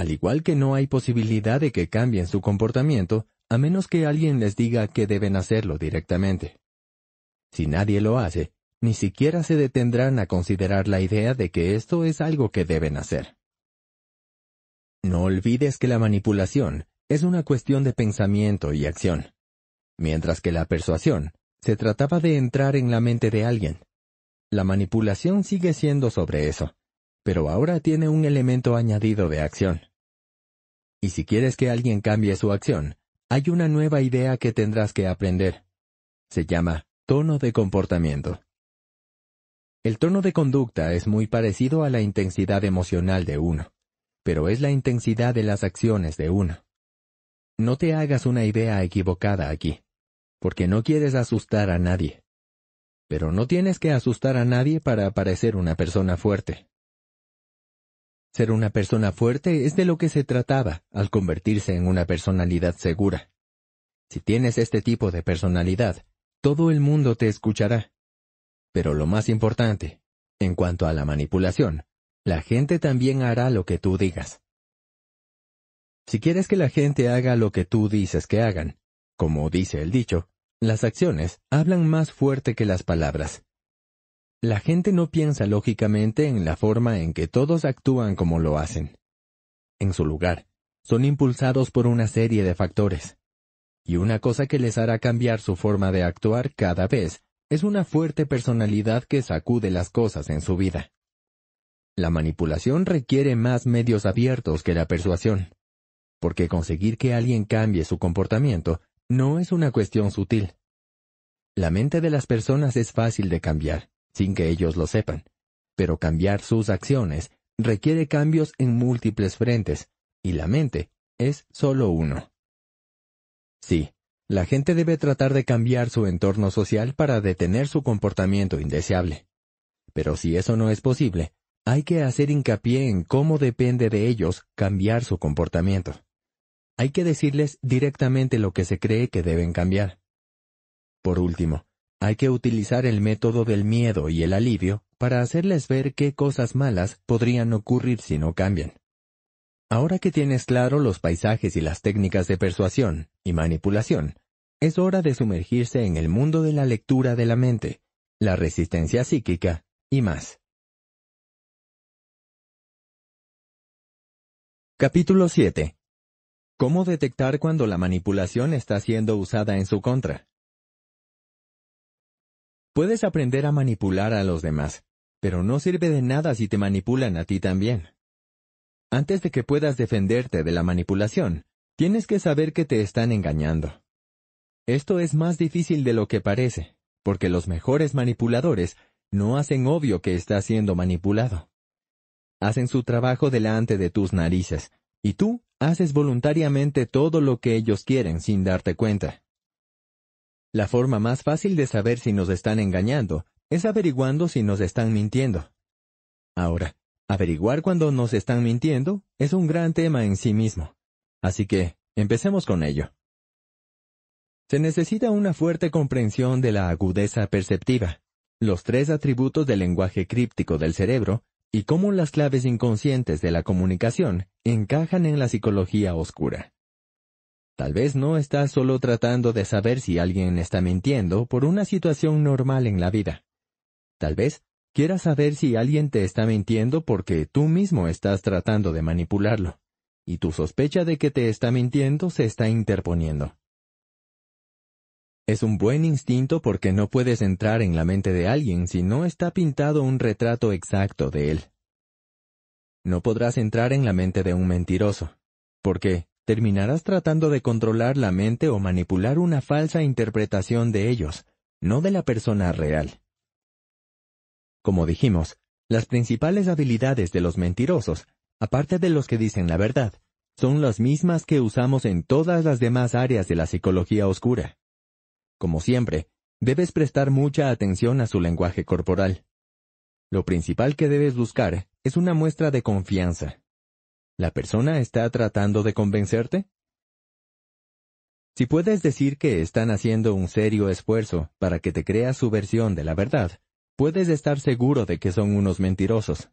al igual que no hay posibilidad de que cambien su comportamiento a menos que alguien les diga que deben hacerlo directamente. Si nadie lo hace, ni siquiera se detendrán a considerar la idea de que esto es algo que deben hacer. No olvides que la manipulación es una cuestión de pensamiento y acción, mientras que la persuasión se trataba de entrar en la mente de alguien. La manipulación sigue siendo sobre eso pero ahora tiene un elemento añadido de acción. Y si quieres que alguien cambie su acción, hay una nueva idea que tendrás que aprender. Se llama tono de comportamiento. El tono de conducta es muy parecido a la intensidad emocional de uno, pero es la intensidad de las acciones de uno. no te hagas una idea equivocada aquí, porque no quieres asustar a nadie. Pero no tienes que asustar a nadie para parecer una persona fuerte. Ser una persona fuerte es de lo que se trataba al convertirse en una personalidad segura. Si tienes este tipo de personalidad, todo el mundo te escuchará. Pero lo más importante, en cuanto a la manipulación, la gente también hará lo que tú digas. Si quieres que la gente haga lo que tú dices que hagan, como dice el dicho, las acciones hablan más fuerte que las palabras. La gente no piensa lógicamente en la forma en que todos actúan como lo hacen. En su lugar, son impulsados por una serie de factores. Y una cosa que les hará cambiar su forma de actuar cada vez es una fuerte personalidad que sacude las cosas en su vida. La manipulación requiere más medios abiertos que la persuasión, porque conseguir que alguien cambie su comportamiento no es una cuestión sutil. La mente de las personas es fácil de cambiar sin que ellos lo sepan. Pero cambiar sus acciones requiere cambios en múltiples frentes, y la mente es solo uno. Sí, la gente debe tratar de cambiar su entorno social para detener su comportamiento indeseable. Pero si eso no es posible, hay que hacer hincapié en cómo depende de ellos cambiar su comportamiento. Hay que decirles directamente lo que se cree que deben cambiar. Por último, hay que utilizar el método del miedo y el alivio para hacerles ver qué cosas malas podrían ocurrir si no cambian. Ahora que tienes claro los paisajes y las técnicas de persuasión y manipulación, es hora de sumergirse en el mundo de la lectura de la mente, la resistencia psíquica y más. Capítulo 7. ¿Cómo detectar cuando la manipulación está siendo usada en su contra? Puedes aprender a manipular a los demás, pero no sirve de nada si te manipulan a ti también. Antes de que puedas defenderte de la manipulación, tienes que saber que te están engañando. Esto es más difícil de lo que parece, porque los mejores manipuladores no hacen obvio que está siendo manipulado. Hacen su trabajo delante de tus narices, y tú haces voluntariamente todo lo que ellos quieren sin darte cuenta. La forma más fácil de saber si nos están engañando es averiguando si nos están mintiendo. Ahora, averiguar cuando nos están mintiendo es un gran tema en sí mismo. Así que, empecemos con ello. Se necesita una fuerte comprensión de la agudeza perceptiva, los tres atributos del lenguaje críptico del cerebro y cómo las claves inconscientes de la comunicación encajan en la psicología oscura. Tal vez no estás solo tratando de saber si alguien está mintiendo por una situación normal en la vida. Tal vez quieras saber si alguien te está mintiendo porque tú mismo estás tratando de manipularlo, y tu sospecha de que te está mintiendo se está interponiendo. Es un buen instinto porque no puedes entrar en la mente de alguien si no está pintado un retrato exacto de él. No podrás entrar en la mente de un mentiroso, porque terminarás tratando de controlar la mente o manipular una falsa interpretación de ellos, no de la persona real. Como dijimos, las principales habilidades de los mentirosos, aparte de los que dicen la verdad, son las mismas que usamos en todas las demás áreas de la psicología oscura. Como siempre, debes prestar mucha atención a su lenguaje corporal. Lo principal que debes buscar es una muestra de confianza. ¿La persona está tratando de convencerte? Si puedes decir que están haciendo un serio esfuerzo para que te creas su versión de la verdad, puedes estar seguro de que son unos mentirosos.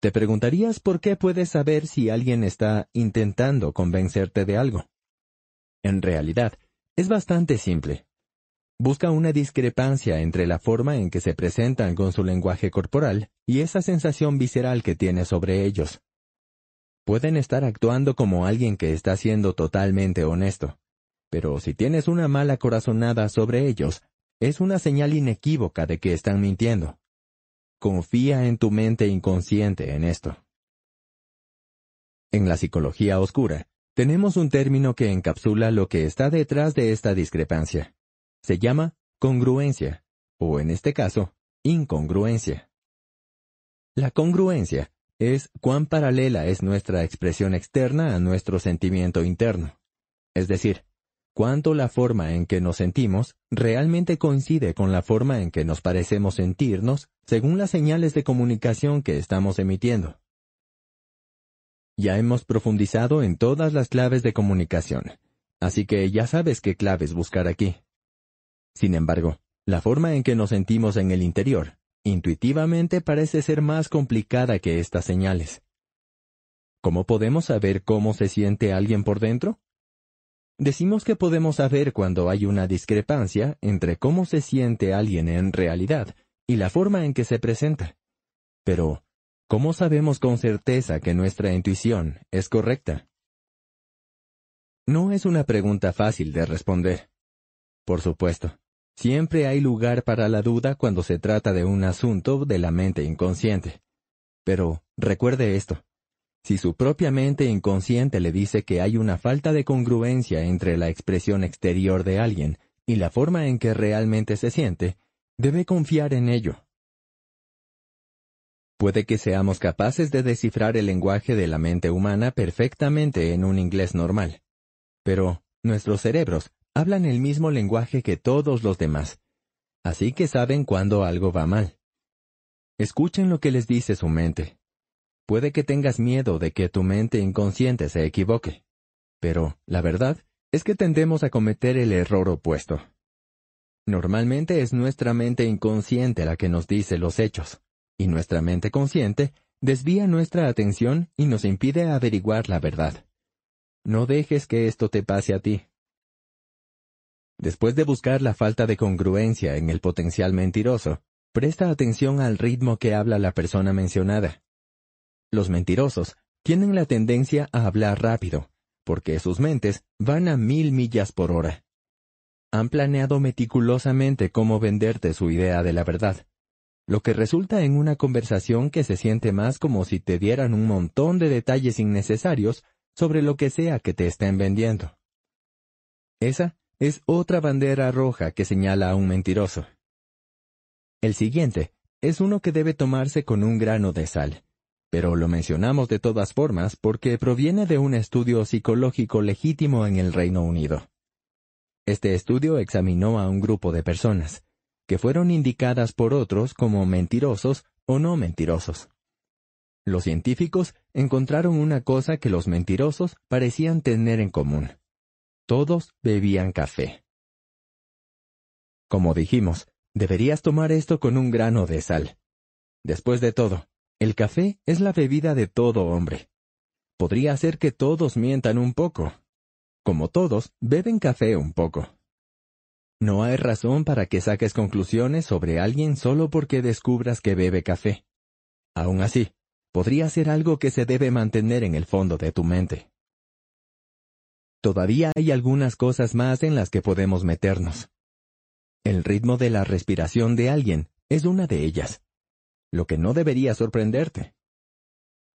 Te preguntarías por qué puedes saber si alguien está intentando convencerte de algo. En realidad, es bastante simple. Busca una discrepancia entre la forma en que se presentan con su lenguaje corporal y esa sensación visceral que tiene sobre ellos. Pueden estar actuando como alguien que está siendo totalmente honesto. Pero si tienes una mala corazonada sobre ellos, es una señal inequívoca de que están mintiendo. Confía en tu mente inconsciente en esto. En la psicología oscura, tenemos un término que encapsula lo que está detrás de esta discrepancia. Se llama congruencia, o en este caso, incongruencia. La congruencia es cuán paralela es nuestra expresión externa a nuestro sentimiento interno. es decir, cuánto la forma en que nos sentimos realmente coincide con la forma en que nos parecemos sentirnos según las señales de comunicación que estamos emitiendo. Ya hemos profundizado en todas las claves de comunicación, así que ya sabes qué claves buscar aquí. Sin embargo, la forma en que nos sentimos en el interior, intuitivamente parece ser más complicada que estas señales. ¿Cómo podemos saber cómo se siente alguien por dentro? Decimos que podemos saber cuando hay una discrepancia entre cómo se siente alguien en realidad y la forma en que se presenta. Pero, ¿cómo sabemos con certeza que nuestra intuición es correcta? No es una pregunta fácil de responder. Por supuesto, siempre hay lugar para la duda cuando se trata de un asunto de la mente inconsciente. Pero, recuerde esto. Si su propia mente inconsciente le dice que hay una falta de congruencia entre la expresión exterior de alguien y la forma en que realmente se siente, debe confiar en ello. Puede que seamos capaces de descifrar el lenguaje de la mente humana perfectamente en un inglés normal. Pero nuestros cerebros hablan el mismo lenguaje que todos los demás, así que saben cuando algo va mal. Escuchen lo que les dice su mente. Puede que tengas miedo de que tu mente inconsciente se equivoque, pero la verdad es que tendemos a cometer el error opuesto. Normalmente es nuestra mente inconsciente la que nos dice los hechos, y nuestra mente consciente desvía nuestra atención y nos impide averiguar la verdad. No dejes que esto te pase a ti. Después de buscar la falta de congruencia en el potencial mentiroso, presta atención al ritmo que habla la persona mencionada. Los mentirosos tienen la tendencia a hablar rápido, porque sus mentes van a mil millas por hora. Han planeado meticulosamente cómo venderte su idea de la verdad, lo que resulta en una conversación que se siente más como si te dieran un montón de detalles innecesarios sobre lo que sea que te estén vendiendo. Esa es otra bandera roja que señala a un mentiroso. El siguiente es uno que debe tomarse con un grano de sal pero lo mencionamos de todas formas porque proviene de un estudio psicológico legítimo en el Reino Unido. Este estudio examinó a un grupo de personas, que fueron indicadas por otros como mentirosos o no mentirosos. Los científicos encontraron una cosa que los mentirosos parecían tener en común. Todos bebían café. Como dijimos, deberías tomar esto con un grano de sal. Después de todo, el café es la bebida de todo hombre. Podría ser que todos mientan un poco. Como todos, beben café un poco. No hay razón para que saques conclusiones sobre alguien solo porque descubras que bebe café. Aún así, podría ser algo que se debe mantener en el fondo de tu mente. Todavía hay algunas cosas más en las que podemos meternos. El ritmo de la respiración de alguien es una de ellas lo que no debería sorprenderte.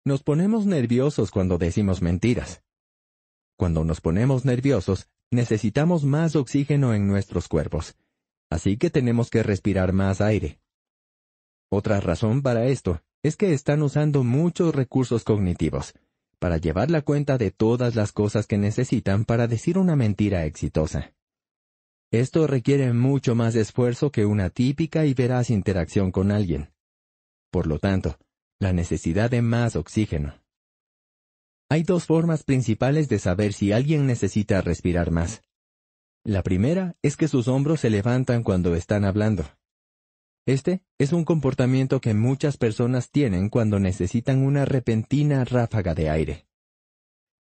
Nos ponemos nerviosos cuando decimos mentiras. Cuando nos ponemos nerviosos, necesitamos más oxígeno en nuestros cuerpos, así que tenemos que respirar más aire. Otra razón para esto es que están usando muchos recursos cognitivos para llevar la cuenta de todas las cosas que necesitan para decir una mentira exitosa. Esto requiere mucho más esfuerzo que una típica y veraz interacción con alguien. Por lo tanto, la necesidad de más oxígeno. Hay dos formas principales de saber si alguien necesita respirar más. La primera es que sus hombros se levantan cuando están hablando. Este es un comportamiento que muchas personas tienen cuando necesitan una repentina ráfaga de aire.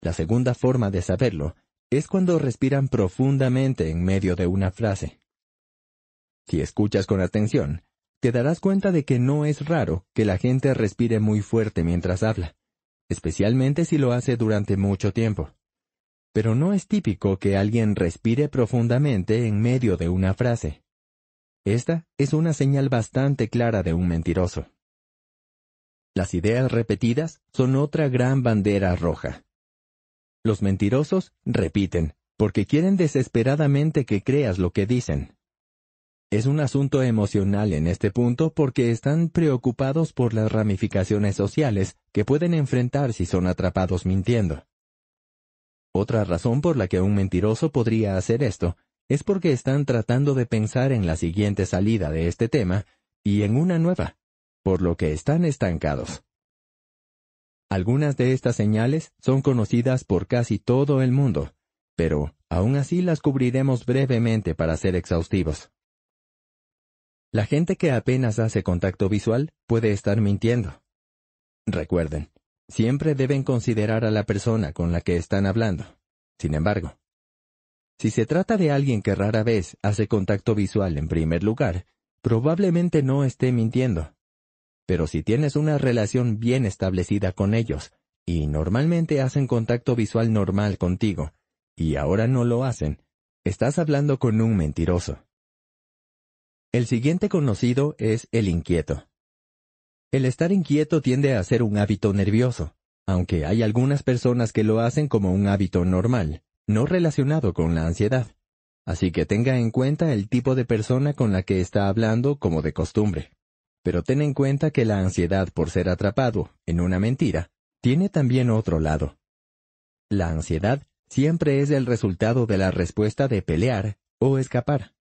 La segunda forma de saberlo es cuando respiran profundamente en medio de una frase. Si escuchas con atención, te darás cuenta de que no es raro que la gente respire muy fuerte mientras habla, especialmente si lo hace durante mucho tiempo. Pero no es típico que alguien respire profundamente en medio de una frase. Esta es una señal bastante clara de un mentiroso. Las ideas repetidas son otra gran bandera roja. Los mentirosos repiten, porque quieren desesperadamente que creas lo que dicen. Es un asunto emocional en este punto porque están preocupados por las ramificaciones sociales que pueden enfrentar si son atrapados mintiendo. Otra razón por la que un mentiroso podría hacer esto es porque están tratando de pensar en la siguiente salida de este tema y en una nueva, por lo que están estancados. Algunas de estas señales son conocidas por casi todo el mundo, pero aún así las cubriremos brevemente para ser exhaustivos. La gente que apenas hace contacto visual puede estar mintiendo. Recuerden, siempre deben considerar a la persona con la que están hablando. Sin embargo, si se trata de alguien que rara vez hace contacto visual en primer lugar, probablemente no esté mintiendo. Pero si tienes una relación bien establecida con ellos, y normalmente hacen contacto visual normal contigo, y ahora no lo hacen, estás hablando con un mentiroso. El siguiente conocido es el inquieto. El estar inquieto tiende a ser un hábito nervioso, aunque hay algunas personas que lo hacen como un hábito normal, no relacionado con la ansiedad. Así que tenga en cuenta el tipo de persona con la que está hablando como de costumbre. Pero ten en cuenta que la ansiedad por ser atrapado en una mentira tiene también otro lado. La ansiedad siempre es el resultado de la respuesta de pelear o escapar.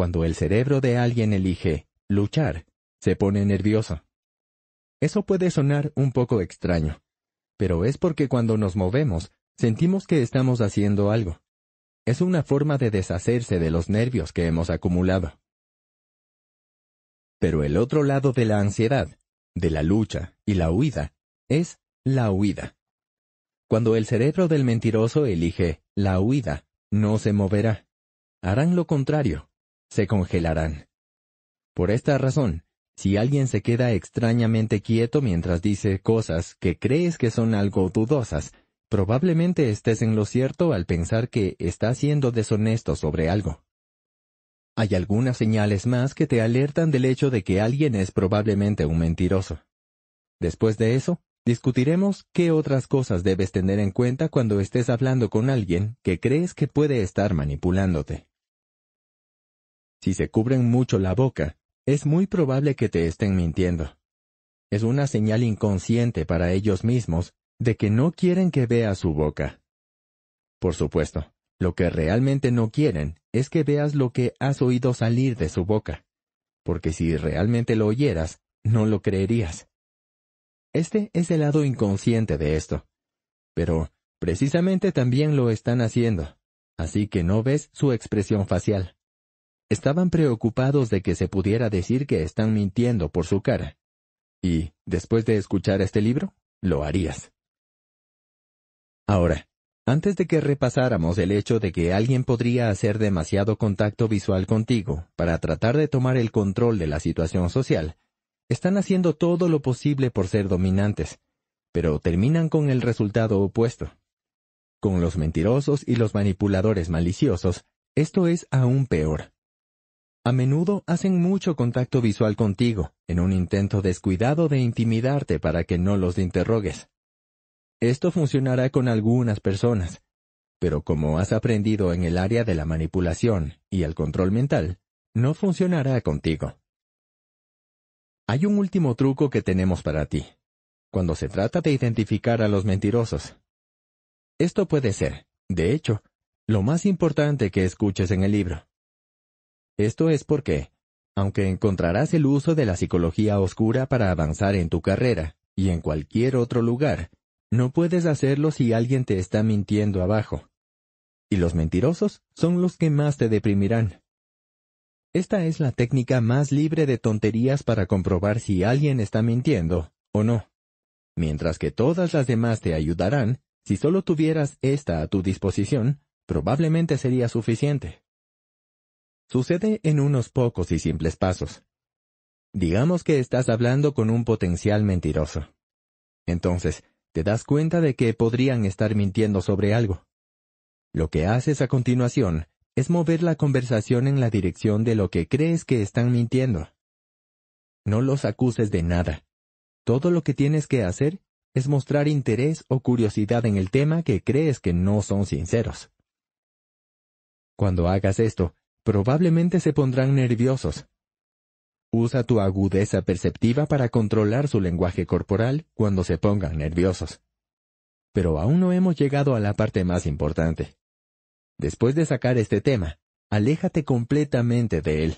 Cuando el cerebro de alguien elige luchar, se pone nervioso. Eso puede sonar un poco extraño, pero es porque cuando nos movemos, sentimos que estamos haciendo algo. Es una forma de deshacerse de los nervios que hemos acumulado. Pero el otro lado de la ansiedad, de la lucha y la huida, es la huida. Cuando el cerebro del mentiroso elige la huida, no se moverá. Harán lo contrario, se congelarán. Por esta razón, si alguien se queda extrañamente quieto mientras dice cosas que crees que son algo dudosas, probablemente estés en lo cierto al pensar que está siendo deshonesto sobre algo. Hay algunas señales más que te alertan del hecho de que alguien es probablemente un mentiroso. Después de eso, Discutiremos qué otras cosas debes tener en cuenta cuando estés hablando con alguien que crees que puede estar manipulándote. Si se cubren mucho la boca, es muy probable que te estén mintiendo. Es una señal inconsciente para ellos mismos de que no quieren que veas su boca. Por supuesto, lo que realmente no quieren es que veas lo que has oído salir de su boca, porque si realmente lo oyeras, no lo creerías. Este es el lado inconsciente de esto. Pero, precisamente también lo están haciendo, así que no ves su expresión facial. Estaban preocupados de que se pudiera decir que están mintiendo por su cara. Y, después de escuchar este libro, lo harías. Ahora, antes de que repasáramos el hecho de que alguien podría hacer demasiado contacto visual contigo para tratar de tomar el control de la situación social, están haciendo todo lo posible por ser dominantes, pero terminan con el resultado opuesto. Con los mentirosos y los manipuladores maliciosos, esto es aún peor. A menudo hacen mucho contacto visual contigo, en un intento descuidado de intimidarte para que no los interrogues. Esto funcionará con algunas personas, pero como has aprendido en el área de la manipulación y el control mental, no funcionará contigo. Hay un último truco que tenemos para ti, cuando se trata de identificar a los mentirosos. Esto puede ser, de hecho, lo más importante que escuches en el libro. Esto es porque, aunque encontrarás el uso de la psicología oscura para avanzar en tu carrera y en cualquier otro lugar, no puedes hacerlo si alguien te está mintiendo abajo. Y los mentirosos son los que más te deprimirán. Esta es la técnica más libre de tonterías para comprobar si alguien está mintiendo o no. Mientras que todas las demás te ayudarán, si solo tuvieras esta a tu disposición, probablemente sería suficiente. Sucede en unos pocos y simples pasos. Digamos que estás hablando con un potencial mentiroso. Entonces, te das cuenta de que podrían estar mintiendo sobre algo. Lo que haces a continuación es mover la conversación en la dirección de lo que crees que están mintiendo. No los acuses de nada. Todo lo que tienes que hacer es mostrar interés o curiosidad en el tema que crees que no son sinceros. Cuando hagas esto, probablemente se pondrán nerviosos. Usa tu agudeza perceptiva para controlar su lenguaje corporal cuando se pongan nerviosos. Pero aún no hemos llegado a la parte más importante. Después de sacar este tema, aléjate completamente de él.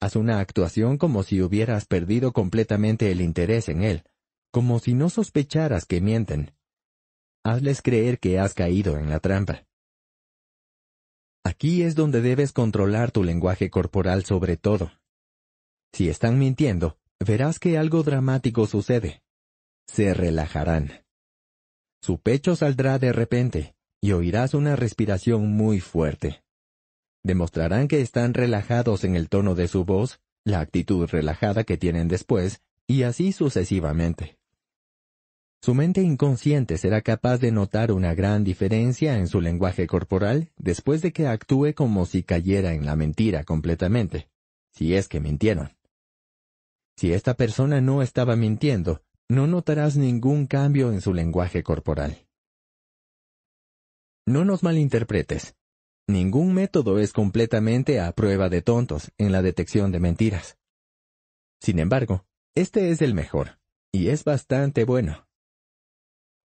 Haz una actuación como si hubieras perdido completamente el interés en él, como si no sospecharas que mienten. Hazles creer que has caído en la trampa. Aquí es donde debes controlar tu lenguaje corporal sobre todo. Si están mintiendo, verás que algo dramático sucede. Se relajarán. Su pecho saldrá de repente, y oirás una respiración muy fuerte. Demostrarán que están relajados en el tono de su voz, la actitud relajada que tienen después, y así sucesivamente. Su mente inconsciente será capaz de notar una gran diferencia en su lenguaje corporal después de que actúe como si cayera en la mentira completamente, si es que mintieron. Si esta persona no estaba mintiendo, no notarás ningún cambio en su lenguaje corporal. No nos malinterpretes. Ningún método es completamente a prueba de tontos en la detección de mentiras. Sin embargo, este es el mejor, y es bastante bueno.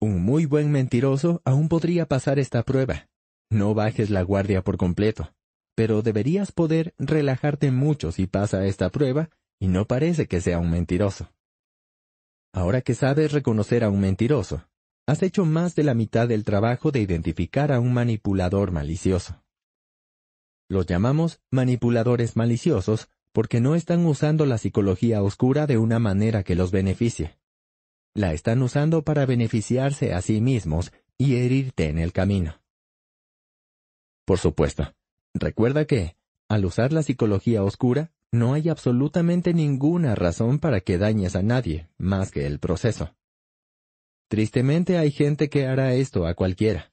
Un muy buen mentiroso aún podría pasar esta prueba. No bajes la guardia por completo, pero deberías poder relajarte mucho si pasa esta prueba y no parece que sea un mentiroso. Ahora que sabes reconocer a un mentiroso, has hecho más de la mitad del trabajo de identificar a un manipulador malicioso. Los llamamos manipuladores maliciosos porque no están usando la psicología oscura de una manera que los beneficie la están usando para beneficiarse a sí mismos y herirte en el camino. Por supuesto, recuerda que, al usar la psicología oscura, no hay absolutamente ninguna razón para que dañes a nadie más que el proceso. Tristemente hay gente que hará esto a cualquiera.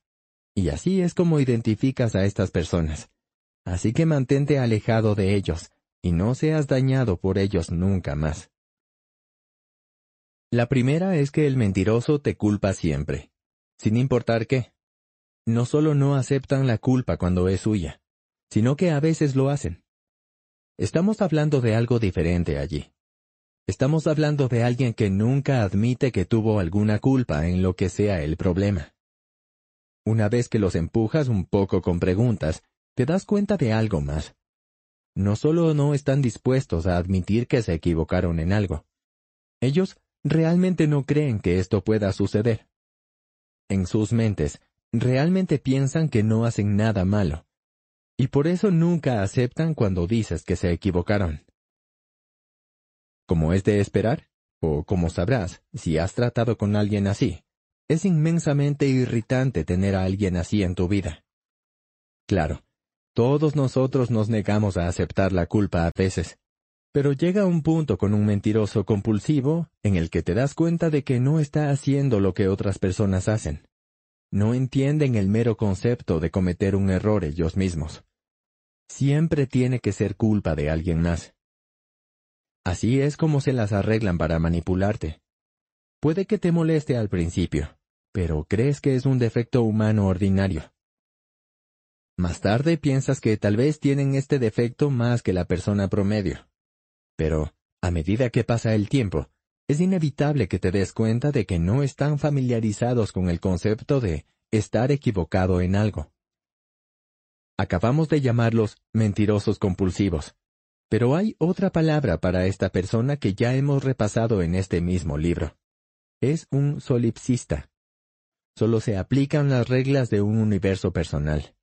Y así es como identificas a estas personas. Así que mantente alejado de ellos, y no seas dañado por ellos nunca más. La primera es que el mentiroso te culpa siempre, sin importar qué. No solo no aceptan la culpa cuando es suya, sino que a veces lo hacen. Estamos hablando de algo diferente allí. Estamos hablando de alguien que nunca admite que tuvo alguna culpa en lo que sea el problema. Una vez que los empujas un poco con preguntas, te das cuenta de algo más. No solo no están dispuestos a admitir que se equivocaron en algo. Ellos realmente no creen que esto pueda suceder. En sus mentes, realmente piensan que no hacen nada malo. Y por eso nunca aceptan cuando dices que se equivocaron. Como es de esperar, o como sabrás, si has tratado con alguien así, es inmensamente irritante tener a alguien así en tu vida. Claro, todos nosotros nos negamos a aceptar la culpa a veces, pero llega un punto con un mentiroso compulsivo en el que te das cuenta de que no está haciendo lo que otras personas hacen. No entienden el mero concepto de cometer un error ellos mismos. Siempre tiene que ser culpa de alguien más. Así es como se las arreglan para manipularte. Puede que te moleste al principio, pero crees que es un defecto humano ordinario. Más tarde piensas que tal vez tienen este defecto más que la persona promedio. Pero, a medida que pasa el tiempo, es inevitable que te des cuenta de que no están familiarizados con el concepto de estar equivocado en algo. Acabamos de llamarlos mentirosos compulsivos, pero hay otra palabra para esta persona que ya hemos repasado en este mismo libro. Es un solipsista. Solo se aplican las reglas de un universo personal.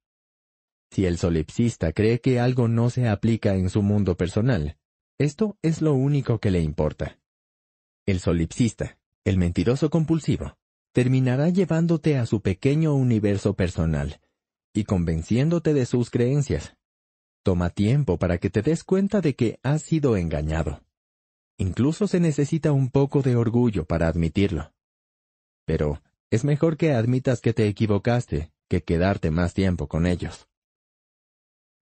Si el solipsista cree que algo no se aplica en su mundo personal, esto es lo único que le importa. El solipsista, el mentiroso compulsivo, terminará llevándote a su pequeño universo personal y convenciéndote de sus creencias. Toma tiempo para que te des cuenta de que has sido engañado. Incluso se necesita un poco de orgullo para admitirlo. Pero es mejor que admitas que te equivocaste que quedarte más tiempo con ellos.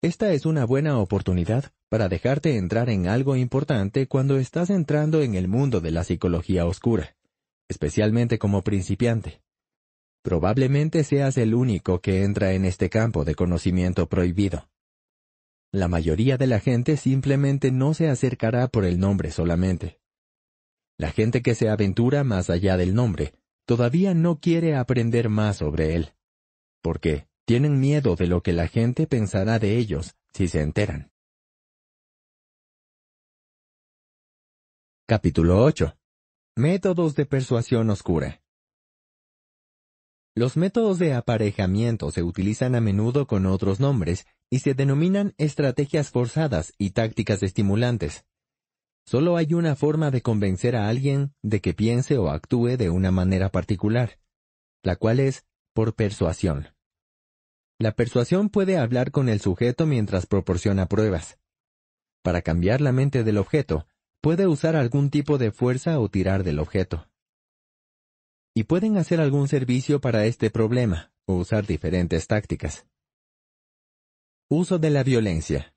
Esta es una buena oportunidad para dejarte entrar en algo importante cuando estás entrando en el mundo de la psicología oscura, especialmente como principiante. Probablemente seas el único que entra en este campo de conocimiento prohibido. La mayoría de la gente simplemente no se acercará por el nombre solamente. La gente que se aventura más allá del nombre todavía no quiere aprender más sobre él, porque tienen miedo de lo que la gente pensará de ellos si se enteran. Capítulo 8. Métodos de persuasión oscura. Los métodos de aparejamiento se utilizan a menudo con otros nombres y se denominan estrategias forzadas y tácticas estimulantes. Solo hay una forma de convencer a alguien de que piense o actúe de una manera particular, la cual es por persuasión. La persuasión puede hablar con el sujeto mientras proporciona pruebas. Para cambiar la mente del objeto, puede usar algún tipo de fuerza o tirar del objeto y pueden hacer algún servicio para este problema o usar diferentes tácticas. Uso de la violencia.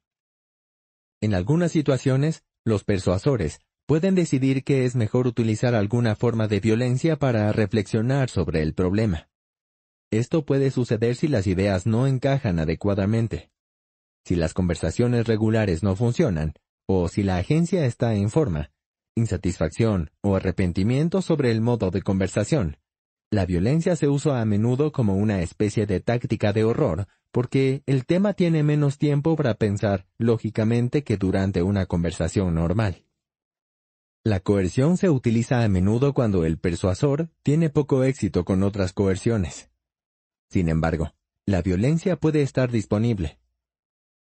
En algunas situaciones, los persuasores pueden decidir que es mejor utilizar alguna forma de violencia para reflexionar sobre el problema. Esto puede suceder si las ideas no encajan adecuadamente. Si las conversaciones regulares no funcionan, o si la agencia está en forma, insatisfacción o arrepentimiento sobre el modo de conversación. La violencia se usa a menudo como una especie de táctica de horror, porque el tema tiene menos tiempo para pensar lógicamente que durante una conversación normal. La coerción se utiliza a menudo cuando el persuasor tiene poco éxito con otras coerciones. Sin embargo, la violencia puede estar disponible.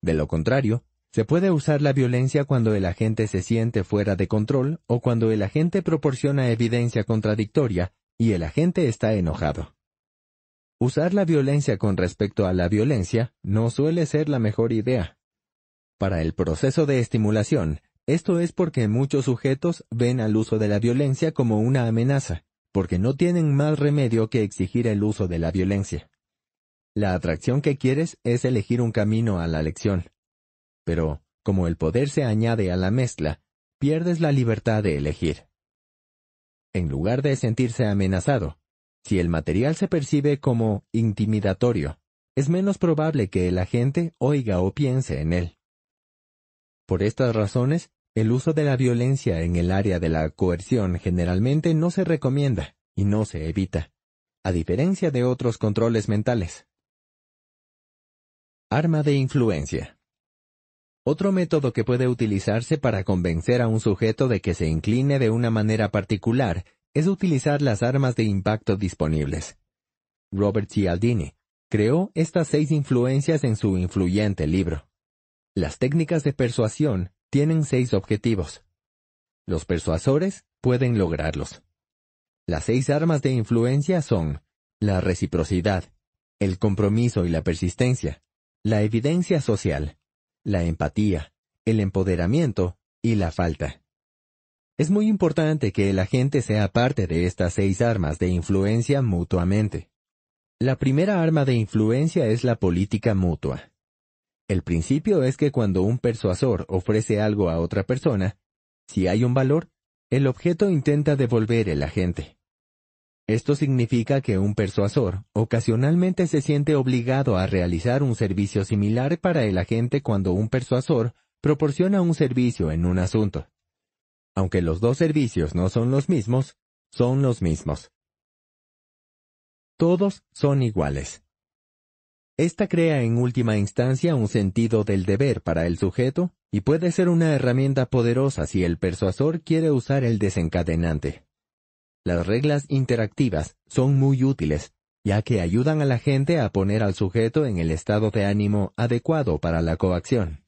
De lo contrario, se puede usar la violencia cuando el agente se siente fuera de control o cuando el agente proporciona evidencia contradictoria y el agente está enojado. Usar la violencia con respecto a la violencia no suele ser la mejor idea. Para el proceso de estimulación, esto es porque muchos sujetos ven al uso de la violencia como una amenaza, porque no tienen más remedio que exigir el uso de la violencia. La atracción que quieres es elegir un camino a la lección pero, como el poder se añade a la mezcla, pierdes la libertad de elegir. En lugar de sentirse amenazado, si el material se percibe como intimidatorio, es menos probable que el agente oiga o piense en él. Por estas razones, el uso de la violencia en el área de la coerción generalmente no se recomienda y no se evita, a diferencia de otros controles mentales. Arma de influencia. Otro método que puede utilizarse para convencer a un sujeto de que se incline de una manera particular es utilizar las armas de impacto disponibles. Robert Cialdini creó estas seis influencias en su influyente libro. Las técnicas de persuasión tienen seis objetivos. Los persuasores pueden lograrlos. Las seis armas de influencia son la reciprocidad, el compromiso y la persistencia, la evidencia social, la empatía, el empoderamiento y la falta. Es muy importante que el agente sea parte de estas seis armas de influencia mutuamente. La primera arma de influencia es la política mutua. El principio es que cuando un persuasor ofrece algo a otra persona, si hay un valor, el objeto intenta devolver el agente. Esto significa que un persuasor ocasionalmente se siente obligado a realizar un servicio similar para el agente cuando un persuasor proporciona un servicio en un asunto. Aunque los dos servicios no son los mismos, son los mismos. Todos son iguales. Esta crea en última instancia un sentido del deber para el sujeto y puede ser una herramienta poderosa si el persuasor quiere usar el desencadenante. Las reglas interactivas son muy útiles, ya que ayudan a la gente a poner al sujeto en el estado de ánimo adecuado para la coacción.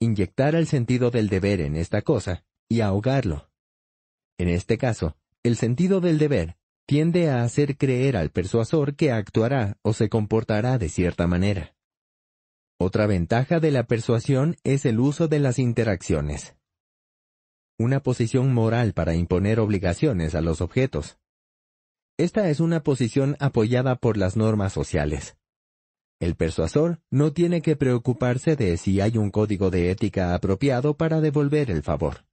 Inyectar el sentido del deber en esta cosa y ahogarlo. En este caso, el sentido del deber tiende a hacer creer al persuasor que actuará o se comportará de cierta manera. Otra ventaja de la persuasión es el uso de las interacciones una posición moral para imponer obligaciones a los objetos. Esta es una posición apoyada por las normas sociales. El persuasor no tiene que preocuparse de si hay un código de ética apropiado para devolver el favor.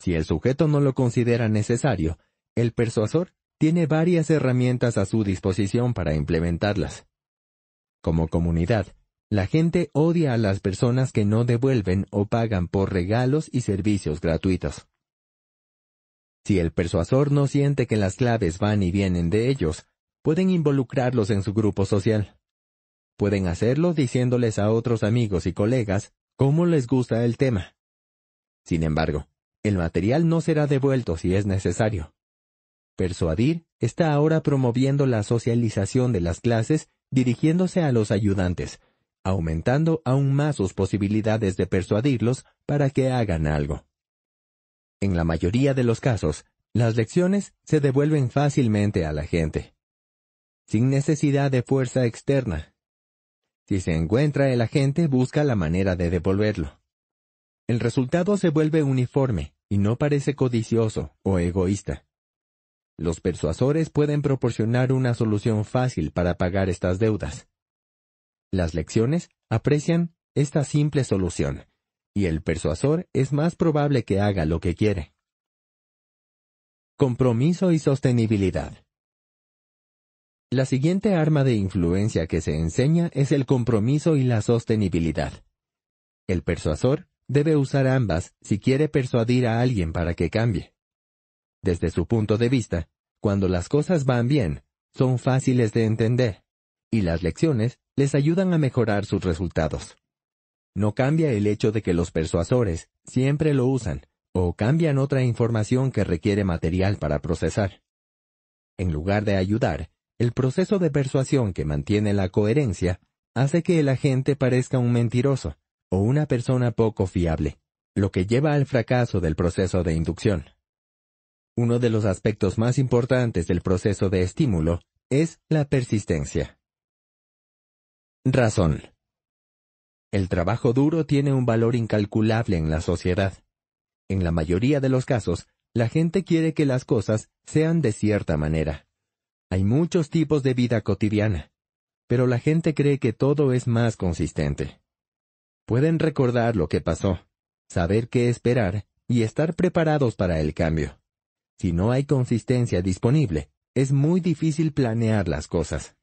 Si el sujeto no lo considera necesario, el persuasor tiene varias herramientas a su disposición para implementarlas. Como comunidad, la gente odia a las personas que no devuelven o pagan por regalos y servicios gratuitos. Si el persuasor no siente que las claves van y vienen de ellos, pueden involucrarlos en su grupo social. Pueden hacerlo diciéndoles a otros amigos y colegas cómo les gusta el tema. Sin embargo, el material no será devuelto si es necesario. Persuadir está ahora promoviendo la socialización de las clases dirigiéndose a los ayudantes, aumentando aún más sus posibilidades de persuadirlos para que hagan algo. En la mayoría de los casos, las lecciones se devuelven fácilmente a la gente, sin necesidad de fuerza externa. Si se encuentra el agente, busca la manera de devolverlo. El resultado se vuelve uniforme y no parece codicioso o egoísta. Los persuasores pueden proporcionar una solución fácil para pagar estas deudas. Las lecciones aprecian esta simple solución, y el persuasor es más probable que haga lo que quiere. Compromiso y sostenibilidad. La siguiente arma de influencia que se enseña es el compromiso y la sostenibilidad. El persuasor debe usar ambas si quiere persuadir a alguien para que cambie. Desde su punto de vista, cuando las cosas van bien, son fáciles de entender, y las lecciones les ayudan a mejorar sus resultados. No cambia el hecho de que los persuasores siempre lo usan, o cambian otra información que requiere material para procesar. En lugar de ayudar, el proceso de persuasión que mantiene la coherencia hace que el agente parezca un mentiroso o una persona poco fiable, lo que lleva al fracaso del proceso de inducción. Uno de los aspectos más importantes del proceso de estímulo es la persistencia. Razón. El trabajo duro tiene un valor incalculable en la sociedad. En la mayoría de los casos, la gente quiere que las cosas sean de cierta manera. Hay muchos tipos de vida cotidiana, pero la gente cree que todo es más consistente. Pueden recordar lo que pasó, saber qué esperar y estar preparados para el cambio. Si no hay consistencia disponible, es muy difícil planear las cosas.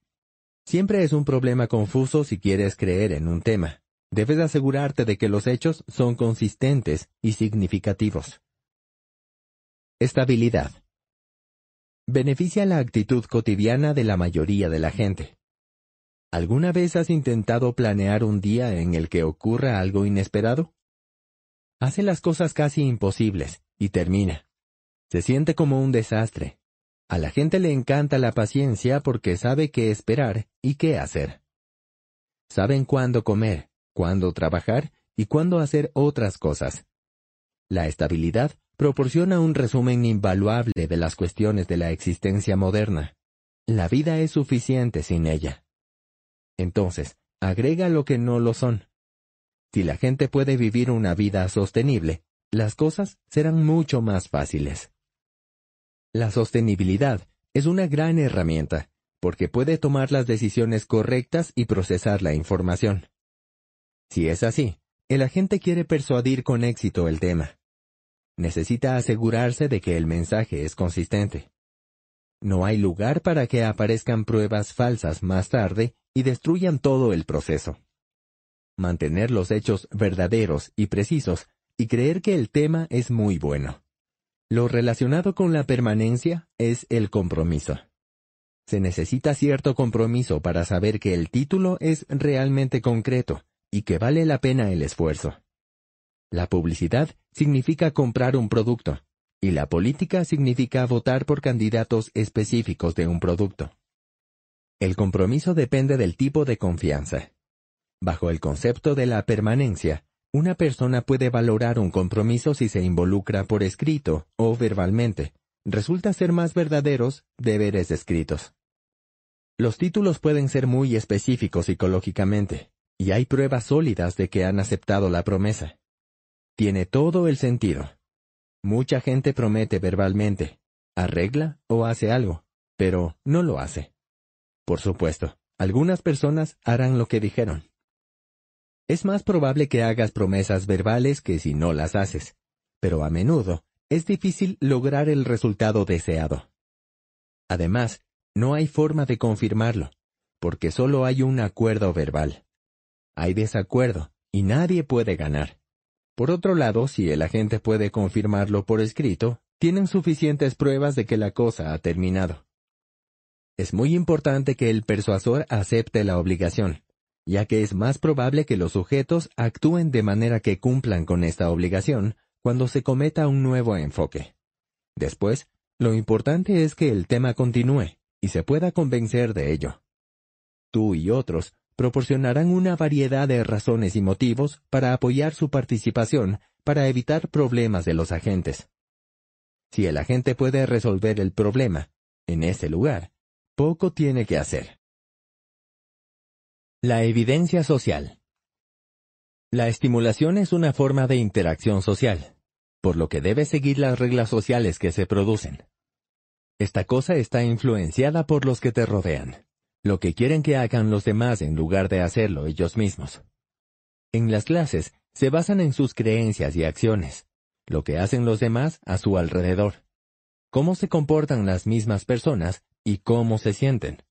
Siempre es un problema confuso si quieres creer en un tema. Debes asegurarte de que los hechos son consistentes y significativos. Estabilidad. Beneficia la actitud cotidiana de la mayoría de la gente. ¿Alguna vez has intentado planear un día en el que ocurra algo inesperado? Hace las cosas casi imposibles y termina. Se siente como un desastre. A la gente le encanta la paciencia porque sabe qué esperar y qué hacer. Saben cuándo comer, cuándo trabajar y cuándo hacer otras cosas. La estabilidad proporciona un resumen invaluable de las cuestiones de la existencia moderna. La vida es suficiente sin ella. Entonces, agrega lo que no lo son. Si la gente puede vivir una vida sostenible, las cosas serán mucho más fáciles. La sostenibilidad es una gran herramienta, porque puede tomar las decisiones correctas y procesar la información. Si es así, el agente quiere persuadir con éxito el tema. Necesita asegurarse de que el mensaje es consistente. No hay lugar para que aparezcan pruebas falsas más tarde y destruyan todo el proceso. Mantener los hechos verdaderos y precisos y creer que el tema es muy bueno. Lo relacionado con la permanencia es el compromiso. Se necesita cierto compromiso para saber que el título es realmente concreto y que vale la pena el esfuerzo. La publicidad significa comprar un producto, y la política significa votar por candidatos específicos de un producto. El compromiso depende del tipo de confianza. Bajo el concepto de la permanencia, una persona puede valorar un compromiso si se involucra por escrito o verbalmente. Resulta ser más verdaderos deberes escritos. Los títulos pueden ser muy específicos psicológicamente, y hay pruebas sólidas de que han aceptado la promesa. Tiene todo el sentido. Mucha gente promete verbalmente, arregla o hace algo, pero no lo hace. Por supuesto, algunas personas harán lo que dijeron. Es más probable que hagas promesas verbales que si no las haces, pero a menudo es difícil lograr el resultado deseado. Además, no hay forma de confirmarlo, porque solo hay un acuerdo verbal. Hay desacuerdo, y nadie puede ganar. Por otro lado, si el agente puede confirmarlo por escrito, tienen suficientes pruebas de que la cosa ha terminado. Es muy importante que el persuasor acepte la obligación, ya que es más probable que los sujetos actúen de manera que cumplan con esta obligación cuando se cometa un nuevo enfoque. Después, lo importante es que el tema continúe y se pueda convencer de ello. Tú y otros proporcionarán una variedad de razones y motivos para apoyar su participación para evitar problemas de los agentes. Si el agente puede resolver el problema en ese lugar, poco tiene que hacer. La evidencia social. La estimulación es una forma de interacción social, por lo que debe seguir las reglas sociales que se producen. Esta cosa está influenciada por los que te rodean, lo que quieren que hagan los demás en lugar de hacerlo ellos mismos. En las clases se basan en sus creencias y acciones, lo que hacen los demás a su alrededor, cómo se comportan las mismas personas y cómo se sienten.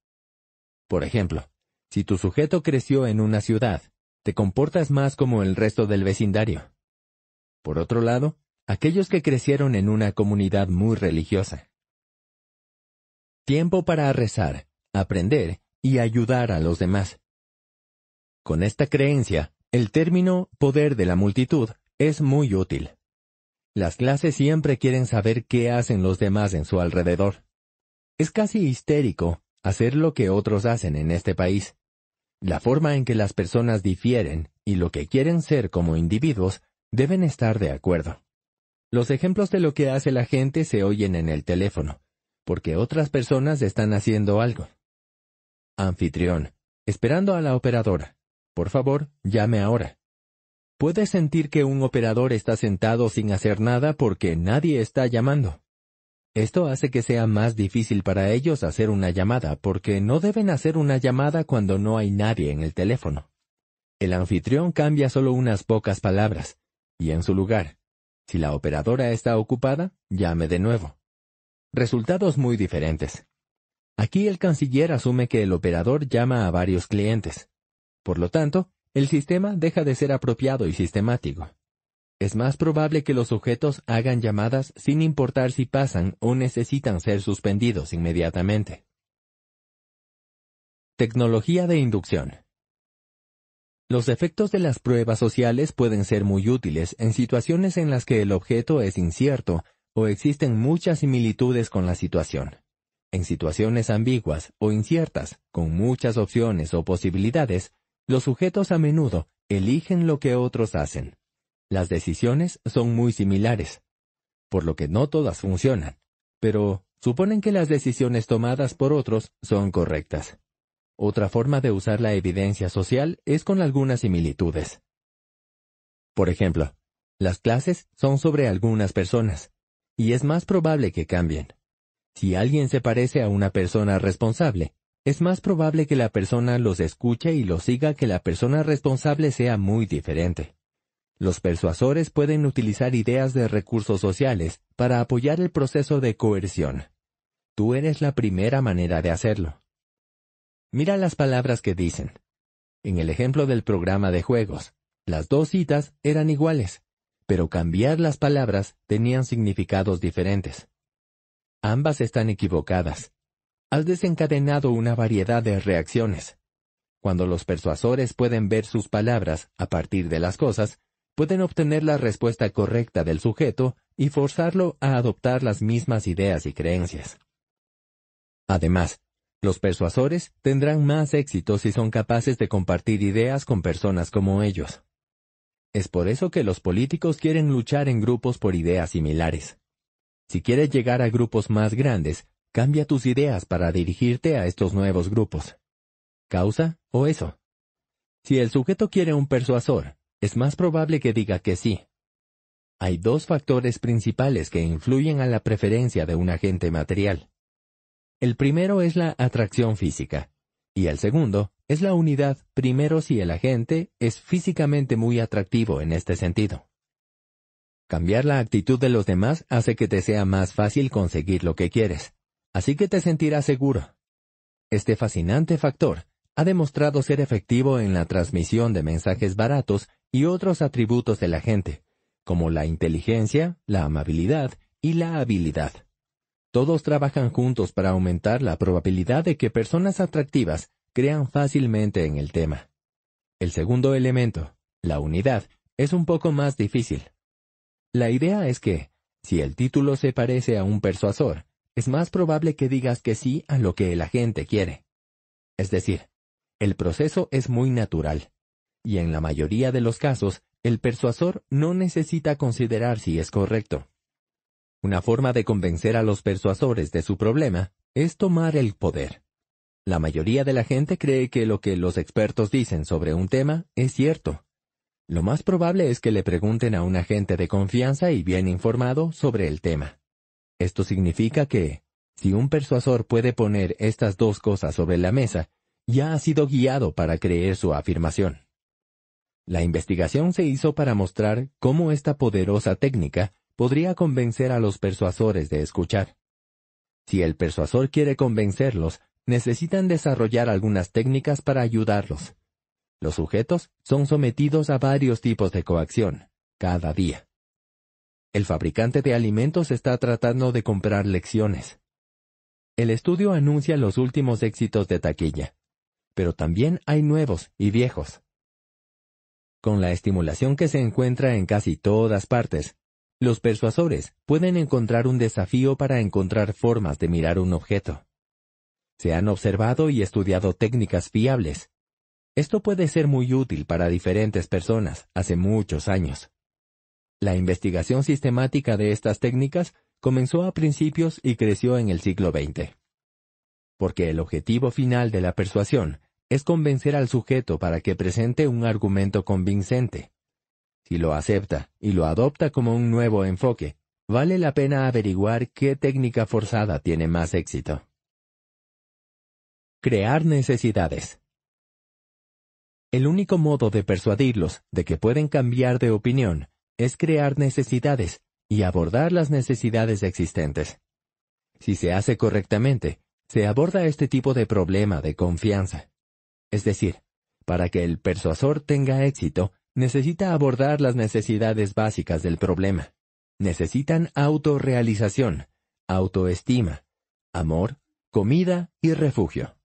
Por ejemplo, si tu sujeto creció en una ciudad, te comportas más como el resto del vecindario. Por otro lado, aquellos que crecieron en una comunidad muy religiosa. Tiempo para rezar, aprender y ayudar a los demás. Con esta creencia, el término poder de la multitud es muy útil. Las clases siempre quieren saber qué hacen los demás en su alrededor. Es casi histérico hacer lo que otros hacen en este país. La forma en que las personas difieren y lo que quieren ser como individuos deben estar de acuerdo. Los ejemplos de lo que hace la gente se oyen en el teléfono, porque otras personas están haciendo algo. Anfitrión, esperando a la operadora. Por favor, llame ahora. Puedes sentir que un operador está sentado sin hacer nada porque nadie está llamando. Esto hace que sea más difícil para ellos hacer una llamada porque no deben hacer una llamada cuando no hay nadie en el teléfono. El anfitrión cambia solo unas pocas palabras, y en su lugar, si la operadora está ocupada, llame de nuevo. Resultados muy diferentes. Aquí el canciller asume que el operador llama a varios clientes. Por lo tanto, el sistema deja de ser apropiado y sistemático es más probable que los sujetos hagan llamadas sin importar si pasan o necesitan ser suspendidos inmediatamente. Tecnología de inducción. Los efectos de las pruebas sociales pueden ser muy útiles en situaciones en las que el objeto es incierto o existen muchas similitudes con la situación. En situaciones ambiguas o inciertas, con muchas opciones o posibilidades, los sujetos a menudo eligen lo que otros hacen. Las decisiones son muy similares, por lo que no todas funcionan, pero suponen que las decisiones tomadas por otros son correctas. Otra forma de usar la evidencia social es con algunas similitudes. Por ejemplo, las clases son sobre algunas personas, y es más probable que cambien. Si alguien se parece a una persona responsable, es más probable que la persona los escuche y los siga que la persona responsable sea muy diferente. Los persuasores pueden utilizar ideas de recursos sociales para apoyar el proceso de coerción. Tú eres la primera manera de hacerlo. Mira las palabras que dicen. En el ejemplo del programa de juegos, las dos citas eran iguales, pero cambiar las palabras tenían significados diferentes. Ambas están equivocadas. Has desencadenado una variedad de reacciones. Cuando los persuasores pueden ver sus palabras a partir de las cosas, pueden obtener la respuesta correcta del sujeto y forzarlo a adoptar las mismas ideas y creencias. Además, los persuasores tendrán más éxito si son capaces de compartir ideas con personas como ellos. Es por eso que los políticos quieren luchar en grupos por ideas similares. Si quieres llegar a grupos más grandes, cambia tus ideas para dirigirte a estos nuevos grupos. ¿Causa o eso? Si el sujeto quiere un persuasor, es más probable que diga que sí. Hay dos factores principales que influyen a la preferencia de un agente material. El primero es la atracción física, y el segundo es la unidad primero si el agente es físicamente muy atractivo en este sentido. Cambiar la actitud de los demás hace que te sea más fácil conseguir lo que quieres, así que te sentirás seguro. Este fascinante factor ha demostrado ser efectivo en la transmisión de mensajes baratos y otros atributos de la gente, como la inteligencia, la amabilidad y la habilidad. Todos trabajan juntos para aumentar la probabilidad de que personas atractivas crean fácilmente en el tema. El segundo elemento, la unidad, es un poco más difícil. La idea es que, si el título se parece a un persuasor, es más probable que digas que sí a lo que la gente quiere. Es decir, el proceso es muy natural, y en la mayoría de los casos, el persuasor no necesita considerar si es correcto. Una forma de convencer a los persuasores de su problema es tomar el poder. La mayoría de la gente cree que lo que los expertos dicen sobre un tema es cierto. Lo más probable es que le pregunten a un agente de confianza y bien informado sobre el tema. Esto significa que, si un persuasor puede poner estas dos cosas sobre la mesa, ya ha sido guiado para creer su afirmación. La investigación se hizo para mostrar cómo esta poderosa técnica podría convencer a los persuasores de escuchar. Si el persuasor quiere convencerlos, necesitan desarrollar algunas técnicas para ayudarlos. Los sujetos son sometidos a varios tipos de coacción, cada día. El fabricante de alimentos está tratando de comprar lecciones. El estudio anuncia los últimos éxitos de taquilla pero también hay nuevos y viejos. Con la estimulación que se encuentra en casi todas partes, los persuasores pueden encontrar un desafío para encontrar formas de mirar un objeto. Se han observado y estudiado técnicas fiables. Esto puede ser muy útil para diferentes personas hace muchos años. La investigación sistemática de estas técnicas comenzó a principios y creció en el siglo XX. Porque el objetivo final de la persuasión es convencer al sujeto para que presente un argumento convincente. Si lo acepta y lo adopta como un nuevo enfoque, vale la pena averiguar qué técnica forzada tiene más éxito. Crear necesidades. El único modo de persuadirlos de que pueden cambiar de opinión es crear necesidades y abordar las necesidades existentes. Si se hace correctamente, se aborda este tipo de problema de confianza. Es decir, para que el persuasor tenga éxito, necesita abordar las necesidades básicas del problema. Necesitan autorrealización, autoestima, amor, comida y refugio.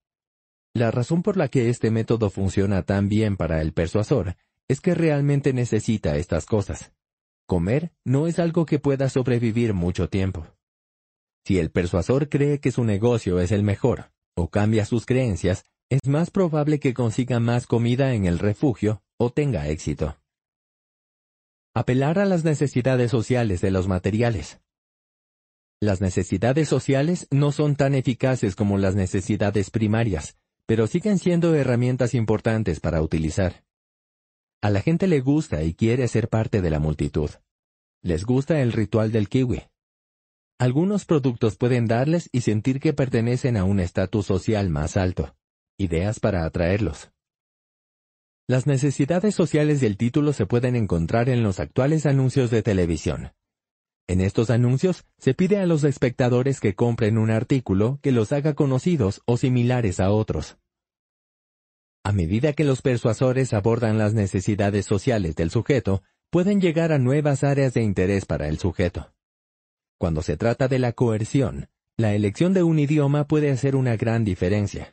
La razón por la que este método funciona tan bien para el persuasor es que realmente necesita estas cosas. Comer no es algo que pueda sobrevivir mucho tiempo. Si el persuasor cree que su negocio es el mejor, o cambia sus creencias, es más probable que consiga más comida en el refugio o tenga éxito. Apelar a las necesidades sociales de los materiales. Las necesidades sociales no son tan eficaces como las necesidades primarias, pero siguen siendo herramientas importantes para utilizar. A la gente le gusta y quiere ser parte de la multitud. Les gusta el ritual del kiwi. Algunos productos pueden darles y sentir que pertenecen a un estatus social más alto. Ideas para atraerlos. Las necesidades sociales del título se pueden encontrar en los actuales anuncios de televisión. En estos anuncios se pide a los espectadores que compren un artículo que los haga conocidos o similares a otros. A medida que los persuasores abordan las necesidades sociales del sujeto, pueden llegar a nuevas áreas de interés para el sujeto. Cuando se trata de la coerción, la elección de un idioma puede hacer una gran diferencia.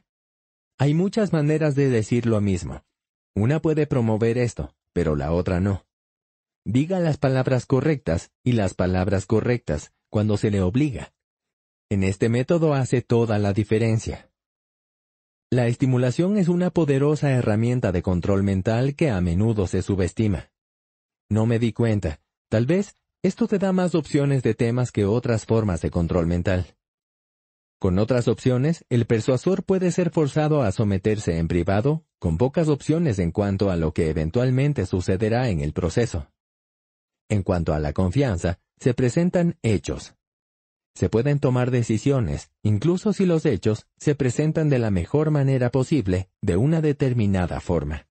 Hay muchas maneras de decir lo mismo. Una puede promover esto, pero la otra no. Diga las palabras correctas y las palabras correctas cuando se le obliga. En este método hace toda la diferencia. La estimulación es una poderosa herramienta de control mental que a menudo se subestima. No me di cuenta. Tal vez esto te da más opciones de temas que otras formas de control mental. Con otras opciones, el persuasor puede ser forzado a someterse en privado, con pocas opciones en cuanto a lo que eventualmente sucederá en el proceso. En cuanto a la confianza, se presentan hechos. Se pueden tomar decisiones, incluso si los hechos se presentan de la mejor manera posible, de una determinada forma.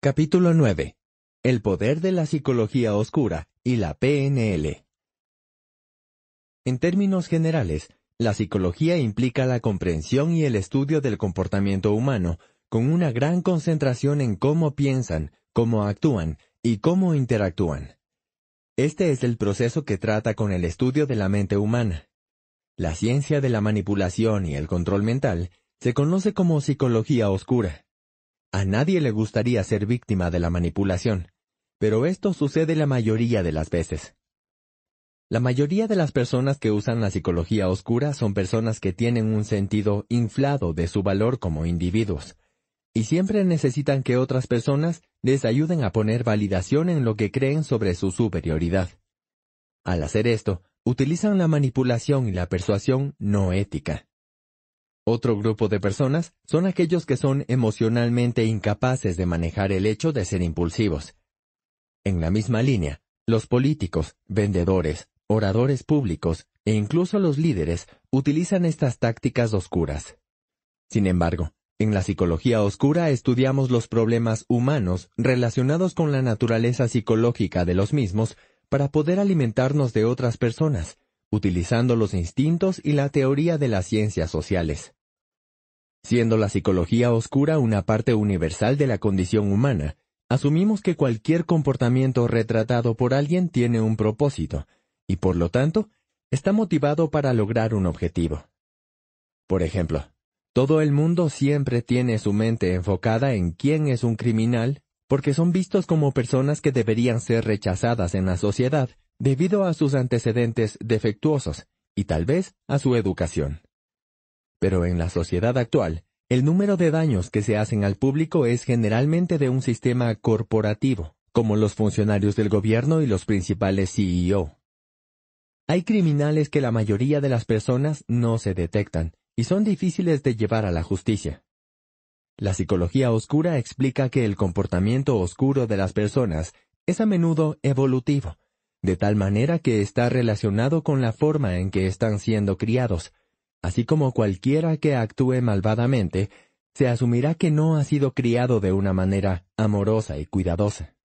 Capítulo 9. El poder de la psicología oscura y la PNL. En términos generales, la psicología implica la comprensión y el estudio del comportamiento humano, con una gran concentración en cómo piensan, cómo actúan y cómo interactúan. Este es el proceso que trata con el estudio de la mente humana. La ciencia de la manipulación y el control mental se conoce como psicología oscura. A nadie le gustaría ser víctima de la manipulación, pero esto sucede la mayoría de las veces. La mayoría de las personas que usan la psicología oscura son personas que tienen un sentido inflado de su valor como individuos, y siempre necesitan que otras personas les ayuden a poner validación en lo que creen sobre su superioridad. Al hacer esto, utilizan la manipulación y la persuasión no ética. Otro grupo de personas son aquellos que son emocionalmente incapaces de manejar el hecho de ser impulsivos. En la misma línea, los políticos, vendedores, oradores públicos e incluso los líderes utilizan estas tácticas oscuras. Sin embargo, en la psicología oscura estudiamos los problemas humanos relacionados con la naturaleza psicológica de los mismos para poder alimentarnos de otras personas, utilizando los instintos y la teoría de las ciencias sociales. Siendo la psicología oscura una parte universal de la condición humana, asumimos que cualquier comportamiento retratado por alguien tiene un propósito, y por lo tanto, está motivado para lograr un objetivo. Por ejemplo, todo el mundo siempre tiene su mente enfocada en quién es un criminal, porque son vistos como personas que deberían ser rechazadas en la sociedad debido a sus antecedentes defectuosos y tal vez a su educación. Pero en la sociedad actual, el número de daños que se hacen al público es generalmente de un sistema corporativo, como los funcionarios del gobierno y los principales CEO. Hay criminales que la mayoría de las personas no se detectan y son difíciles de llevar a la justicia. La psicología oscura explica que el comportamiento oscuro de las personas es a menudo evolutivo, de tal manera que está relacionado con la forma en que están siendo criados, así como cualquiera que actúe malvadamente, se asumirá que no ha sido criado de una manera amorosa y cuidadosa.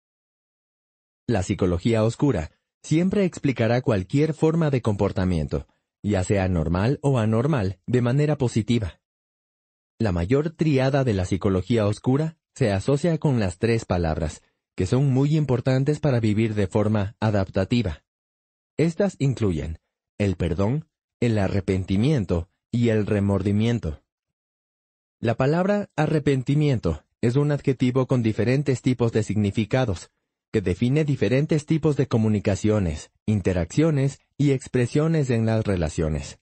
La psicología oscura siempre explicará cualquier forma de comportamiento, ya sea normal o anormal, de manera positiva. La mayor triada de la psicología oscura se asocia con las tres palabras, que son muy importantes para vivir de forma adaptativa. Estas incluyen el perdón, el arrepentimiento y el remordimiento. La palabra arrepentimiento es un adjetivo con diferentes tipos de significados, que define diferentes tipos de comunicaciones, interacciones y expresiones en las relaciones.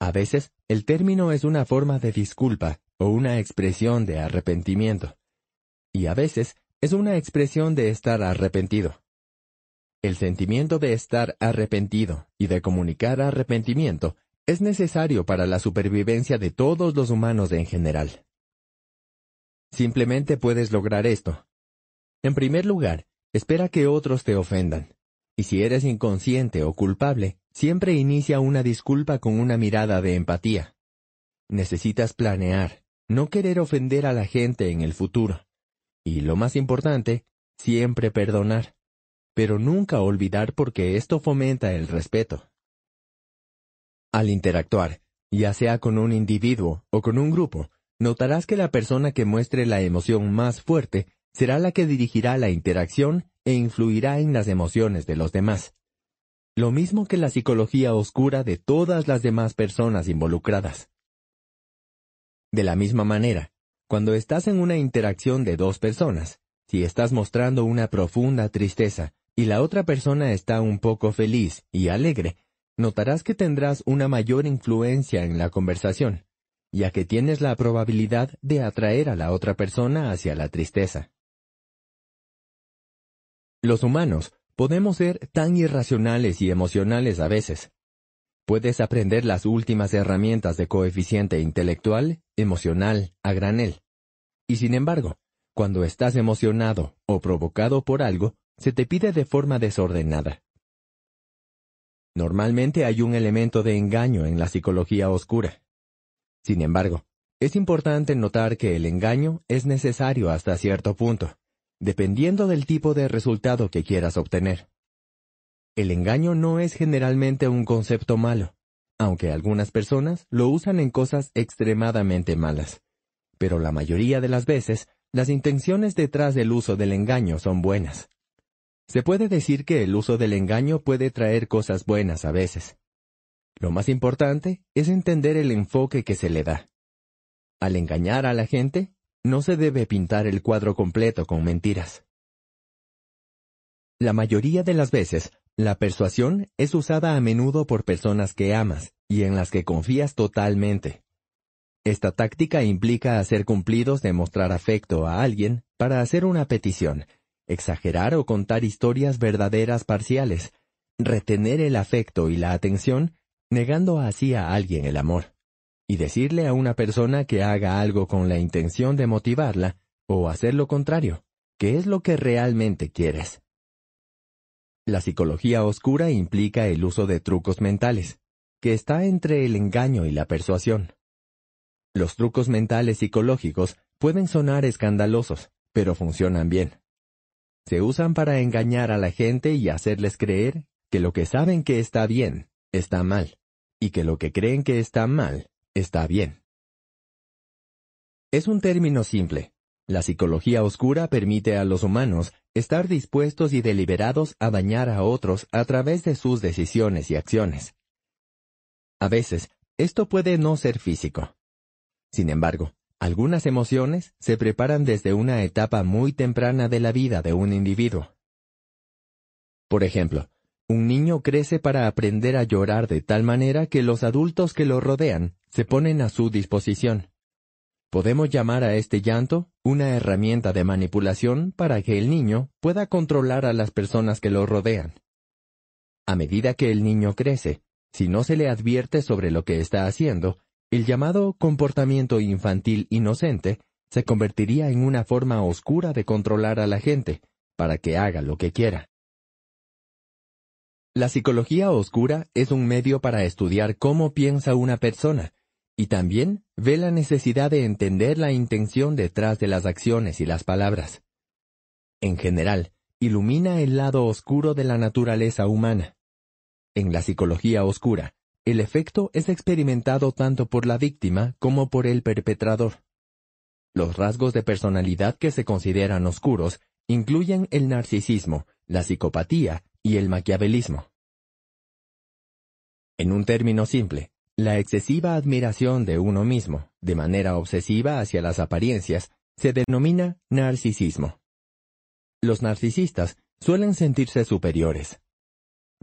A veces, el término es una forma de disculpa o una expresión de arrepentimiento. Y a veces es una expresión de estar arrepentido. El sentimiento de estar arrepentido y de comunicar arrepentimiento es necesario para la supervivencia de todos los humanos en general. Simplemente puedes lograr esto. En primer lugar, Espera que otros te ofendan. Y si eres inconsciente o culpable, siempre inicia una disculpa con una mirada de empatía. Necesitas planear, no querer ofender a la gente en el futuro. Y lo más importante, siempre perdonar. Pero nunca olvidar porque esto fomenta el respeto. Al interactuar, ya sea con un individuo o con un grupo, notarás que la persona que muestre la emoción más fuerte será la que dirigirá la interacción e influirá en las emociones de los demás. Lo mismo que la psicología oscura de todas las demás personas involucradas. De la misma manera, cuando estás en una interacción de dos personas, si estás mostrando una profunda tristeza y la otra persona está un poco feliz y alegre, notarás que tendrás una mayor influencia en la conversación, ya que tienes la probabilidad de atraer a la otra persona hacia la tristeza. Los humanos podemos ser tan irracionales y emocionales a veces. Puedes aprender las últimas herramientas de coeficiente intelectual, emocional, a granel. Y sin embargo, cuando estás emocionado o provocado por algo, se te pide de forma desordenada. Normalmente hay un elemento de engaño en la psicología oscura. Sin embargo, es importante notar que el engaño es necesario hasta cierto punto dependiendo del tipo de resultado que quieras obtener. El engaño no es generalmente un concepto malo, aunque algunas personas lo usan en cosas extremadamente malas. Pero la mayoría de las veces, las intenciones detrás del uso del engaño son buenas. Se puede decir que el uso del engaño puede traer cosas buenas a veces. Lo más importante es entender el enfoque que se le da. Al engañar a la gente, no se debe pintar el cuadro completo con mentiras. La mayoría de las veces, la persuasión es usada a menudo por personas que amas y en las que confías totalmente. Esta táctica implica hacer cumplidos de mostrar afecto a alguien para hacer una petición, exagerar o contar historias verdaderas parciales, retener el afecto y la atención, negando así a alguien el amor, y decirle a una persona que haga algo con la intención de motivarla, o hacer lo contrario, que es lo que realmente quieres. La psicología oscura implica el uso de trucos mentales, que está entre el engaño y la persuasión. Los trucos mentales psicológicos pueden sonar escandalosos, pero funcionan bien se usan para engañar a la gente y hacerles creer que lo que saben que está bien, está mal, y que lo que creen que está mal, está bien. Es un término simple. La psicología oscura permite a los humanos estar dispuestos y deliberados a dañar a otros a través de sus decisiones y acciones. A veces, esto puede no ser físico. Sin embargo, algunas emociones se preparan desde una etapa muy temprana de la vida de un individuo. Por ejemplo, un niño crece para aprender a llorar de tal manera que los adultos que lo rodean se ponen a su disposición. Podemos llamar a este llanto una herramienta de manipulación para que el niño pueda controlar a las personas que lo rodean. A medida que el niño crece, si no se le advierte sobre lo que está haciendo, el llamado comportamiento infantil inocente se convertiría en una forma oscura de controlar a la gente, para que haga lo que quiera. La psicología oscura es un medio para estudiar cómo piensa una persona, y también ve la necesidad de entender la intención detrás de las acciones y las palabras. En general, ilumina el lado oscuro de la naturaleza humana. En la psicología oscura, el efecto es experimentado tanto por la víctima como por el perpetrador. Los rasgos de personalidad que se consideran oscuros incluyen el narcisismo, la psicopatía y el maquiavelismo. En un término simple, la excesiva admiración de uno mismo, de manera obsesiva hacia las apariencias, se denomina narcisismo. Los narcisistas suelen sentirse superiores,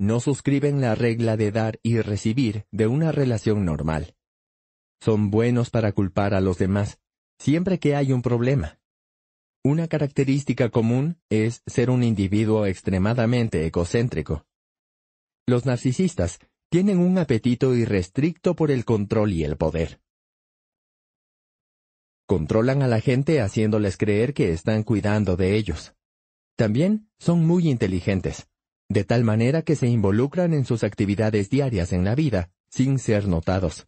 no suscriben la regla de dar y recibir de una relación normal. Son buenos para culpar a los demás, siempre que hay un problema. Una característica común es ser un individuo extremadamente egocéntrico. Los narcisistas tienen un apetito irrestricto por el control y el poder. Controlan a la gente haciéndoles creer que están cuidando de ellos. También son muy inteligentes de tal manera que se involucran en sus actividades diarias en la vida, sin ser notados.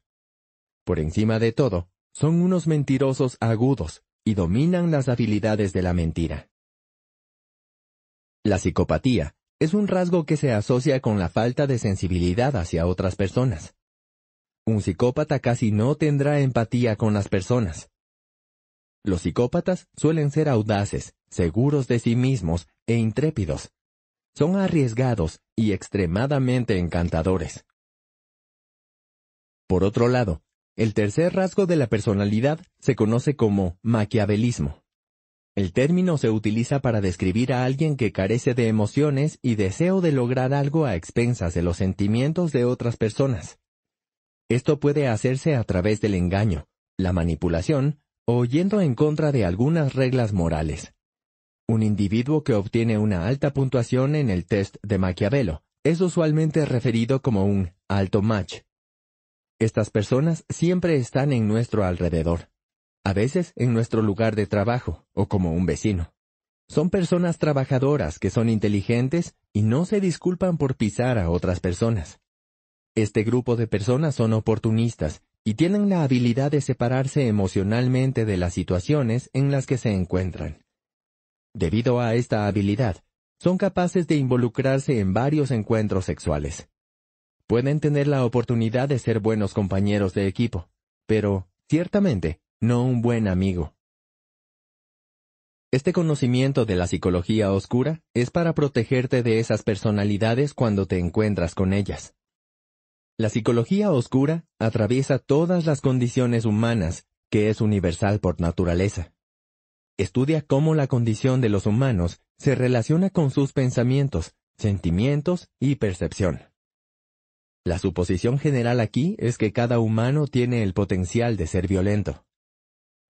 Por encima de todo, son unos mentirosos agudos y dominan las habilidades de la mentira. La psicopatía es un rasgo que se asocia con la falta de sensibilidad hacia otras personas. Un psicópata casi no tendrá empatía con las personas. Los psicópatas suelen ser audaces, seguros de sí mismos e intrépidos, son arriesgados y extremadamente encantadores. Por otro lado, el tercer rasgo de la personalidad se conoce como maquiavelismo. El término se utiliza para describir a alguien que carece de emociones y deseo de lograr algo a expensas de los sentimientos de otras personas. Esto puede hacerse a través del engaño, la manipulación o yendo en contra de algunas reglas morales. Un individuo que obtiene una alta puntuación en el test de Maquiavelo es usualmente referido como un alto match. Estas personas siempre están en nuestro alrededor, a veces en nuestro lugar de trabajo o como un vecino. Son personas trabajadoras que son inteligentes y no se disculpan por pisar a otras personas. Este grupo de personas son oportunistas y tienen la habilidad de separarse emocionalmente de las situaciones en las que se encuentran. Debido a esta habilidad, son capaces de involucrarse en varios encuentros sexuales. Pueden tener la oportunidad de ser buenos compañeros de equipo, pero, ciertamente, no un buen amigo. Este conocimiento de la psicología oscura es para protegerte de esas personalidades cuando te encuentras con ellas. La psicología oscura atraviesa todas las condiciones humanas, que es universal por naturaleza. Estudia cómo la condición de los humanos se relaciona con sus pensamientos, sentimientos y percepción. La suposición general aquí es que cada humano tiene el potencial de ser violento.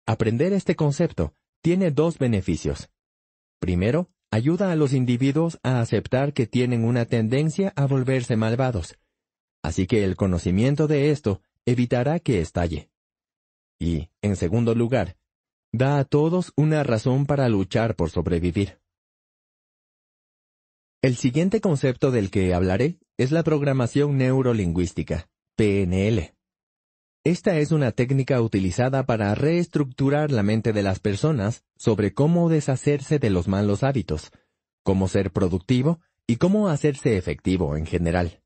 Aprender este concepto tiene dos beneficios. Primero, ayuda a los individuos a aceptar que tienen una tendencia a volverse malvados. Así que el conocimiento de esto evitará que estalle. Y, en segundo lugar, da a todos una razón para luchar por sobrevivir. El siguiente concepto del que hablaré es la programación neurolingüística, PNL. Esta es una técnica utilizada para reestructurar la mente de las personas sobre cómo deshacerse de los malos hábitos, cómo ser productivo y cómo hacerse efectivo en general.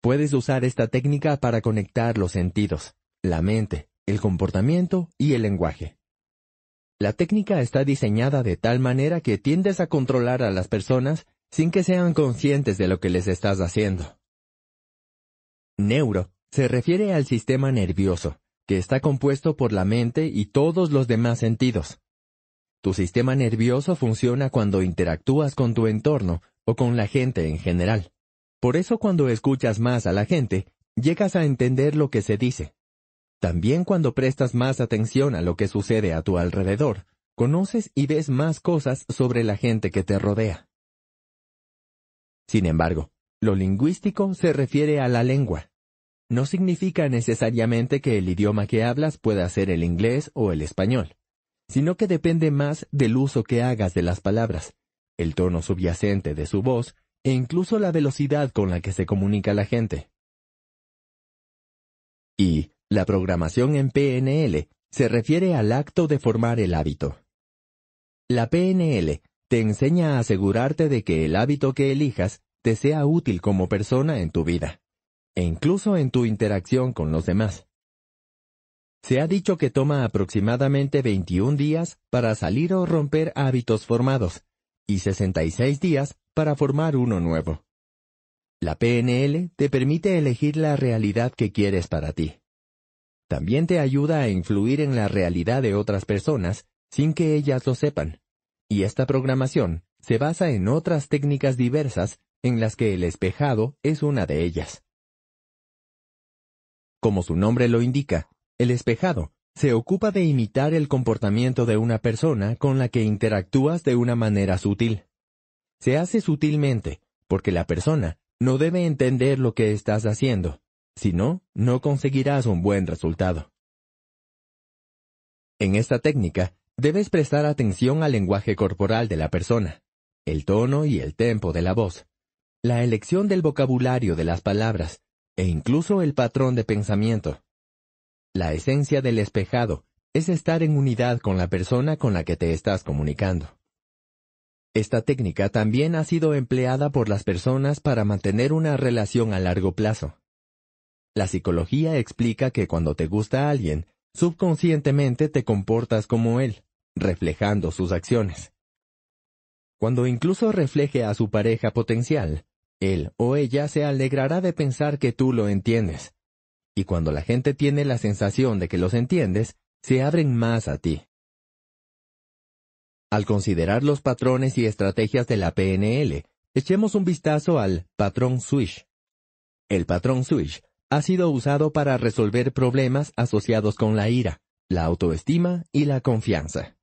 Puedes usar esta técnica para conectar los sentidos, la mente, el comportamiento y el lenguaje. La técnica está diseñada de tal manera que tiendes a controlar a las personas sin que sean conscientes de lo que les estás haciendo. Neuro se refiere al sistema nervioso, que está compuesto por la mente y todos los demás sentidos. Tu sistema nervioso funciona cuando interactúas con tu entorno o con la gente en general. Por eso cuando escuchas más a la gente, llegas a entender lo que se dice. También cuando prestas más atención a lo que sucede a tu alrededor, conoces y ves más cosas sobre la gente que te rodea. Sin embargo, lo lingüístico se refiere a la lengua, no significa necesariamente que el idioma que hablas pueda ser el inglés o el español, sino que depende más del uso que hagas de las palabras, el tono subyacente de su voz e incluso la velocidad con la que se comunica la gente. Y la programación en PNL se refiere al acto de formar el hábito. La PNL te enseña a asegurarte de que el hábito que elijas te sea útil como persona en tu vida e incluso en tu interacción con los demás. Se ha dicho que toma aproximadamente 21 días para salir o romper hábitos formados, y 66 días para formar uno nuevo. La PNL te permite elegir la realidad que quieres para ti. También te ayuda a influir en la realidad de otras personas sin que ellas lo sepan. Y esta programación se basa en otras técnicas diversas en las que el espejado es una de ellas. Como su nombre lo indica, el espejado se ocupa de imitar el comportamiento de una persona con la que interactúas de una manera sutil. Se hace sutilmente, porque la persona no debe entender lo que estás haciendo, si no, no conseguirás un buen resultado. En esta técnica, debes prestar atención al lenguaje corporal de la persona, el tono y el tempo de la voz, la elección del vocabulario de las palabras, e incluso el patrón de pensamiento. La esencia del espejado es estar en unidad con la persona con la que te estás comunicando. Esta técnica también ha sido empleada por las personas para mantener una relación a largo plazo. La psicología explica que cuando te gusta alguien, subconscientemente te comportas como él, reflejando sus acciones. Cuando incluso refleje a su pareja potencial, él o ella se alegrará de pensar que tú lo entiendes. Y cuando la gente tiene la sensación de que los entiendes, se abren más a ti. Al considerar los patrones y estrategias de la PNL, echemos un vistazo al patrón Swish. El patrón Swish ha sido usado para resolver problemas asociados con la ira, la autoestima y la confianza.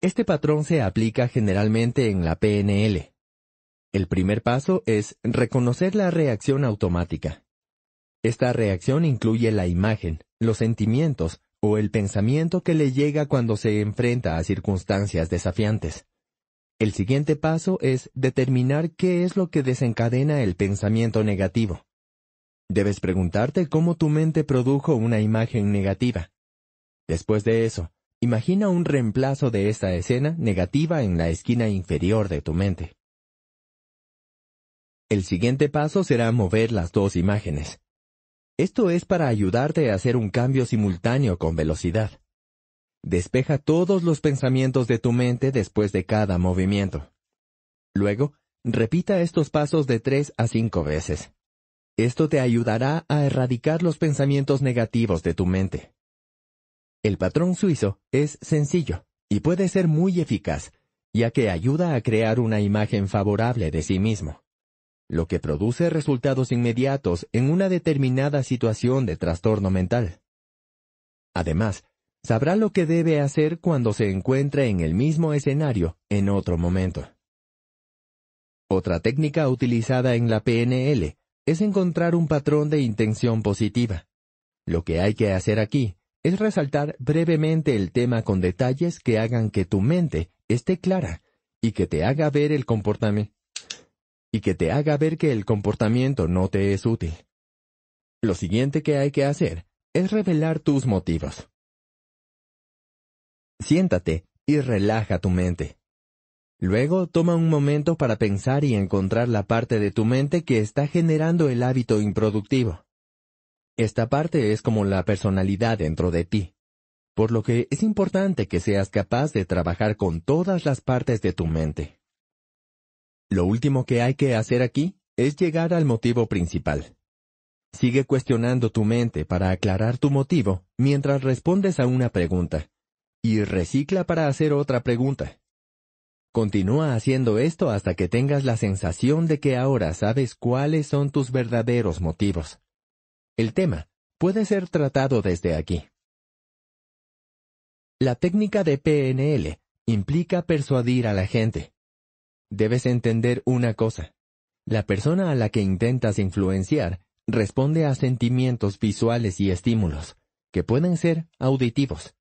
Este patrón se aplica generalmente en la PNL, el primer paso es reconocer la reacción automática. Esta reacción incluye la imagen, los sentimientos o el pensamiento que le llega cuando se enfrenta a circunstancias desafiantes. El siguiente paso es determinar qué es lo que desencadena el pensamiento negativo. Debes preguntarte cómo tu mente produjo una imagen negativa. Después de eso, imagina un reemplazo de esta escena negativa en la esquina inferior de tu mente. El siguiente paso será mover las dos imágenes. Esto es para ayudarte a hacer un cambio simultáneo con velocidad. Despeja todos los pensamientos de tu mente después de cada movimiento. Luego, repita estos pasos de tres a cinco veces. Esto te ayudará a erradicar los pensamientos negativos de tu mente. El patrón suizo es sencillo y puede ser muy eficaz, ya que ayuda a crear una imagen favorable de sí mismo, lo que produce resultados inmediatos en una determinada situación de trastorno mental. Además, sabrá lo que debe hacer cuando se encuentre en el mismo escenario en otro momento. Otra técnica utilizada en la PNL es encontrar un patrón de intención positiva. Lo que hay que hacer aquí es resaltar brevemente el tema con detalles que hagan que tu mente esté clara y que te haga ver el comportamiento y que te haga ver que el comportamiento no te es útil. Lo siguiente que hay que hacer es revelar tus motivos. Siéntate y relaja tu mente. Luego toma un momento para pensar y encontrar la parte de tu mente que está generando el hábito improductivo. Esta parte es como la personalidad dentro de ti, por lo que es importante que seas capaz de trabajar con todas las partes de tu mente. Lo último que hay que hacer aquí es llegar al motivo principal. Sigue cuestionando tu mente para aclarar tu motivo mientras respondes a una pregunta, y recicla para hacer otra pregunta. Continúa haciendo esto hasta que tengas la sensación de que ahora sabes cuáles son tus verdaderos motivos. El tema puede ser tratado desde aquí. La técnica de PNL implica persuadir a la gente. Debes entender una cosa. La persona a la que intentas influenciar responde a sentimientos visuales y estímulos, que pueden ser auditivos.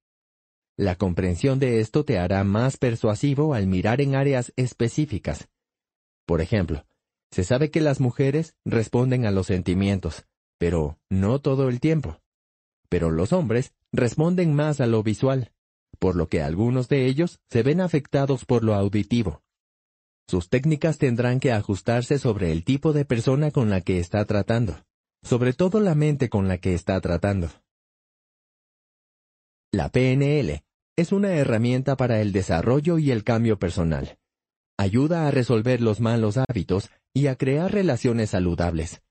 La comprensión de esto te hará más persuasivo al mirar en áreas específicas. Por ejemplo, se sabe que las mujeres responden a los sentimientos, pero no todo el tiempo. Pero los hombres responden más a lo visual, por lo que algunos de ellos se ven afectados por lo auditivo. Sus técnicas tendrán que ajustarse sobre el tipo de persona con la que está tratando, sobre todo la mente con la que está tratando. La PNL es una herramienta para el desarrollo y el cambio personal. Ayuda a resolver los malos hábitos y a crear relaciones saludables.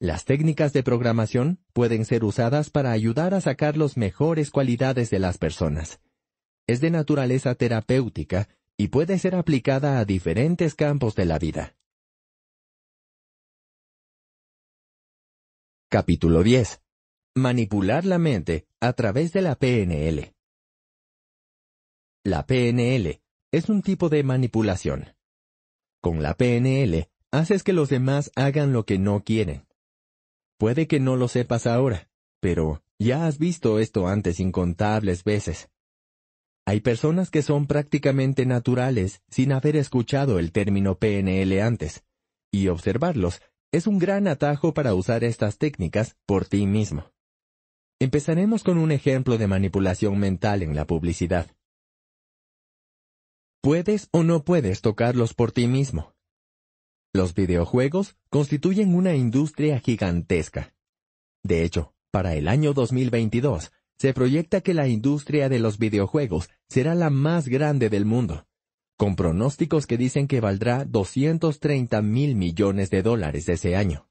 Las técnicas de programación pueden ser usadas para ayudar a sacar las mejores cualidades de las personas. Es de naturaleza terapéutica y puede ser aplicada a diferentes campos de la vida. Capítulo 10. Manipular la mente a través de la PNL. La PNL es un tipo de manipulación. Con la PNL haces que los demás hagan lo que no quieren. Puede que no lo sepas ahora, pero ya has visto esto antes incontables veces. Hay personas que son prácticamente naturales sin haber escuchado el término PNL antes, y observarlos es un gran atajo para usar estas técnicas por ti mismo. Empezaremos con un ejemplo de manipulación mental en la publicidad. Puedes o no puedes tocarlos por ti mismo. Los videojuegos constituyen una industria gigantesca. De hecho, para el año 2022, se proyecta que la industria de los videojuegos será la más grande del mundo, con pronósticos que dicen que valdrá 230 mil millones de dólares ese año.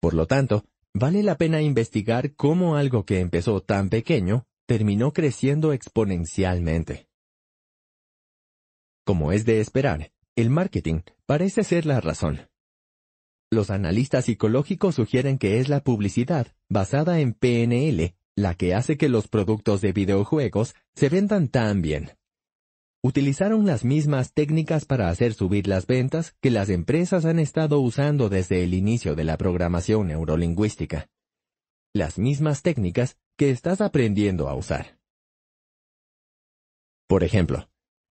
Por lo tanto, vale la pena investigar cómo algo que empezó tan pequeño terminó creciendo exponencialmente. Como es de esperar, el marketing parece ser la razón. Los analistas psicológicos sugieren que es la publicidad, basada en PNL, la que hace que los productos de videojuegos se vendan tan bien. Utilizaron las mismas técnicas para hacer subir las ventas que las empresas han estado usando desde el inicio de la programación neurolingüística. Las mismas técnicas que estás aprendiendo a usar. Por ejemplo,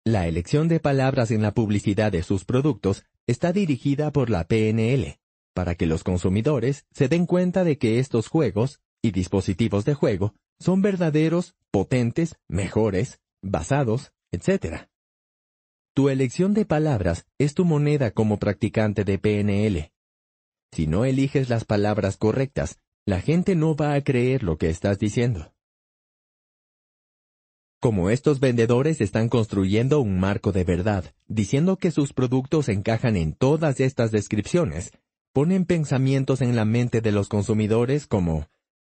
la elección de palabras en la publicidad de sus productos está dirigida por la PNL, para que los consumidores se den cuenta de que estos juegos y dispositivos de juego son verdaderos, potentes, mejores, basados, etc. Tu elección de palabras es tu moneda como practicante de PNL. Si no eliges las palabras correctas, la gente no va a creer lo que estás diciendo. Como estos vendedores están construyendo un marco de verdad, diciendo que sus productos encajan en todas estas descripciones, ponen pensamientos en la mente de los consumidores como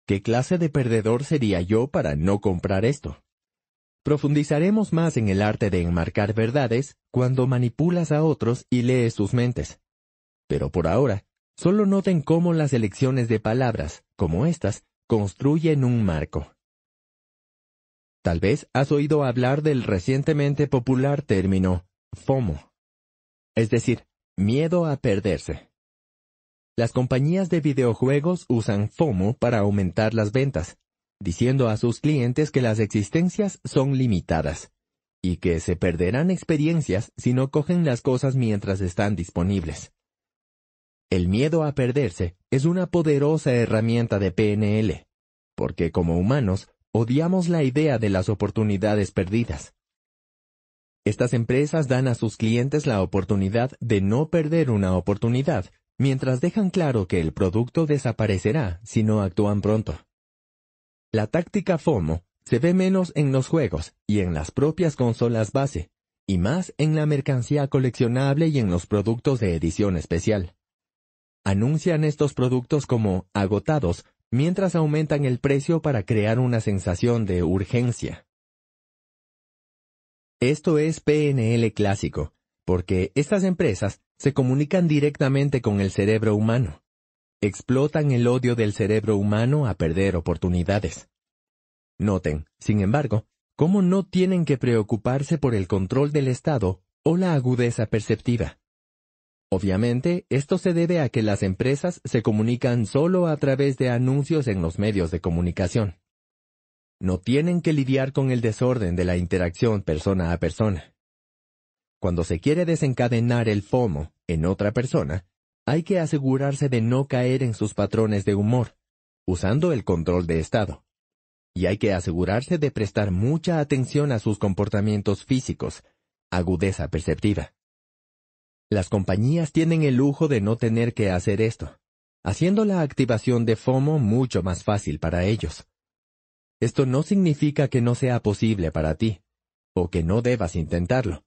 ¿qué clase de perdedor sería yo para no comprar esto? Profundizaremos más en el arte de enmarcar verdades cuando manipulas a otros y lees sus mentes. Pero por ahora, solo noten cómo las elecciones de palabras, como estas, construyen un marco. Tal vez has oído hablar del recientemente popular término FOMO, es decir, miedo a perderse. Las compañías de videojuegos usan FOMO para aumentar las ventas, diciendo a sus clientes que las existencias son limitadas y que se perderán experiencias si no cogen las cosas mientras están disponibles. El miedo a perderse es una poderosa herramienta de PNL, porque como humanos odiamos la idea de las oportunidades perdidas. Estas empresas dan a sus clientes la oportunidad de no perder una oportunidad, mientras dejan claro que el producto desaparecerá si no actúan pronto. La táctica FOMO se ve menos en los juegos y en las propias consolas base, y más en la mercancía coleccionable y en los productos de edición especial. Anuncian estos productos como agotados mientras aumentan el precio para crear una sensación de urgencia. Esto es PNL clásico, porque estas empresas se comunican directamente con el cerebro humano. Explotan el odio del cerebro humano a perder oportunidades. Noten, sin embargo, cómo no tienen que preocuparse por el control del Estado o la agudeza perceptiva. Obviamente, esto se debe a que las empresas se comunican solo a través de anuncios en los medios de comunicación. No tienen que lidiar con el desorden de la interacción persona a persona. Cuando se quiere desencadenar el FOMO en otra persona, hay que asegurarse de no caer en sus patrones de humor, usando el control de estado. Y hay que asegurarse de prestar mucha atención a sus comportamientos físicos, agudeza perceptiva. Las compañías tienen el lujo de no tener que hacer esto, haciendo la activación de FOMO mucho más fácil para ellos. Esto no significa que no sea posible para ti, o que no debas intentarlo.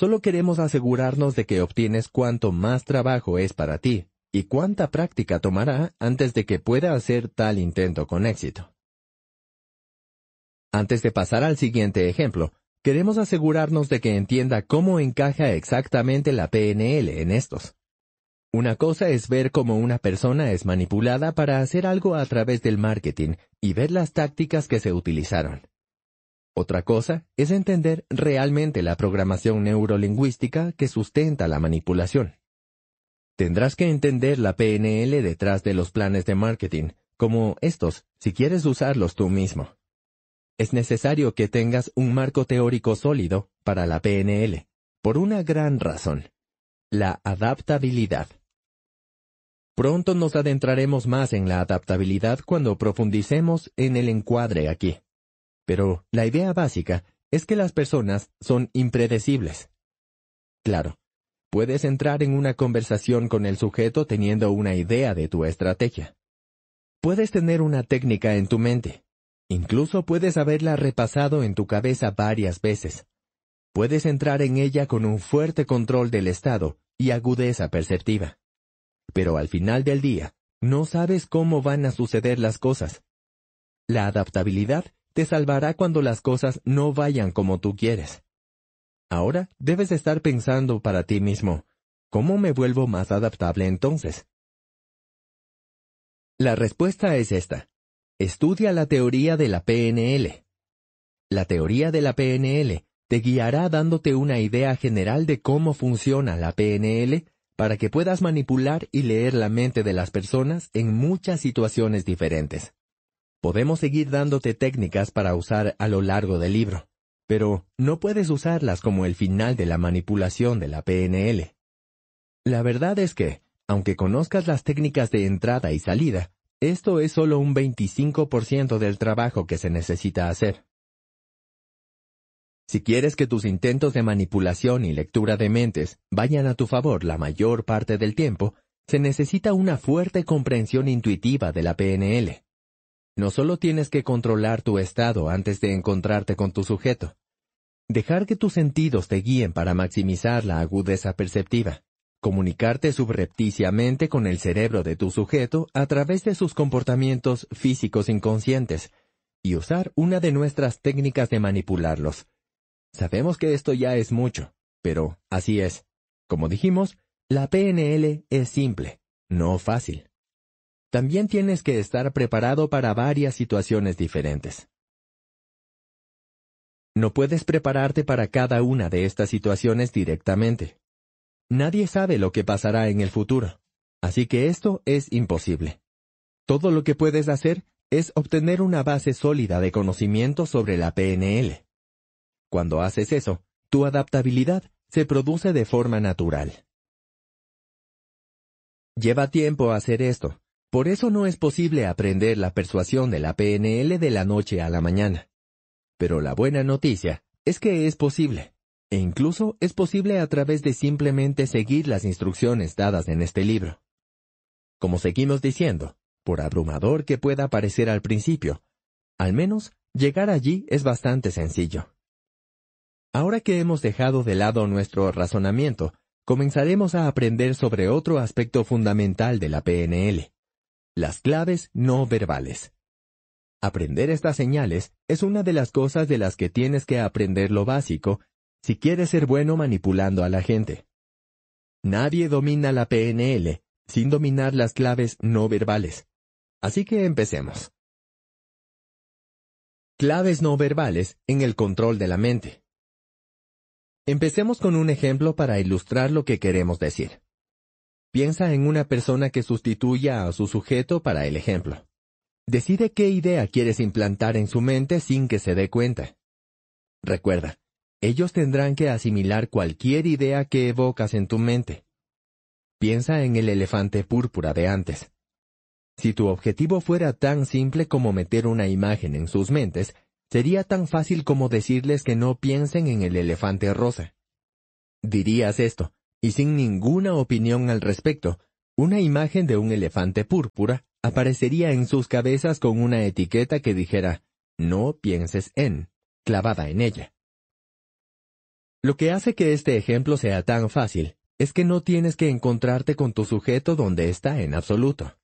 Solo queremos asegurarnos de que obtienes cuanto más trabajo es para ti, y cuánta práctica tomará antes de que pueda hacer tal intento con éxito. Antes de pasar al siguiente ejemplo, Queremos asegurarnos de que entienda cómo encaja exactamente la PNL en estos. Una cosa es ver cómo una persona es manipulada para hacer algo a través del marketing y ver las tácticas que se utilizaron. Otra cosa es entender realmente la programación neurolingüística que sustenta la manipulación. Tendrás que entender la PNL detrás de los planes de marketing, como estos, si quieres usarlos tú mismo es necesario que tengas un marco teórico sólido para la PNL, por una gran razón, la adaptabilidad. Pronto nos adentraremos más en la adaptabilidad cuando profundicemos en el encuadre aquí. Pero la idea básica es que las personas son impredecibles. Claro, puedes entrar en una conversación con el sujeto teniendo una idea de tu estrategia. Puedes tener una técnica en tu mente, Incluso puedes haberla repasado en tu cabeza varias veces. Puedes entrar en ella con un fuerte control del estado y agudeza perceptiva. Pero al final del día, no sabes cómo van a suceder las cosas. La adaptabilidad te salvará cuando las cosas no vayan como tú quieres. Ahora debes estar pensando para ti mismo, ¿cómo me vuelvo más adaptable entonces? La respuesta es esta. Estudia la teoría de la PNL. La teoría de la PNL te guiará dándote una idea general de cómo funciona la PNL para que puedas manipular y leer la mente de las personas en muchas situaciones diferentes. Podemos seguir dándote técnicas para usar a lo largo del libro, pero no puedes usarlas como el final de la manipulación de la PNL. La verdad es que, aunque conozcas las técnicas de entrada y salida, esto es solo un 25% del trabajo que se necesita hacer. Si quieres que tus intentos de manipulación y lectura de mentes vayan a tu favor la mayor parte del tiempo, se necesita una fuerte comprensión intuitiva de la PNL. No solo tienes que controlar tu estado antes de encontrarte con tu sujeto. Dejar que tus sentidos te guíen para maximizar la agudeza perceptiva. Comunicarte subrepticiamente con el cerebro de tu sujeto a través de sus comportamientos físicos inconscientes y usar una de nuestras técnicas de manipularlos. Sabemos que esto ya es mucho, pero así es. Como dijimos, la PNL es simple, no fácil. También tienes que estar preparado para varias situaciones diferentes. No puedes prepararte para cada una de estas situaciones directamente. Nadie sabe lo que pasará en el futuro, así que esto es imposible. Todo lo que puedes hacer es obtener una base sólida de conocimiento sobre la PNL. Cuando haces eso, tu adaptabilidad se produce de forma natural. Lleva tiempo hacer esto, por eso no es posible aprender la persuasión de la PNL de la noche a la mañana. Pero la buena noticia es que es posible, e incluso es posible a través de simplemente seguir las instrucciones dadas en este libro. Como seguimos diciendo, por abrumador que pueda parecer al principio, al menos llegar allí es bastante sencillo. Ahora que hemos dejado de lado nuestro razonamiento, comenzaremos a aprender sobre otro aspecto fundamental de la PNL, las claves no verbales. Aprender estas señales es una de las cosas de las que tienes que aprender lo básico si quieres ser bueno manipulando a la gente. Nadie domina la PNL sin dominar las claves no verbales. Así que empecemos. Claves no verbales en el control de la mente. Empecemos con un ejemplo para ilustrar lo que queremos decir. Piensa en una persona que sustituya a su sujeto para el ejemplo. Decide qué idea quieres implantar en su mente sin que se dé cuenta. Recuerda, ellos tendrán que asimilar cualquier idea que evocas en tu mente. Piensa en el elefante púrpura de antes. Si tu objetivo fuera tan simple como meter una imagen en sus mentes, sería tan fácil como decirles que no piensen en el elefante rosa. Dirías esto, y sin ninguna opinión al respecto, una imagen de un elefante púrpura aparecería en sus cabezas con una etiqueta que dijera, no pienses en, clavada en ella. Lo que hace que este ejemplo sea tan fácil es que no tienes que encontrarte con tu sujeto donde está en absoluto.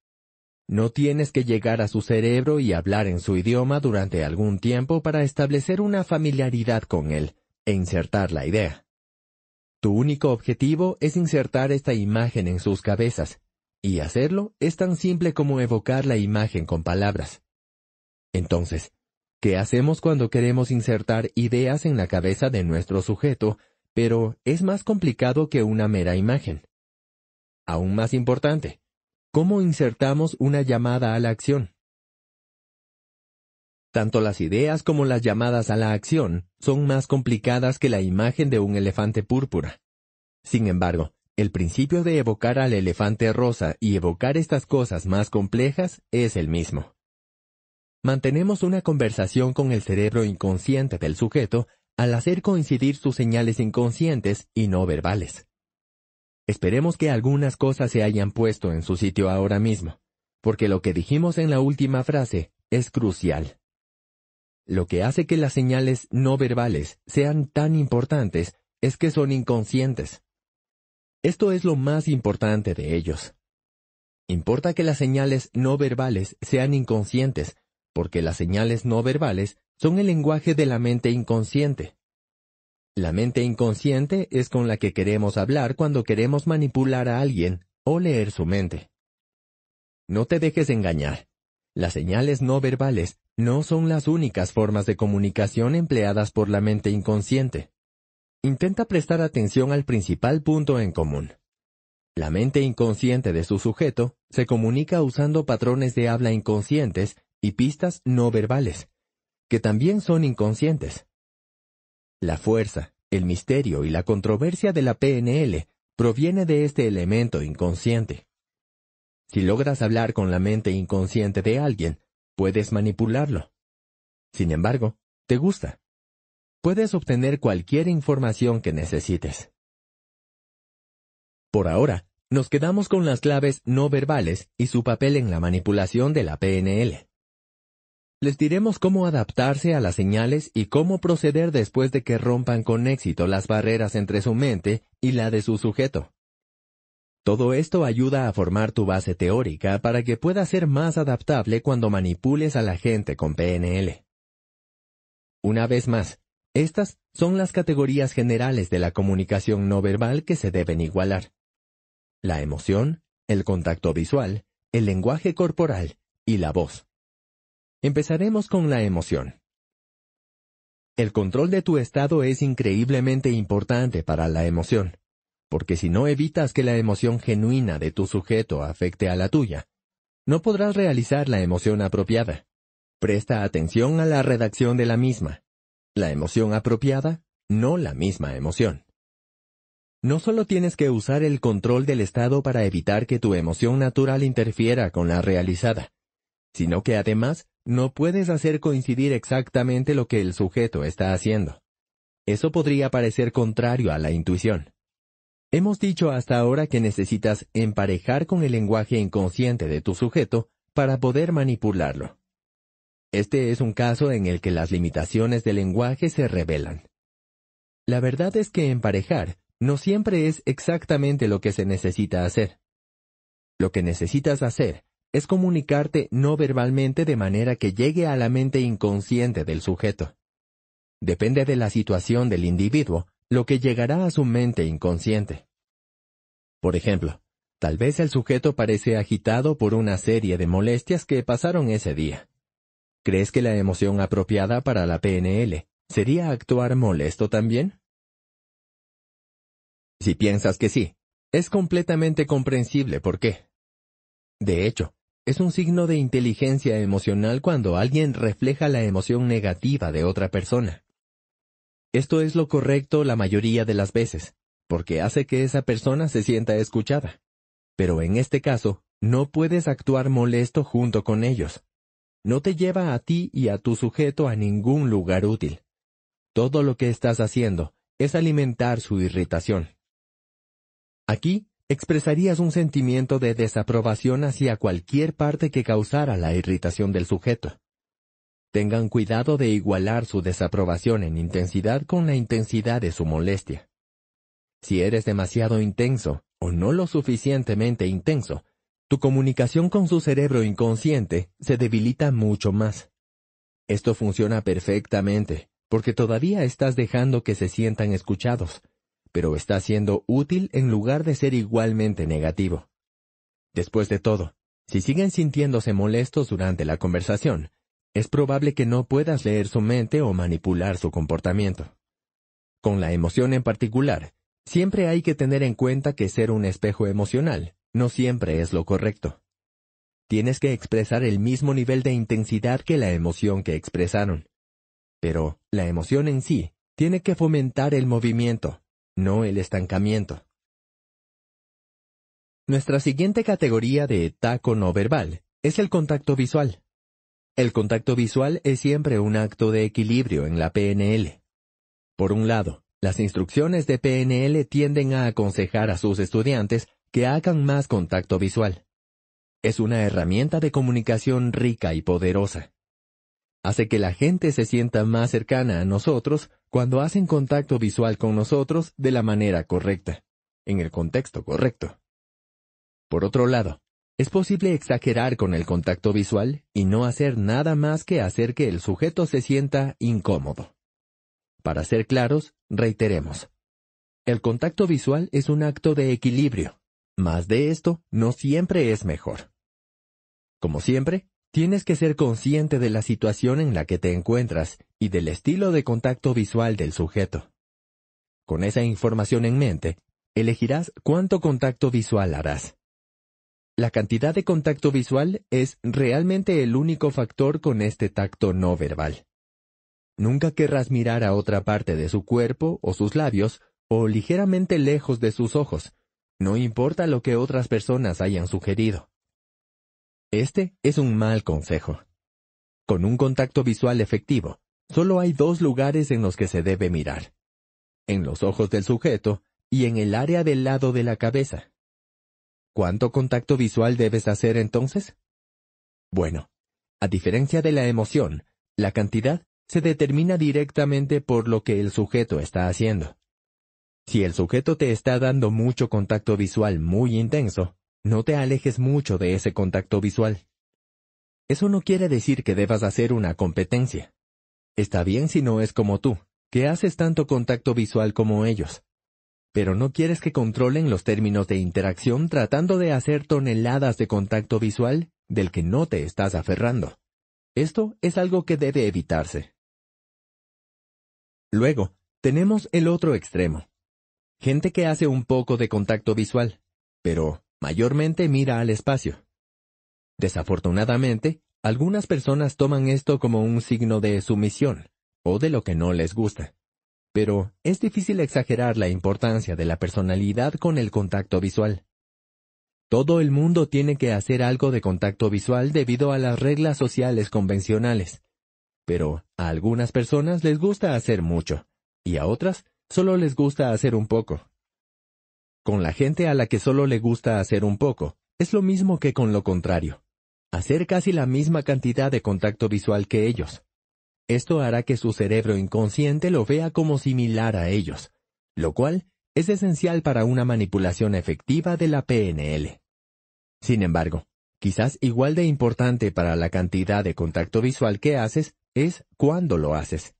No tienes que llegar a su cerebro y hablar en su idioma durante algún tiempo para establecer una familiaridad con él e insertar la idea. Tu único objetivo es insertar esta imagen en sus cabezas, y hacerlo es tan simple como evocar la imagen con palabras. Entonces, ¿qué hacemos cuando queremos insertar ideas en la cabeza de nuestro sujeto, pero es más complicado que una mera imagen? Aún más importante, ¿cómo insertamos una llamada a la acción? Tanto las ideas como las llamadas a la acción son más complicadas que la imagen de un elefante púrpura. Sin embargo, el principio de evocar al elefante rosa y evocar estas cosas más complejas es el mismo. Mantenemos una conversación con el cerebro inconsciente del sujeto al hacer coincidir sus señales inconscientes y no verbales. Esperemos que algunas cosas se hayan puesto en su sitio ahora mismo, porque lo que dijimos en la última frase es crucial. Lo que hace que las señales no verbales sean tan importantes es que son inconscientes. Esto es lo más importante de ellos. Importa que las señales no verbales sean inconscientes, porque las señales no verbales son el lenguaje de la mente inconsciente. La mente inconsciente es con la que queremos hablar cuando queremos manipular a alguien o leer su mente. No te dejes engañar. Las señales no verbales no son las únicas formas de comunicación empleadas por la mente inconsciente. Intenta prestar atención al principal punto en común. La mente inconsciente de su sujeto se comunica usando patrones de habla inconscientes y pistas no verbales, que también son inconscientes. La fuerza, el misterio y la controversia de la PNL proviene de este elemento inconsciente. Si logras hablar con la mente inconsciente de alguien, puedes manipularlo. Sin embargo, te gusta. Puedes obtener cualquier información que necesites. Por ahora, nos quedamos con las claves no verbales y su papel en la manipulación de la PNL. Les diremos cómo adaptarse a las señales y cómo proceder después de que rompan con éxito las barreras entre su mente y la de su sujeto. Todo esto ayuda a formar tu base teórica para que pueda ser más adaptable cuando manipules a la gente con PNL. Una vez más, estas son las categorías generales de la comunicación no verbal que se deben igualar. La emoción, el contacto visual, el lenguaje corporal y la voz. Empezaremos con la emoción. El control de tu estado es increíblemente importante para la emoción, porque si no evitas que la emoción genuina de tu sujeto afecte a la tuya, no podrás realizar la emoción apropiada. Presta atención a la redacción de la misma. La emoción apropiada, no la misma emoción. No solo tienes que usar el control del estado para evitar que tu emoción natural interfiera con la realizada, sino que además no puedes hacer coincidir exactamente lo que el sujeto está haciendo. Eso podría parecer contrario a la intuición. Hemos dicho hasta ahora que necesitas emparejar con el lenguaje inconsciente de tu sujeto para poder manipularlo. Este es un caso en el que las limitaciones del lenguaje se revelan. La verdad es que emparejar no siempre es exactamente lo que se necesita hacer. Lo que necesitas hacer es comunicarte no verbalmente de manera que llegue a la mente inconsciente del sujeto. Depende de la situación del individuo, lo que llegará a su mente inconsciente. Por ejemplo, tal vez el sujeto parece agitado por una serie de molestias que pasaron ese día. ¿Crees que la emoción apropiada para la PNL sería actuar molesto también? Si piensas que sí, es completamente comprensible por qué. De hecho, es un signo de inteligencia emocional cuando alguien refleja la emoción negativa de otra persona. Esto es lo correcto la mayoría de las veces, porque hace que esa persona se sienta escuchada. Pero en este caso, no puedes actuar molesto junto con ellos. No te lleva a ti y a tu sujeto a ningún lugar útil. Todo lo que estás haciendo es alimentar su irritación. Aquí expresarías un sentimiento de desaprobación hacia cualquier parte que causara la irritación del sujeto. Tengan cuidado de igualar su desaprobación en intensidad con la intensidad de su molestia. Si eres demasiado intenso o no lo suficientemente intenso, tu comunicación con su cerebro inconsciente se debilita mucho más. Esto funciona perfectamente, porque todavía estás dejando que se sientan escuchados, pero está siendo útil en lugar de ser igualmente negativo. Después de todo, si siguen sintiéndose molestos durante la conversación, es probable que no puedas leer su mente o manipular su comportamiento. Con la emoción en particular, siempre hay que tener en cuenta que ser un espejo emocional no siempre es lo correcto. Tienes que expresar el mismo nivel de intensidad que la emoción que expresaron. Pero la emoción en sí tiene que fomentar el movimiento, no el estancamiento. Nuestra siguiente categoría de taco no verbal es el contacto visual. El contacto visual es siempre un acto de equilibrio en la PNL. Por un lado, las instrucciones de PNL tienden a aconsejar a sus estudiantes que hagan más contacto visual. Es una herramienta de comunicación rica y poderosa hace que la gente se sienta más cercana a nosotros cuando hacen contacto visual con nosotros de la manera correcta, en el contexto correcto. Por otro lado, es posible exagerar con el contacto visual y no hacer nada más que hacer que el sujeto se sienta incómodo. Para ser claros, reiteremos. El contacto visual es un acto de equilibrio. Más de esto no siempre es mejor. Como siempre, Tienes que ser consciente de la situación en la que te encuentras y del estilo de contacto visual del sujeto. Con esa información en mente, elegirás cuánto contacto visual harás. La cantidad de contacto visual es realmente el único factor con este tacto no verbal. Nunca querrás mirar a otra parte de su cuerpo o sus labios o ligeramente lejos de sus ojos, no importa lo que otras personas hayan sugerido. Este es un mal consejo. Con un contacto visual efectivo, solo hay dos lugares en los que se debe mirar. En los ojos del sujeto y en el área del lado de la cabeza. ¿Cuánto contacto visual debes hacer entonces? Bueno, A diferencia de la emoción, la cantidad se determina directamente por lo que el sujeto está haciendo. Si el sujeto te está dando mucho contacto visual muy intenso, no te alejes mucho de ese contacto visual. Eso no quiere decir que debas hacer una competencia. Está bien si no es como tú, que haces tanto contacto visual como ellos. Pero no quieres que controlen los términos de interacción tratando de hacer toneladas de contacto visual del que no te estás aferrando. Esto es algo que debe evitarse. Luego, tenemos el otro extremo. Gente que hace un poco de contacto visual, pero mayormente mira al espacio. Desafortunadamente, algunas personas toman esto como un signo de sumisión, o de lo que no les gusta. Pero es difícil exagerar la importancia de la personalidad con el contacto visual. Todo el mundo tiene que hacer algo de contacto visual debido a las reglas sociales convencionales. Pero a algunas personas les gusta hacer mucho, y a otras solo les gusta hacer un poco. Con la gente a la que solo le gusta hacer un poco, es lo mismo que con lo contrario. Hacer casi la misma cantidad de contacto visual que ellos. Esto hará que su cerebro inconsciente lo vea como similar a ellos, lo cual es esencial para una manipulación efectiva de la PNL. Sin embargo, quizás igual de importante para la cantidad de contacto visual que haces es cuándo lo haces.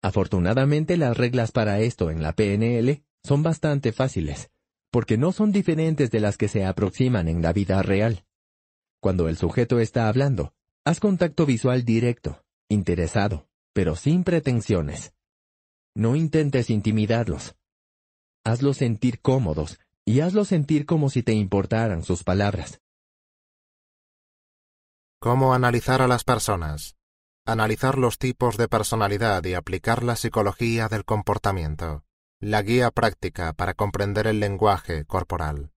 Afortunadamente las reglas para esto en la PNL son bastante fáciles, porque no son diferentes de las que se aproximan en la vida real. Cuando el sujeto está hablando, haz contacto visual directo, interesado, pero sin pretensiones. No intentes intimidarlos. Hazlos sentir cómodos y hazlos sentir como si te importaran sus palabras. ¿Cómo analizar a las personas? Analizar los tipos de personalidad y aplicar la psicología del comportamiento. La guía práctica para comprender el lenguaje corporal.